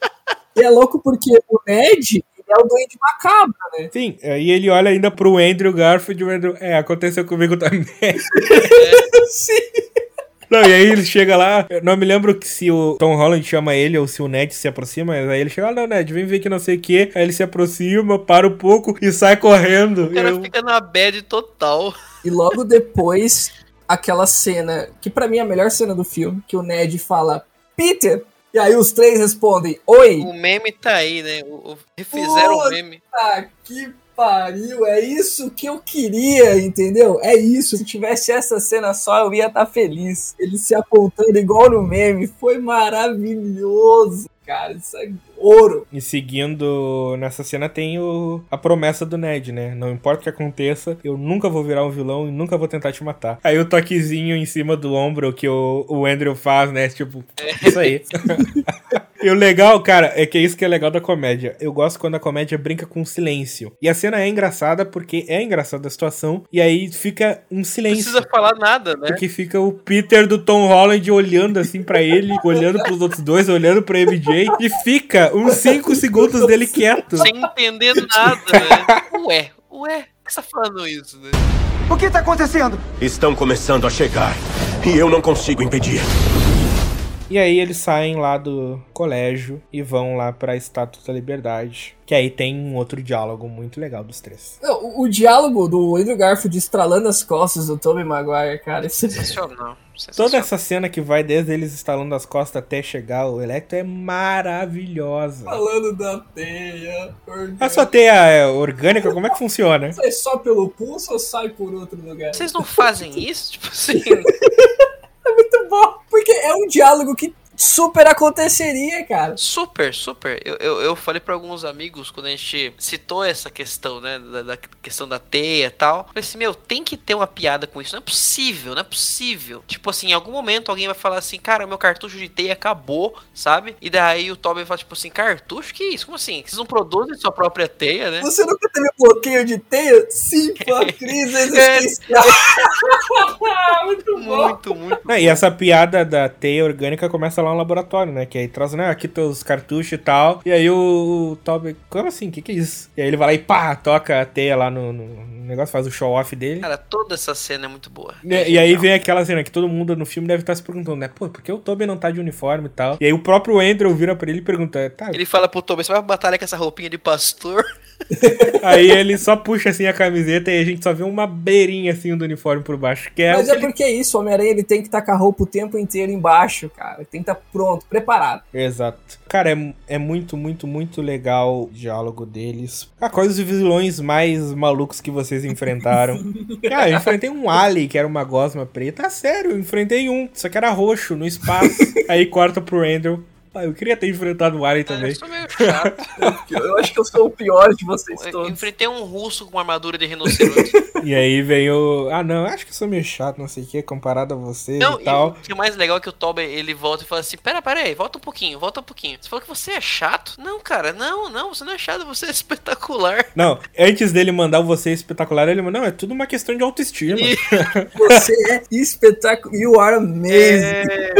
E é louco porque o Ned é o doente macabro, né? Sim, aí ele olha ainda pro Andrew Garfield e o Andrew, é, aconteceu comigo também. Sim. Não, e aí ele chega lá, eu não me lembro que se o Tom Holland chama ele ou se o Ned se aproxima, mas aí ele chega, ah, não, Ned, vem ver que não sei o que. Aí ele se aproxima, para um pouco e sai correndo. O cara Eu- fica na bad total. E logo depois, aquela cena, que pra mim é a melhor cena do filme, que o Ned fala, Peter! E aí os três respondem, Oi! O meme tá aí, né? O, o- refizeram o Puta. meme. Ah, que pariu, é isso que eu queria, entendeu? É isso. Se tivesse essa cena só, eu ia estar feliz. Ele se apontando igual no meme. Foi maravilhoso, cara. Isso é ouro. E seguindo nessa cena tem o, a promessa do Ned, né? Não importa o que aconteça, eu nunca vou virar um vilão e nunca vou tentar te matar. Aí o toquezinho em cima do ombro que o, o Andrew faz, né? Tipo, isso aí. e o legal, cara, é que é isso que é legal da comédia. Eu gosto quando a comédia brinca com silêncio. E a cena é engraçada porque é engraçada a situação. E aí fica um Não silêncio. precisa falar nada, né? Porque fica o Peter do Tom Holland olhando assim pra ele, olhando pros outros dois, olhando pra MJ, e fica uns 5 segundos dele quieto. Sem entender nada, né? Ué, ué, por que você tá falando isso, né? O que tá acontecendo? Estão começando a chegar. E eu não consigo impedir. E aí eles saem lá do colégio e vão lá pra Estátua da Liberdade. Que aí tem um outro diálogo muito legal dos três. Não, o, o diálogo do Andrew Garfield estralando as costas do Tobey Maguire, cara, isso é Sensacional. Toda essa cena que vai desde eles estalando as costas até chegar o Electro é maravilhosa. falando da teia. A sua teia é orgânica, como é que funciona? Sai só pelo pulso ou sai por outro lugar? Vocês não fazem isso? Tipo assim. é um diálogo que super aconteceria, cara. Super, super. Eu, eu, eu falei pra alguns amigos quando a gente citou essa questão, né? Da, da questão da teia e tal. Eu falei assim, meu, tem que ter uma piada com isso. Não é possível, não é possível. Tipo assim, em algum momento alguém vai falar assim, cara, meu cartucho de teia acabou, sabe? E daí o Toby fala, tipo assim, cartucho? Que isso? Como assim? Vocês não produzem sua própria teia, né? Você nunca teve bloqueio de teia? Sim, foi uma crise existencial. muito bom. Muito, muito. É, e essa piada da teia orgânica começa no laboratório, né? Que aí traz, né? Aqui teus cartuchos e tal. E aí o, o Toby, como assim? O que, que é isso? E aí ele vai lá e pá, toca a teia lá no, no negócio, faz o show off dele. Cara, toda essa cena é muito boa. E, e aí vem aquela cena que todo mundo no filme deve estar se perguntando, né? Pô, por que o Toby não tá de uniforme e tal? E aí o próprio Andrew vira pra ele e pergunta, tá. Ele fala pro Toby, você vai pra batalha com essa roupinha de pastor? Aí ele só puxa assim a camiseta e a gente só vê uma beirinha assim do uniforme por baixo. Que é Mas o é ele- porque é isso, o Homem-Aranha ele tem que estar com a roupa o tempo inteiro embaixo, cara. Tem que estar pronto, preparado. Exato. Cara, é, é muito, muito, muito legal o diálogo deles. Ah, quais os vilões mais malucos que vocês enfrentaram? ah, eu enfrentei um Ali, que era uma gosma preta. Ah, sério, eu enfrentei um, só que era roxo, no espaço. Aí corta pro Andrew. Ah, eu queria ter enfrentado o Alien Eu também. sou meio chato. Eu acho que eu sou o pior de vocês Eu todos. enfrentei um russo com uma armadura de rinoceronte. E aí vem o. Ah, não, acho que eu sou meio chato, não sei o que, comparado a você Não, e e tal. o que é mais legal é que o Toby, ele volta e fala assim, pera, pera aí, volta um pouquinho, volta um pouquinho. Você falou que você é chato? Não, cara, não, não, você não é chato, você é espetacular. Não, antes dele mandar o você espetacular, ele mandou, não, é tudo uma questão de autoestima. E- Você é espetáculo. You are amazing. É,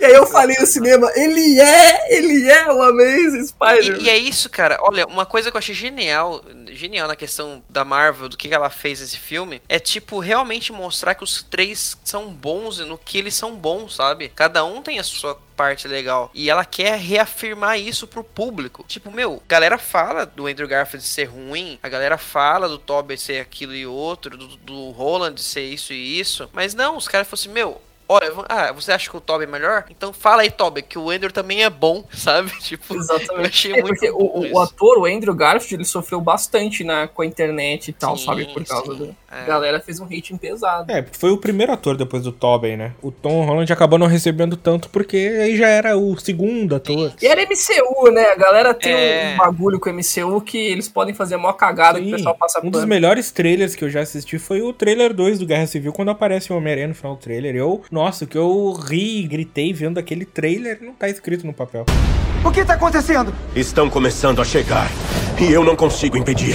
E aí eu falei no cinema, ele é, ele é o Amazing Spider. E, e é isso, cara. Olha, uma coisa que eu achei genial, genial na questão da Marvel, do que ela fez nesse filme, é tipo realmente mostrar que os três são bons no que eles são bons, sabe? Cada um tem a sua parte legal. E ela quer reafirmar isso pro público. Tipo, meu, galera fala do Andrew Garfield ser ruim, a galera fala do Tobey ser aquilo e outro, do, do Roland ser isso e isso, mas não, os caras falaram assim, meu, Olha, ah, você acha que o Toby é melhor? Então fala aí, Toby, que o Andrew também é bom, sabe? Tipo, eu Exatamente. achei É muito porque bom o, o ator, o Andrew Garfield, ele sofreu bastante na, com a internet e tal, Sim, sabe? Por causa sim, do. é. A galera fez um rating pesado. É, foi o primeiro ator depois do Tobey, né? O Tom Holland acabou não recebendo tanto porque aí já era o segundo ator. E era MCU, né? A galera tem É. um bagulho com MCU que eles podem fazer a maior cagada que Sim, o pessoal passa um dos melhores trailers que eu já assisti foi o trailer 2 do Guerra Civil, quando aparece o Homem-Aranha no final do trailer. Eu, nossa, o que eu ri e gritei vendo aquele trailer não tá escrito no papel. O que tá acontecendo? Estão começando a chegar. E eu não consigo impedir.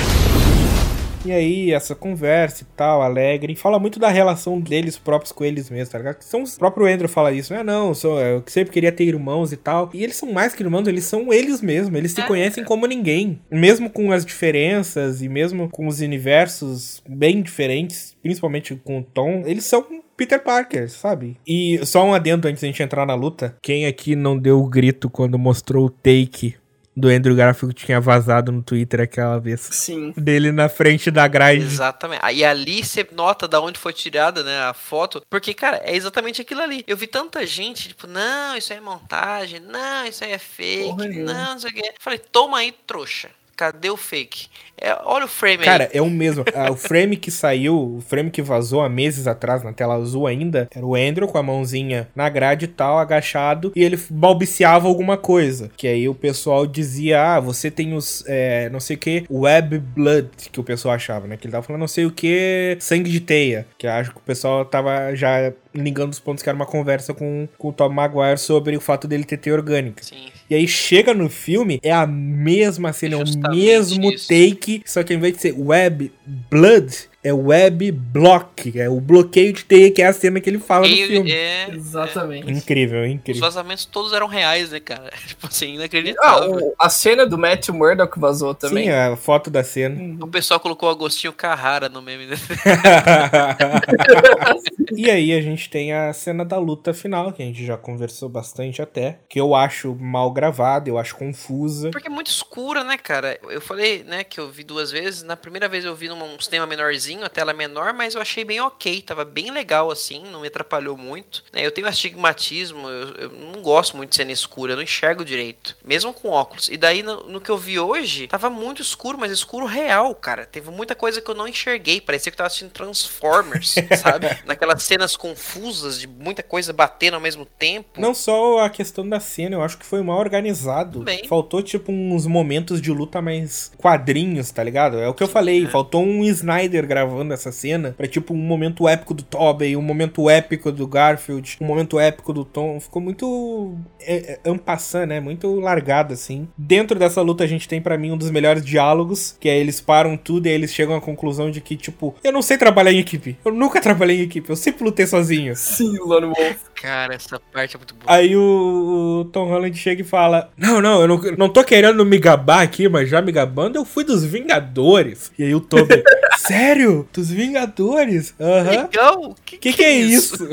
E aí, essa conversa e tal, alegre, fala muito da relação deles próprios com eles mesmos, tá ligado? Que São, os- o próprio Andrew fala isso, né? Não, sou, eu sempre queria ter irmãos e tal. E eles são mais que irmãos, eles são eles mesmos, eles se É. conhecem como ninguém. Mesmo com as diferenças e mesmo com os universos bem diferentes, principalmente com o Tom, eles são Peter Parker, sabe? E só um adendo antes da gente entrar na luta. Quem aqui não deu o grito quando mostrou o take do Andrew Garfield que tinha vazado no Twitter aquela vez? Sim. Dele na frente da grade. Exatamente. Aí ali você nota da onde foi tirada, né, a foto. Porque, cara, é exatamente aquilo ali. Eu vi tanta gente, tipo, não, isso aí é montagem, não, isso aí é fake, Porra não, não sei o quê. Falei, toma aí, trouxa. Cadê o fake? É, olha o frame Cara, aí. é o mesmo. Ah, o frame que saiu, o frame que vazou há meses atrás na tela azul ainda, era o Andrew com a mãozinha na grade e tal, agachado, e ele balbuciava alguma coisa. Que aí o pessoal dizia, ah, você tem os, é, não sei o que, web blood, que o pessoal achava, né? Que ele tava falando não sei o que, sangue de teia. Que acho que o pessoal tava já ligando os pontos que era uma conversa com, com o Tom Maguire sobre o fato dele ter teia orgânica. Sim. E aí chega no filme, é a mesma cena, é o mesmo isso. take, só que ao invés de ser web blood, é web block, é o bloqueio de teia, que é a cena que ele fala no filme. é, Exatamente. Incrível, os incrível. vazamentos todos eram reais, né, cara? Tipo assim, Ah, inacreditável. o- a cena do Matthew Murdock vazou também. Sim, a foto da cena. O pessoal colocou Agostinho Carrara no meme dele. e aí a gente tem a cena da luta final, que a gente já conversou bastante até, que eu acho mal gravada, eu acho confusa. Porque é muito escura, né, cara? Eu falei, né, que eu vi duas vezes. Na primeira vez eu vi num cinema menorzinho, a tela é menor, mas eu achei bem ok. Tava bem legal, assim, não me atrapalhou muito. né? Eu tenho astigmatismo, eu, eu não gosto muito de cena escura, eu não enxergo direito. Mesmo com óculos. E daí, no, no que eu vi hoje, tava muito escuro, mas escuro real, cara. Teve muita coisa que eu não enxerguei. Parecia que eu tava assistindo Transformers, sabe? Naquelas cenas confusas de muita coisa batendo ao mesmo tempo. Não só a questão da cena, eu acho que foi mal organizado. Bem. Faltou, tipo, uns momentos de luta mais quadrinhos, tá ligado? É o que eu falei, faltou um Snyder gravando essa cena pra, tipo, um momento épico do Tobey, um momento épico do Garfield, um momento épico do Tom. Ficou muito é, é, ampassant, né? Muito largado, assim. Dentro dessa luta a gente tem, pra mim, um dos melhores diálogos, que é eles param tudo e aí eles chegam à conclusão de que, tipo, eu não sei trabalhar em equipe. Eu nunca trabalhei em equipe, eu sempre lutei sozinho. Sim, Lone Wolf. Cara, essa parte é muito boa. Aí o, o Tom Holland chega e fala: Não, não, eu não, não tô querendo me gabar aqui, mas já me gabando, eu fui dos Vingadores. E aí o Toby, sério? Dos Vingadores? Aham. Legal? O que, Que que é isso?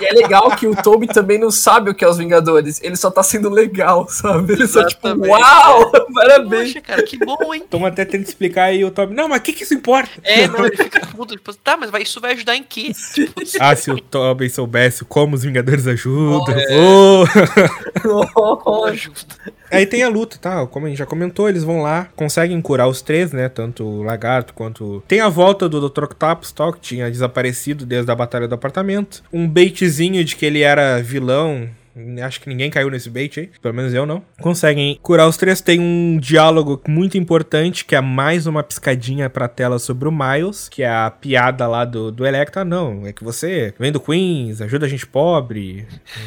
E é legal que o Toby também não sabe o que é os Vingadores. Ele só tá sendo legal, sabe? Ele só tipo, Exatamente. uau, parabéns. Poxa, cara, que bom, hein? Tom até tenta explicar aí o Toby: Não, mas o que que isso importa? É, não, ele fica puto. Tipo, tá, mas vai, isso vai ajudar em quê? Tipo, Ah, se o Toby soubesse como os Vingadores ajudam. é. Oh. não ajuda. Aí tem a luta, tá? Como a gente já comentou, eles vão lá, conseguem curar os três, né? Tanto o Lagarto quanto. Tem a volta do Dr. Octopus, tal, que tinha desaparecido desde a Batalha do Apartamento. Um baitzinho de que ele era vilão acho que ninguém caiu nesse bait aí, pelo menos eu não. Conseguem curar os três. Tem um diálogo muito importante, que é mais uma piscadinha pra tela sobre o Miles, que é a piada lá do, do Electra. Não, é que você vem do Queens, ajuda a gente pobre.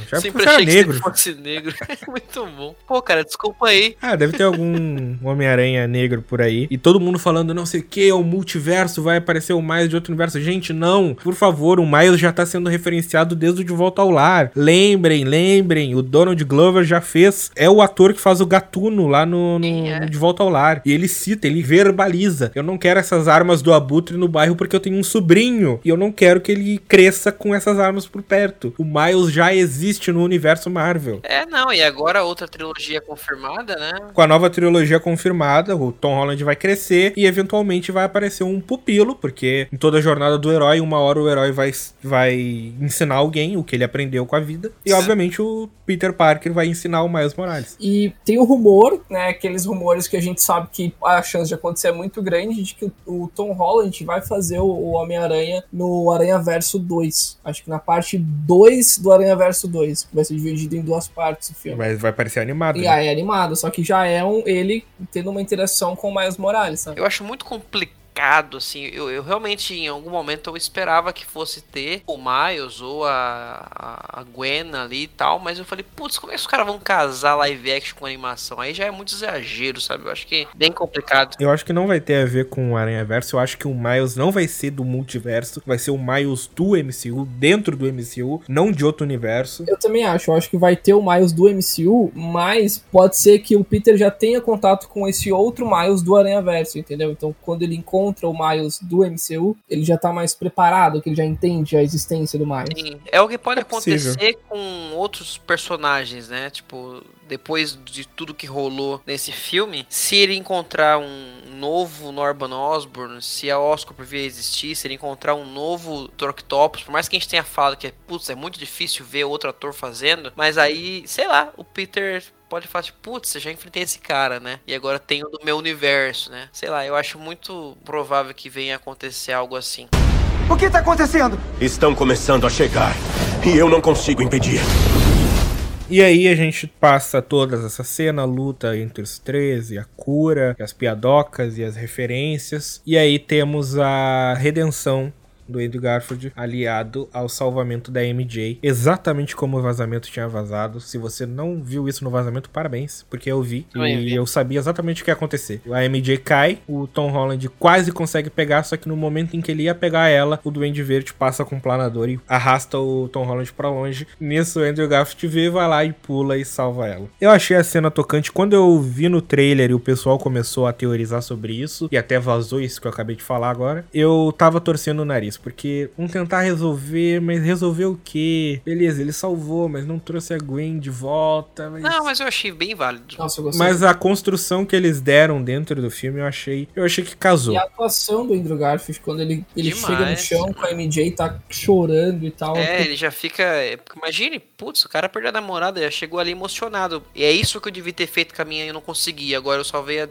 Já Sempre achei que negro. fosse negro. Muito bom. Pô, cara, desculpa aí. Ah, deve ter algum Homem-Aranha negro por aí. E todo mundo falando, não sei o que, o multiverso vai aparecer o Miles de outro universo. Gente, não. Por favor, o Miles já tá sendo referenciado desde o De Volta ao Lar. Lembrem, lembrem. O Donald Glover já fez. É o ator que faz o gatuno lá no, no- Quem é? no De Volta ao Lar. E ele cita, ele verbaliza. Eu não quero essas armas do Abutre no bairro porque eu tenho um sobrinho. E eu não quero que ele cresça com essas armas por perto. O Miles já existe no universo Marvel. É, não, e agora outra trilogia confirmada, né? Com a nova trilogia confirmada, o Tom Holland vai crescer e eventualmente vai aparecer um pupilo, porque em toda a jornada do herói, uma hora o herói vai, vai ensinar alguém o que ele aprendeu com a vida. E obviamente o Peter Parker vai ensinar o Miles Morales. E tem o rumor, né? Aqueles rumores que a gente sabe que a chance de acontecer é muito grande, de que o, Tom Holland vai fazer o, Homem-Aranha no Aranha Verso 2. Acho que na parte 2 do Aranha Verso 2, que vai ser dividido em duas partes o filme. Mas vai parecer animado. E né? é animado, só que já é um, ele tendo uma interação com o Miles Morales, sabe? Eu acho muito complicado, assim. Eu, eu realmente, em algum momento, eu esperava que fosse ter o Miles ou a, a, a Gwen ali e tal, mas eu falei, putz, como é que os caras vão casar live action com animação? Aí já é muito exagero, sabe? Eu acho que é bem complicado. Eu acho que não vai ter a ver com o Aranha Verso. Eu acho que o Miles não vai ser do multiverso. Vai ser o Miles do MCU, dentro do MCU, não de outro universo. Eu também acho, eu acho que vai ter o Miles do MCU, mas pode ser que o Peter já tenha contato com esse outro Miles do Aranha Verso, entendeu? Então, quando ele encontra o Miles do MCU, ele já tá mais preparado, que ele já entende a existência do Miles. Sim, é o que pode É possível. acontecer com outros personagens, né? Tipo, depois de tudo que rolou nesse filme, se ele encontrar um novo Norman Osborn, se a Oscar por vir a existir, se ele encontrar um novo Dr. Octopus, por mais que a gente tenha falado que putz, é muito difícil ver outro ator fazendo, mas aí, sei lá, o Peter pode falar, tipo, putz, já enfrentei esse cara, né? E agora tem o do meu universo, né? Sei lá, eu acho muito provável que venha acontecer algo assim. O que tá acontecendo? Estão começando a chegar. E eu não consigo impedir. E aí a gente passa toda essa cena, a luta entre os três, e a cura, e as piadocas e as referências. E aí temos a redenção do Andrew Garfield aliado ao salvamento da MJ, exatamente como o vazamento tinha vazado. Se você não viu isso no vazamento, parabéns, porque eu vi Também e vi. eu sabia exatamente o que ia acontecer. A MJ cai, o Tom Holland quase consegue pegar, só que no momento em que ele ia pegar ela, o Duende Verde passa com o planador e arrasta o Tom Holland pra longe. Nisso, o Andrew Garfield vê, vai lá e pula e salva ela. Eu achei a cena tocante. Quando eu vi no trailer e o pessoal começou a teorizar sobre isso, e até vazou isso que eu acabei de falar agora, eu tava torcendo o nariz, porque vamos tentar resolver, mas resolver o quê? Beleza, ele salvou, mas não trouxe a Gwen de volta. Mas... Não, mas eu achei bem válido. Nossa, eu gostei. Mas a construção que eles deram dentro do filme, eu achei, eu achei que casou. E a atuação do Andrew Garfield, quando ele, ele Demais. chega no chão com a MJ, tá chorando e tal. É, ele já fica. Imagine, putz, o cara perdeu a namorada, já chegou ali emocionado. E é isso que eu devia ter feito com a minha e eu não consegui. Agora eu salvei a.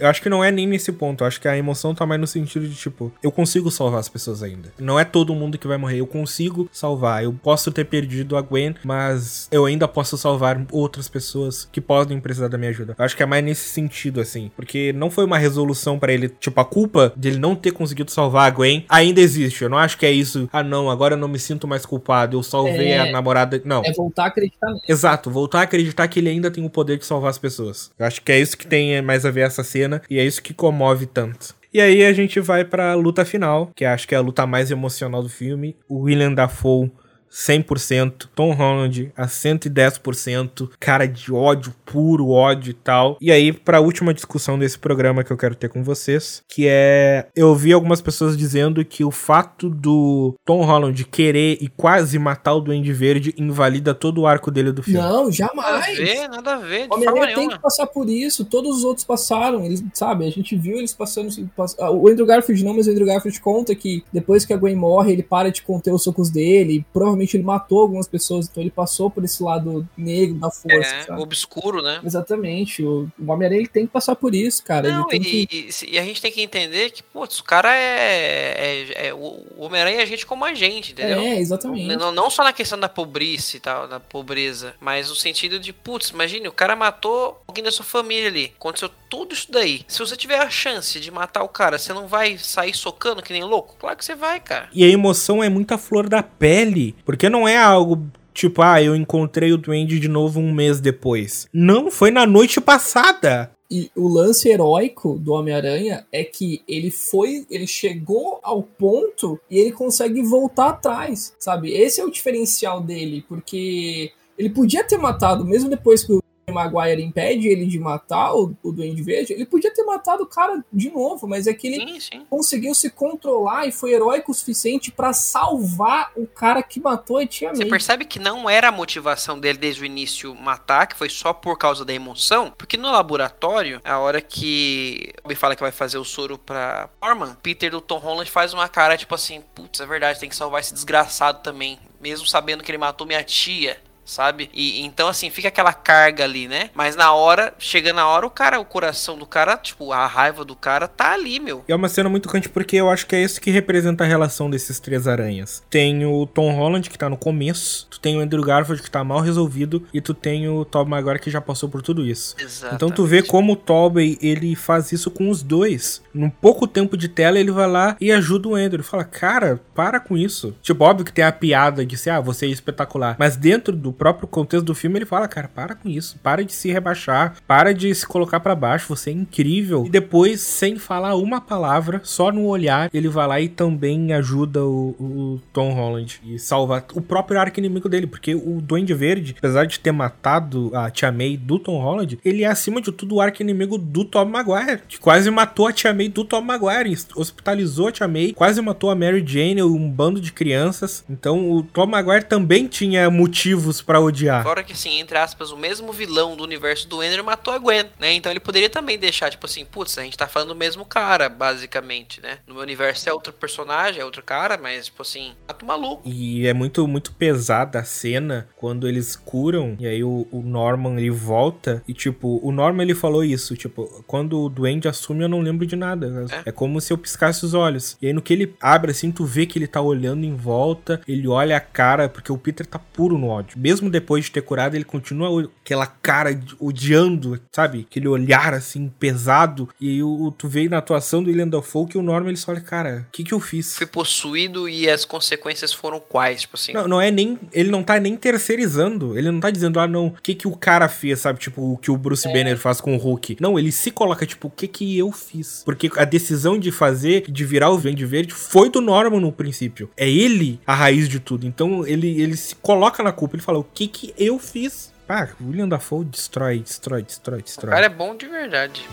Eu acho que não é nem nesse ponto. Eu acho que a emoção tá mais no sentido de, tipo, eu consigo salvar as pessoas ainda. Não é todo mundo que vai morrer. Eu consigo salvar. Eu posso ter perdido a Gwen, mas eu ainda posso salvar outras pessoas que podem precisar da minha ajuda. Eu acho que é mais nesse sentido, assim. Porque não foi uma resolução pra ele. Tipo, a culpa de ele não ter conseguido salvar a Gwen ainda existe. Eu não acho que é isso. Ah, não, agora eu não me sinto mais culpado. Eu salvei É. a namorada. Não. É voltar a acreditar. Exato, voltar a acreditar que ele ainda tem o poder de salvar as pessoas. Eu acho que é isso que tem mais a ver essa cena e é isso que comove tanto. E aí a gente vai pra luta final, que acho que é a luta mais emocional do filme. O William Dafoe 100%, Tom Holland a 110%, cara de ódio, puro ódio e tal. E aí, pra última discussão desse programa que eu quero ter com vocês, que é. Eu vi algumas pessoas dizendo que o fato do Tom Holland querer e quase matar o Duende Verde invalida todo o arco dele do filme. Não, Nada a jamais. ver, nada a ver, de O forma Homem-Aranha tem que passar por isso, todos os outros passaram, eles, sabe, a gente viu eles passando, pass- ah, o Andrew Garfield não, mas o Andrew Garfield conta que depois que a Gwen morre, ele para de conter os socos dele, e provavelmente provavelmente ele matou algumas pessoas, então ele passou por esse lado negro da força. É, sabe? obscuro, né? Exatamente. O, o Homem-Aranha tem que passar por isso, cara. Não, e, que. e- a gente tem que entender que, putz, o cara é. é- é- o o Homem-Aranha é gente como a gente, entendeu? É, exatamente. Não, não só na questão da pobreza e tal, da pobreza, mas no sentido de, putz, imagine, o cara matou alguém da sua família ali. Aconteceu tudo isso daí. Se você tiver a chance de matar o cara, você não vai sair socando que nem louco? Claro que você vai, cara. E a emoção é muito a flor da pele, porque não é algo tipo, ah, eu encontrei o Duende de novo um mês depois. Não, foi na noite passada. E o lance heróico do Homem-Aranha é que ele foi, ele chegou ao ponto e ele consegue voltar atrás, sabe? Esse é o diferencial dele, porque ele podia ter matado, mesmo depois que o Maguire impede ele de matar o, o Duende Verde, ele podia ter matado o cara de novo, mas é que ele Sim, sim. conseguiu se controlar e foi heróico o suficiente pra salvar o cara que matou a Tia Você May. percebe que não era a motivação dele desde o início matar, que foi só por causa da emoção? Porque no laboratório, a hora que Bobby fala que vai fazer o soro pra Norman, Peter do Tom Holland faz uma cara tipo assim: putz, é verdade, tem que salvar esse desgraçado também. Mesmo sabendo que ele matou minha tia. Sabe? E então, assim, fica aquela carga ali, né? Mas na hora, chega na hora, o cara, o coração do cara, tipo, a raiva do cara tá ali, meu. E é uma cena muito cante porque eu acho que é isso que representa a relação desses três aranhas. Tem o Tom Holland que tá no começo, tu tem o Andrew Garfield que tá mal resolvido e tu tem o Tobey Maguire que já passou por tudo isso. Exato. Então tu vê como o Tobey, ele faz isso com os dois. Num pouco tempo de tela, ele vai lá e ajuda o Andrew. Ele fala, cara, para com isso. Tipo, óbvio que tem a piada de ser, ah, você é espetacular. Mas dentro do próprio contexto do filme, ele fala, cara, para com isso. Para de se rebaixar. Para de se colocar pra baixo. Você é incrível. E depois, sem falar uma palavra, só no olhar, ele vai lá e também ajuda o, o Tom Holland. E salva o próprio arco inimigo dele. Porque o Duende Verde, apesar de ter matado a Tia May do Tom Holland, ele é acima de tudo o arco inimigo do Tom Maguire. Que quase matou a Tia May do Tom Maguire. Hospitalizou a Tia May. Quase matou a Mary Jane, um bando de crianças. Então o Tom Maguire também tinha motivos pra odiar. Fora que, assim, entre aspas, o mesmo vilão do universo do Andrew matou a Gwen, né? Então ele poderia também deixar, tipo assim, putz, a gente tá falando do mesmo cara, basicamente, né? No meu universo é outro personagem, é outro cara, mas, tipo assim, mata o maluco. E é muito, muito pesada a cena quando eles curam. E aí o, o Norman ele volta. E tipo, o Norman ele falou isso. Tipo, quando o Duende assume, eu não lembro de nada. É, como se eu piscasse os olhos. E aí no que ele abre assim, tu vê que ele tá olhando em volta. Ele olha a cara, porque o Peter tá puro no ódio. Mesmo depois de ter curado, ele continua aquela cara odiando, sabe? Aquele olhar assim, pesado. E o, tu vê na atuação do William Dafoe que o Norman ele só olha, cara, o que que eu fiz? Fui possuído e as consequências foram quais, tipo assim. Não, não é nem. Ele não tá nem terceirizando. Ele não tá dizendo, ah, não, o que que o cara fez, sabe? Tipo, o que o Bruce Banner faz com o Hulk. Não, ele se coloca, tipo, o que que eu fiz? Porque a decisão de fazer, de virar o Vende Verde, foi do Norman no princípio. É ele a raiz de tudo. Então ele, ele se coloca na culpa. Ele fala, que que eu fiz? Ah, o William Dafoe destrói, destrói, destrói, O destrói. cara é bom de verdade.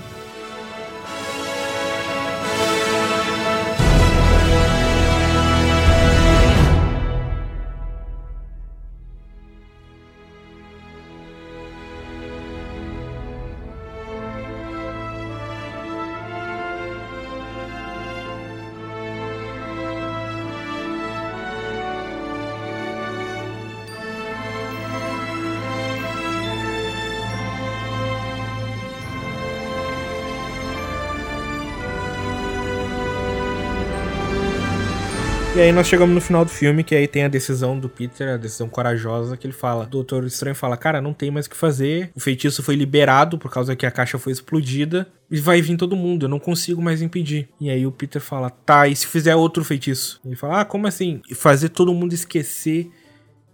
E aí nós chegamos no final do filme, que aí tem a decisão do Peter, a decisão corajosa, que ele fala. O Doutor Estranho fala, cara, não tem mais o que fazer. O feitiço foi liberado por causa que a caixa foi explodida. E vai vir todo mundo, eu não consigo mais impedir. E aí o Peter fala, tá, e se fizer outro feitiço? Ele fala, ah, como assim? E fazer todo mundo esquecer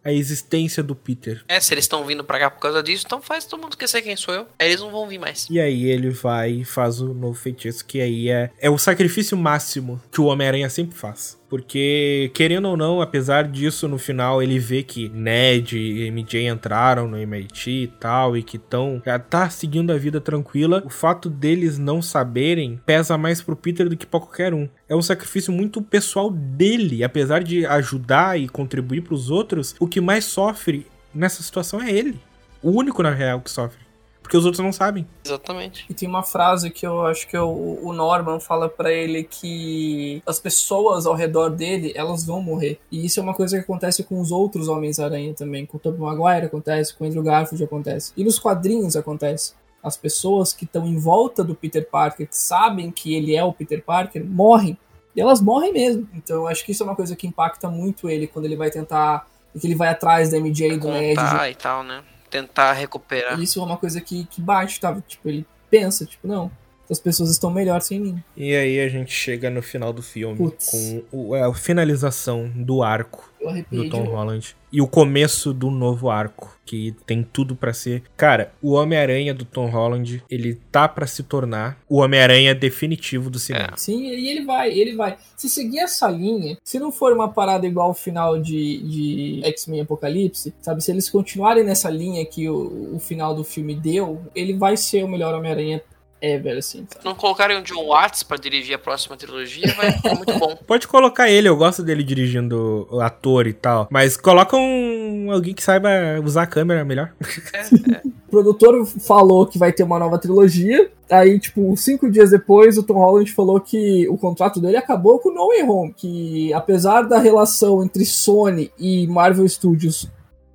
a existência do Peter. É, se eles estão vindo pra cá por causa disso, então faz todo mundo esquecer quem sou eu. Aí eles não vão vir mais. E aí ele vai e faz o novo feitiço, que aí é, é o sacrifício máximo que o Homem-Aranha sempre faz. Porque, querendo ou não, apesar disso, no final ele vê que Ned e MJ entraram no MIT e tal, e que estão tá seguindo a vida tranquila. O fato deles não saberem pesa mais pro Peter do que pra qualquer um. É um sacrifício muito pessoal dele, apesar de ajudar e contribuir pros outros, o que mais sofre nessa situação é ele. O único, na real, que sofre. Porque os outros não sabem. Exatamente. E tem uma frase que eu acho que o, o Norman fala pra ele que as pessoas ao redor dele, elas vão morrer. E isso é uma coisa que acontece com os outros Homens-Aranha também. Com o Tobey Maguire acontece, com o Andrew Garfield acontece. E nos quadrinhos acontece. As pessoas que estão em volta do Peter Parker, que sabem que ele é o Peter Parker, morrem. E elas morrem mesmo. Então eu acho que isso é uma coisa que impacta muito ele quando ele vai tentar. Que ele vai atrás da MJ e do Ned. Contar e tal, né? Tentar recuperar. Isso é uma coisa que, que bate, tá? Tipo, ele pensa, tipo, não, as pessoas estão melhor sem mim. E aí a gente chega no final do filme Putz. com o- é, a finalização do arco Eu arrepiei do Tom. Holland e o começo do novo arco, que tem tudo pra ser. Cara, o Homem-Aranha do Tom Holland, ele tá pra se tornar o Homem-Aranha definitivo do cinema. Sim, e ele vai, ele vai. Se seguir essa linha, se não for uma parada igual ao final de, de X-Men Apocalipse, sabe? Se eles continuarem nessa linha que o, o final do filme deu, ele vai ser o melhor Homem-Aranha ever, assim. sabe? Se não colocarem o John Watts pra dirigir a próxima trilogia, vai ficar muito bom. Pode colocar ele, eu gosto dele dirigindo o ator e tal, mas coloca um alguém que saiba usar a câmera melhor. O produtor falou que vai ter uma nova trilogia. Aí, tipo, cinco dias depois, o Tom Holland falou que o contrato dele acabou com No Way Home. Que apesar da relação entre Sony e Marvel Studios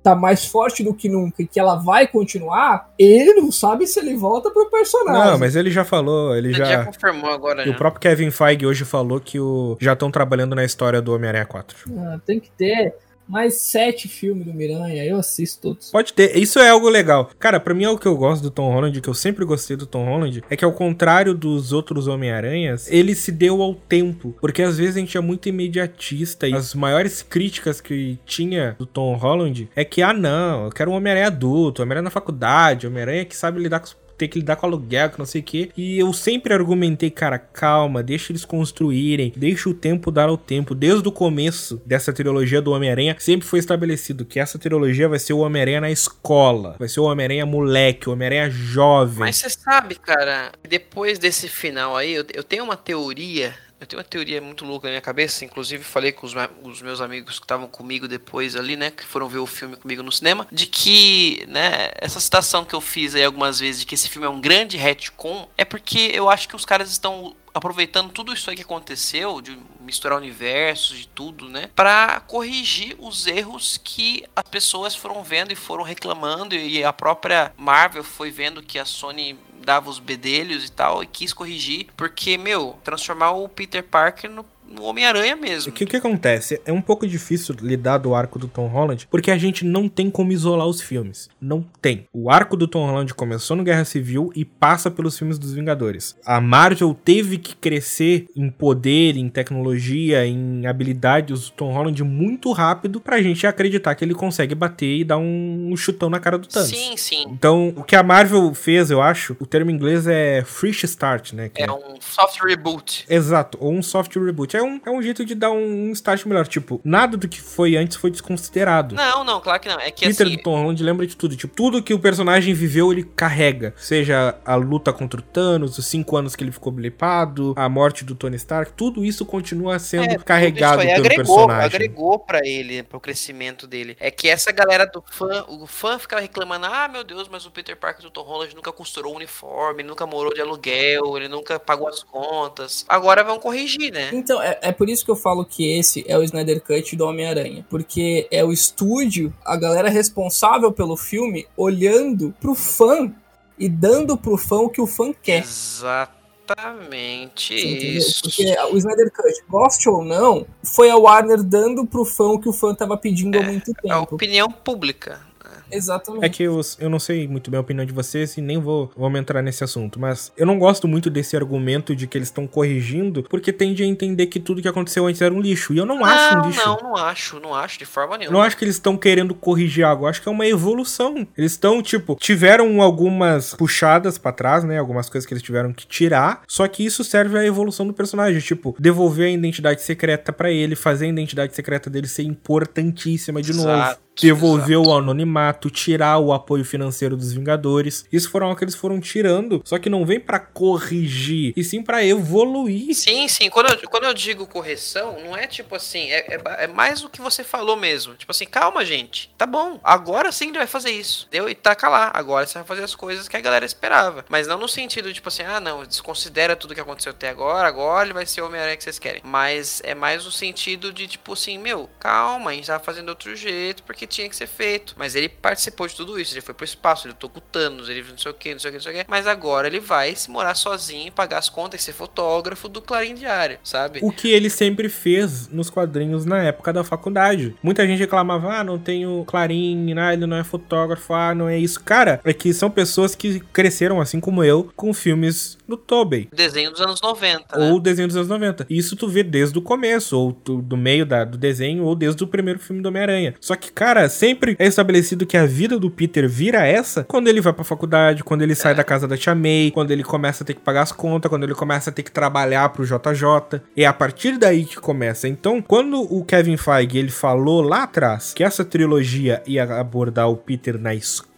tá mais forte do que nunca e que ela vai continuar, ele não sabe se ele volta pro personagem. Não, mas ele já falou, ele Ele já já confirmou agora. E o já. próprio Kevin Feige hoje falou que o... já estão trabalhando na história do Homem-Aranha 4. Ah, tem que ter mais sete filmes do Miranha, eu assisto todos. Pode ter, isso é algo legal. Cara, pra mim é o que eu gosto do Tom Holland, que eu sempre gostei do Tom Holland, é que ao contrário dos outros Homem-Aranhas, ele se deu ao tempo. Porque às vezes a gente é muito imediatista e as maiores críticas que tinha do Tom Holland é que, ah não, eu quero um Homem-Aranha adulto, Homem-Aranha na faculdade, Homem-Aranha que sabe lidar com os ter que lidar com aluguel, que não sei o que. E eu sempre argumentei, cara, calma, deixa eles construírem, deixa o tempo dar ao tempo. Desde o começo dessa trilogia do Homem-Aranha, sempre foi estabelecido que essa trilogia vai ser o Homem-Aranha na escola, vai ser o Homem-Aranha moleque, o Homem-Aranha jovem. Mas você sabe, cara, depois desse final aí, eu, eu tenho uma teoria. Eu tenho uma teoria muito louca na minha cabeça. Inclusive, falei com os, os meus amigos que estavam comigo depois ali, né? Que foram ver o filme comigo no cinema. De que, né? Essa citação que eu fiz aí algumas vezes de que esse filme é um grande retcon. É porque eu acho que os caras estão aproveitando tudo isso aí que aconteceu, de misturar universos, de tudo, né? Pra corrigir os erros que as pessoas foram vendo e foram reclamando. E a própria Marvel foi vendo que a Sony dava os bedelhos e tal e quis corrigir. Porque, meu, transformar o Peter Parker no, no Homem-Aranha mesmo. O que, que acontece? É um pouco difícil lidar do arco do Tom Holland, porque a gente não tem como isolar os filmes. Não tem. O arco do Tom Holland começou no Guerra Civil e passa pelos filmes dos Vingadores. A Marvel teve que crescer em poder, em tecnologia, em habilidades do Tom Holland muito rápido pra gente acreditar que ele consegue bater e dar um, chutão na cara do Thanos. Sim, sim. Então, o que a Marvel fez, eu acho, o termo em inglês é fresh start, né? É um soft reboot. Exato, ou um soft reboot. É um, é um jeito de dar um, um start melhor. Tipo, nada do que foi antes foi desconsiderado. Não, não, claro que não. É que Peter assim. do Tom Holland lembra de tudo. Tipo, tudo que o personagem viveu, ele carrega. Seja a luta contra o Thanos, os cinco anos que ele ficou blipado, a morte do Tony Stark, tudo isso continua sendo É, carregado tudo isso aí pelo agregou, personagem. agregou pra ele, pro crescimento dele. É que essa galera do fã, o fã ficava reclamando: ah, meu Deus, mas o Peter Parker do Tom Holland nunca costurou o uniforme, ele nunca morou de aluguel, ele nunca pagou as contas. Agora vão corrigir, né? Então, é, é por isso que eu falo que esse é o Snyder Cut do Homem-Aranha. Porque é o estúdio, a galera responsável pelo filme, olhando pro fã e dando pro fã o que o fã quer. Exatamente isso. Porque o Snyder Cut, goste ou não, foi a Warner dando pro fã o que o fã tava pedindo há muito É a tempo. opinião pública. Exatamente. É que eu, eu não sei muito bem a opinião de vocês e nem vou vamos entrar nesse assunto, mas eu não gosto muito desse argumento de que eles estão corrigindo, porque tende a entender que tudo que aconteceu antes era um lixo. E eu não, acho um lixo. Não, não acho, não acho de forma nenhuma. não acho que eles estão querendo corrigir algo, eu acho que é uma evolução. Eles estão, tipo, tiveram algumas puxadas pra trás, né? Algumas coisas que eles tiveram que tirar, só que isso serve à evolução do personagem, tipo, devolver a identidade secreta pra ele, fazer a identidade secreta dele ser importantíssima de novo. Devolver o anonimato, tirar o apoio financeiro dos Vingadores. Isso foram algo que eles foram tirando, só que não vem pra corrigir, e sim pra evoluir. Sim, sim. Quando eu, quando eu digo correção, não é tipo assim, é, é, é mais o que você falou mesmo. Tipo assim, calma, gente. Tá bom, agora sim ele vai fazer isso. Deu e taca lá. Agora você vai fazer as coisas que a galera esperava. Mas não no sentido, tipo assim, ah, não, desconsidera tudo que aconteceu até agora, agora ele vai ser o Homem-Aranha que vocês querem. Mas é mais o sentido de, tipo assim, meu, calma, a gente tava fazendo outro jeito porque tinha que ser feito. Mas ele participou de tudo isso, ele foi pro espaço, ele o Thanos, ele não sei o que, não sei o que, não sei o que. Mas agora ele vai se morar sozinho, pagar as contas e ser fotógrafo do Clarim Diário, sabe? O que ele sempre fez nos quadrinhos na época da faculdade. Muita gente reclamava, ah, não tenho Clarim, ah, ele não é fotógrafo, ah, não é isso. Cara, é que são pessoas que cresceram, assim como eu, com filmes do Tobey. Desenho dos anos 90. Né? Ou desenho dos anos 90. Isso tu vê desde o começo, ou tu, do meio da, do desenho, ou desde o primeiro filme do Homem-Aranha. Só que, cara, sempre é estabelecido que a vida do Peter vira essa quando ele vai pra faculdade, quando ele sai É. da casa da Tia May, quando ele começa a ter que pagar as contas, quando ele começa a ter que trabalhar pro JJ. É a partir daí que começa. Então, quando o Kevin Feige ele falou lá atrás que essa trilogia ia abordar o Peter na escola,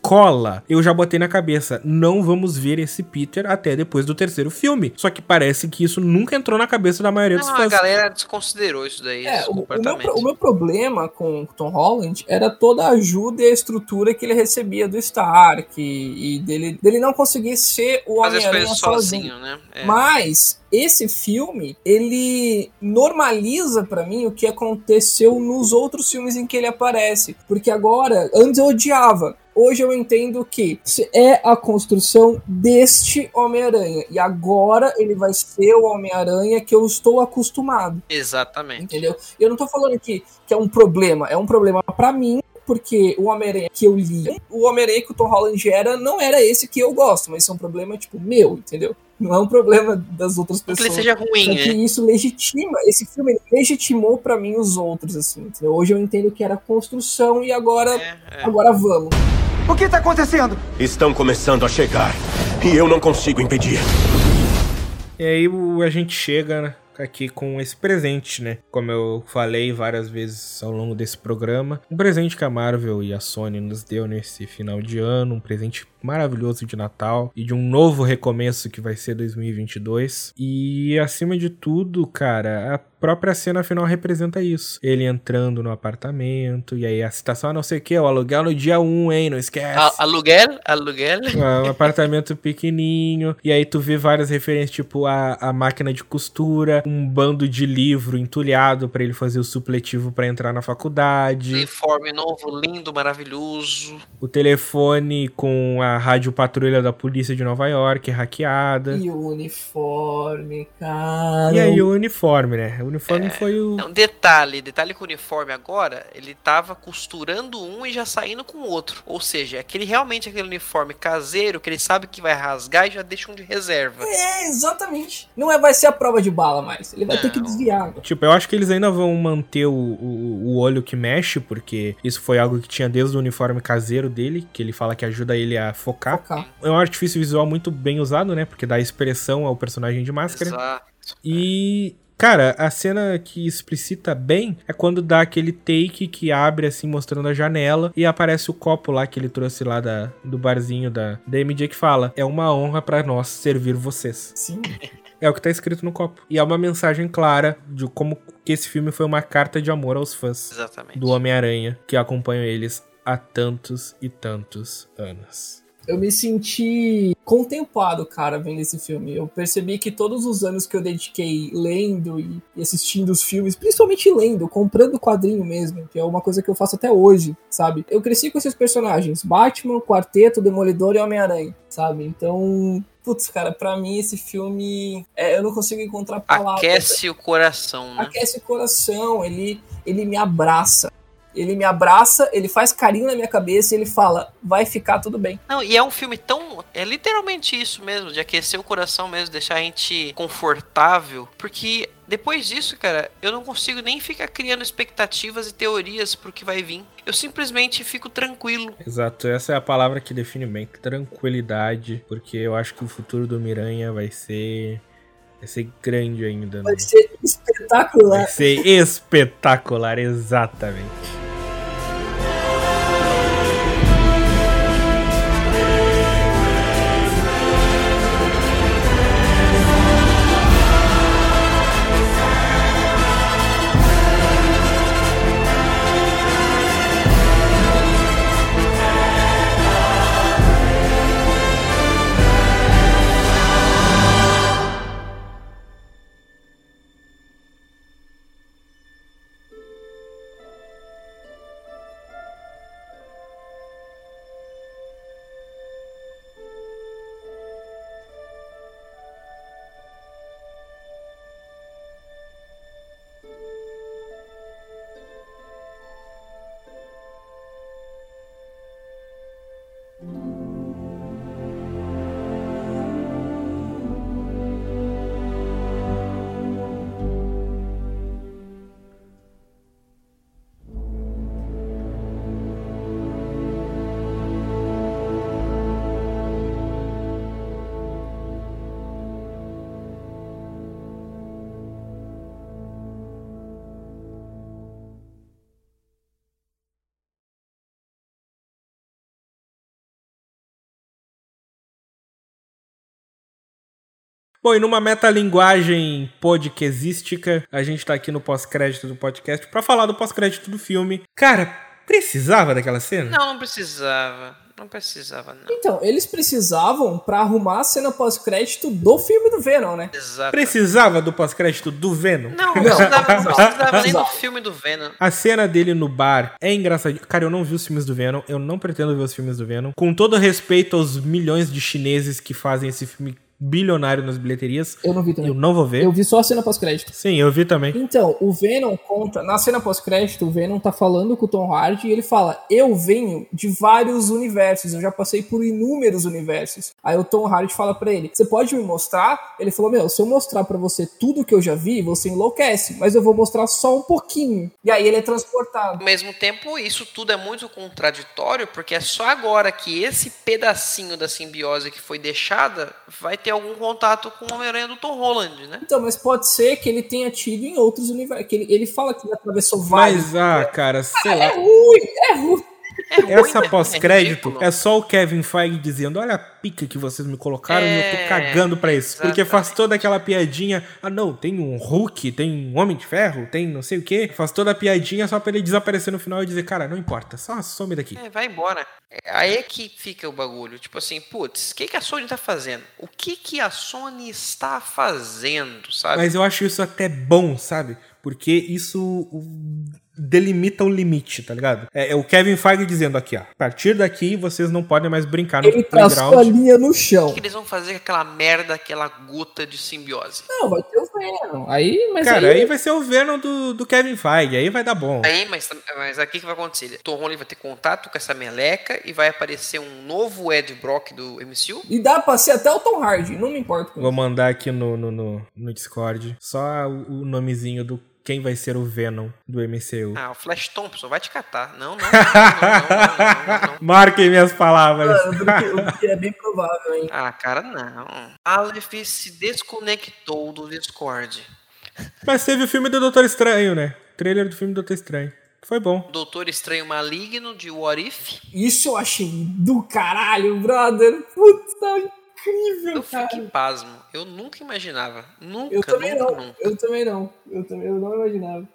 eu já botei na cabeça, não vamos ver esse Peter até depois do terceiro filme. Só que parece que isso nunca entrou na cabeça da maioria dos Não, a fãs. galera desconsiderou isso daí É, o, o meu, o meu problema com o Tom Holland era toda a ajuda e a estrutura que ele recebia do Stark e, e dele, dele não conseguir ser o Homem-Aranha sozinho. sozinho, né? É. Mas esse filme, ele normaliza pra mim o que aconteceu nos outros filmes em que ele aparece. Porque agora, antes eu odiava. Hoje eu entendo que é a construção deste Homem-Aranha. E agora ele vai ser o Homem-Aranha que eu estou acostumado. Exatamente. Entendeu? Eu não tô falando que, que é um problema. É um problema pra mim, porque o Homem-Aranha que eu li, o Homem-Aranha que o Tom Holland era, não era esse que eu gosto, mas isso é um problema, tipo, meu, entendeu? Não é um problema das outras Não que pessoas. ele seja ruim, que né? isso legitima, esse filme legitimou pra mim os outros, assim, entendeu? Hoje eu entendo que era construção e agora, É, é. agora vamos. O que tá acontecendo? Estão começando a chegar. E eu não consigo impedir. E aí a gente chega né, aqui com esse presente, né? Como eu falei várias vezes ao longo desse programa, um presente que a Marvel e a Sony nos deu nesse final de ano, um presente maravilhoso de Natal e de um novo recomeço que vai ser 2022. E acima de tudo, cara, a própria cena final representa isso. Ele entrando no apartamento e aí a citação, ah, não sei o que, o aluguel no dia 1, hein, não esquece. A- Aluguel? Aluguel? É, um apartamento pequenininho. E aí tu vê várias referências, tipo a, a máquina de costura, um bando de livro entulhado pra ele fazer o supletivo pra entrar na faculdade, Uniforme novo, lindo, maravilhoso. o telefone com a rádio patrulha da polícia de Nova York hackeada. E o uniforme, cara. E aí o uniforme, né? O uniforme foi o. Não, detalhe, detalhe que o uniforme agora, ele tava costurando um e já saindo com o outro. Ou seja, aquele realmente aquele uniforme caseiro que ele sabe que vai rasgar e já deixa um de reserva. É, exatamente. Não é, vai ser a prova de bala mais. Ele vai ter que Não. desviar. Tipo, eu acho que eles ainda vão manter o, o, o olho que mexe, porque isso foi algo que tinha desde o uniforme caseiro dele, que ele fala que ajuda ele a focar. Focar. É um artifício visual muito bem usado, né? Porque dá expressão ao personagem de máscara. Exato. E, cara, a cena que explicita bem é quando dá aquele take que abre assim, mostrando a janela, e aparece o copo lá que ele trouxe lá da, do barzinho da, da MJ que fala: É uma honra pra nós servir vocês. Sim. É o que tá escrito no copo. E é uma mensagem clara de como que esse filme foi uma carta de amor aos fãs Exatamente. do Homem-Aranha que acompanham eles há tantos e tantos anos. Eu me senti contemplado, cara, vendo esse filme. Eu percebi que todos os anos que eu dediquei lendo e assistindo os filmes, principalmente lendo, comprando quadrinho mesmo, que é uma coisa que eu faço até hoje, sabe? Eu cresci com esses personagens: Batman, Quarteto, Demolidor e Homem-Aranha, sabe? Então. Putz, cara, pra mim esse filme. é, eu não consigo encontrar palavras. Aquece o coração, né? aquece o coração, ele, ele me abraça. Ele me abraça, ele faz carinho na minha cabeça e ele fala: vai ficar tudo bem. Não, e é um filme tão. É literalmente isso mesmo, de aquecer o coração mesmo, deixar a gente confortável. Porque depois disso, cara, eu não consigo nem ficar criando expectativas e teorias pro que vai vir. Eu simplesmente fico tranquilo. Exato, essa é a palavra que define bem, tranquilidade, porque eu acho que o futuro do Miranha vai ser vai ser grande ainda, né? Vai ser espetacular. Vai ser espetacular, exatamente. Bom, e numa metalinguagem podcastística, a gente tá aqui no pós-crédito do podcast pra falar do pós-crédito do filme. Cara, precisava daquela cena? Não, não precisava. Não precisava, não. Então, eles precisavam pra arrumar a cena pós-crédito do filme do Venom, né? Exato. Precisava do pós-crédito do Venom? Não, não precisava, não precisava nem do filme do Venom. A cena dele no bar é engraçadinha. Cara, eu não vi os filmes do Venom, eu não pretendo ver os filmes do Venom. Com todo respeito aos milhões de chineses que fazem esse filme bilionário nas bilheterias, Eu não vi também. eu não vou ver. Eu vi só a cena pós-crédito. Sim, eu vi também. Então, o Venom conta, na cena pós-crédito, o Venom tá falando com o Tom Hardy e ele fala: Eu venho de vários universos, eu já passei por inúmeros universos. Aí o Tom Hardy fala pra ele: Você pode me mostrar? Ele falou: Meu, se eu mostrar pra você tudo que eu já vi, você enlouquece, mas eu vou mostrar só um pouquinho. E aí ele é transportado. Ao mesmo tempo, isso tudo é muito contraditório, porque é só agora que esse pedacinho da simbiose que foi deixada vai ter algum contato com o Homem-Aranha do Tom Holland, né? Então, mas pode ser que ele tenha tido em outros universos. Que ele, ele fala que ele atravessou vários. Mas, ah, cara, sei é lá. ruim, é ruim. É Essa né? pós-crédito ridículo. é só o Kevin Feige dizendo: Olha a pica que vocês me colocaram e eu tô É, cagando pra isso. Porque faz exatamente. toda aquela piadinha. Ah, não, tem um Hulk, tem um Homem de Ferro, tem não sei o quê. Faz toda a piadinha só pra ele desaparecer no final e dizer: Cara, não importa, só some daqui. É, vai embora. É, aí é que fica o bagulho. Tipo assim, putz, o que, que a Sony tá fazendo? O que, que a Sony está fazendo, sabe? Mas eu acho isso até bom, sabe? Porque isso delimita o limite, tá ligado? É, é o Kevin Feige dizendo aqui, ó. A partir daqui vocês não podem mais brincar no Ele a playground. linha no O chão. que, que eles vão fazer com aquela merda, aquela gota de simbiose? Não, vai ter o Venom. Aí, mas Cara, aí, aí vai ser o Venom do, do Kevin Feige, aí vai dar bom. Aí, mas, mas aqui que vai acontecer? Tom Holland vai ter contato com essa meleca e vai aparecer um novo Ed Brock do MCU? E dá pra ser até o Tom Hardy, não me importa. com Vou mandar aqui no, no, no, no Discord só o, o nomezinho do quem vai ser o Venom do MCU. Ah, o Flash Thompson vai te catar. Não, não, não, não, não, não, não, não. Marquem minhas palavras. Mano, o que é bem provável, hein? Ah, cara, não. Aleph se desconectou do Discord. Mas teve o filme do Doutor Estranho, né? Trailer do filme do Doutor Estranho. Foi bom. Doutor Estranho Maligno de What If. Isso eu achei do caralho, brother. Putz, tá incrível, Eu cara. fiquei pasmo. Eu nunca imaginava. Nunca, Eu também nunca, não. nunca. Eu também não. Eu também eu não imaginava.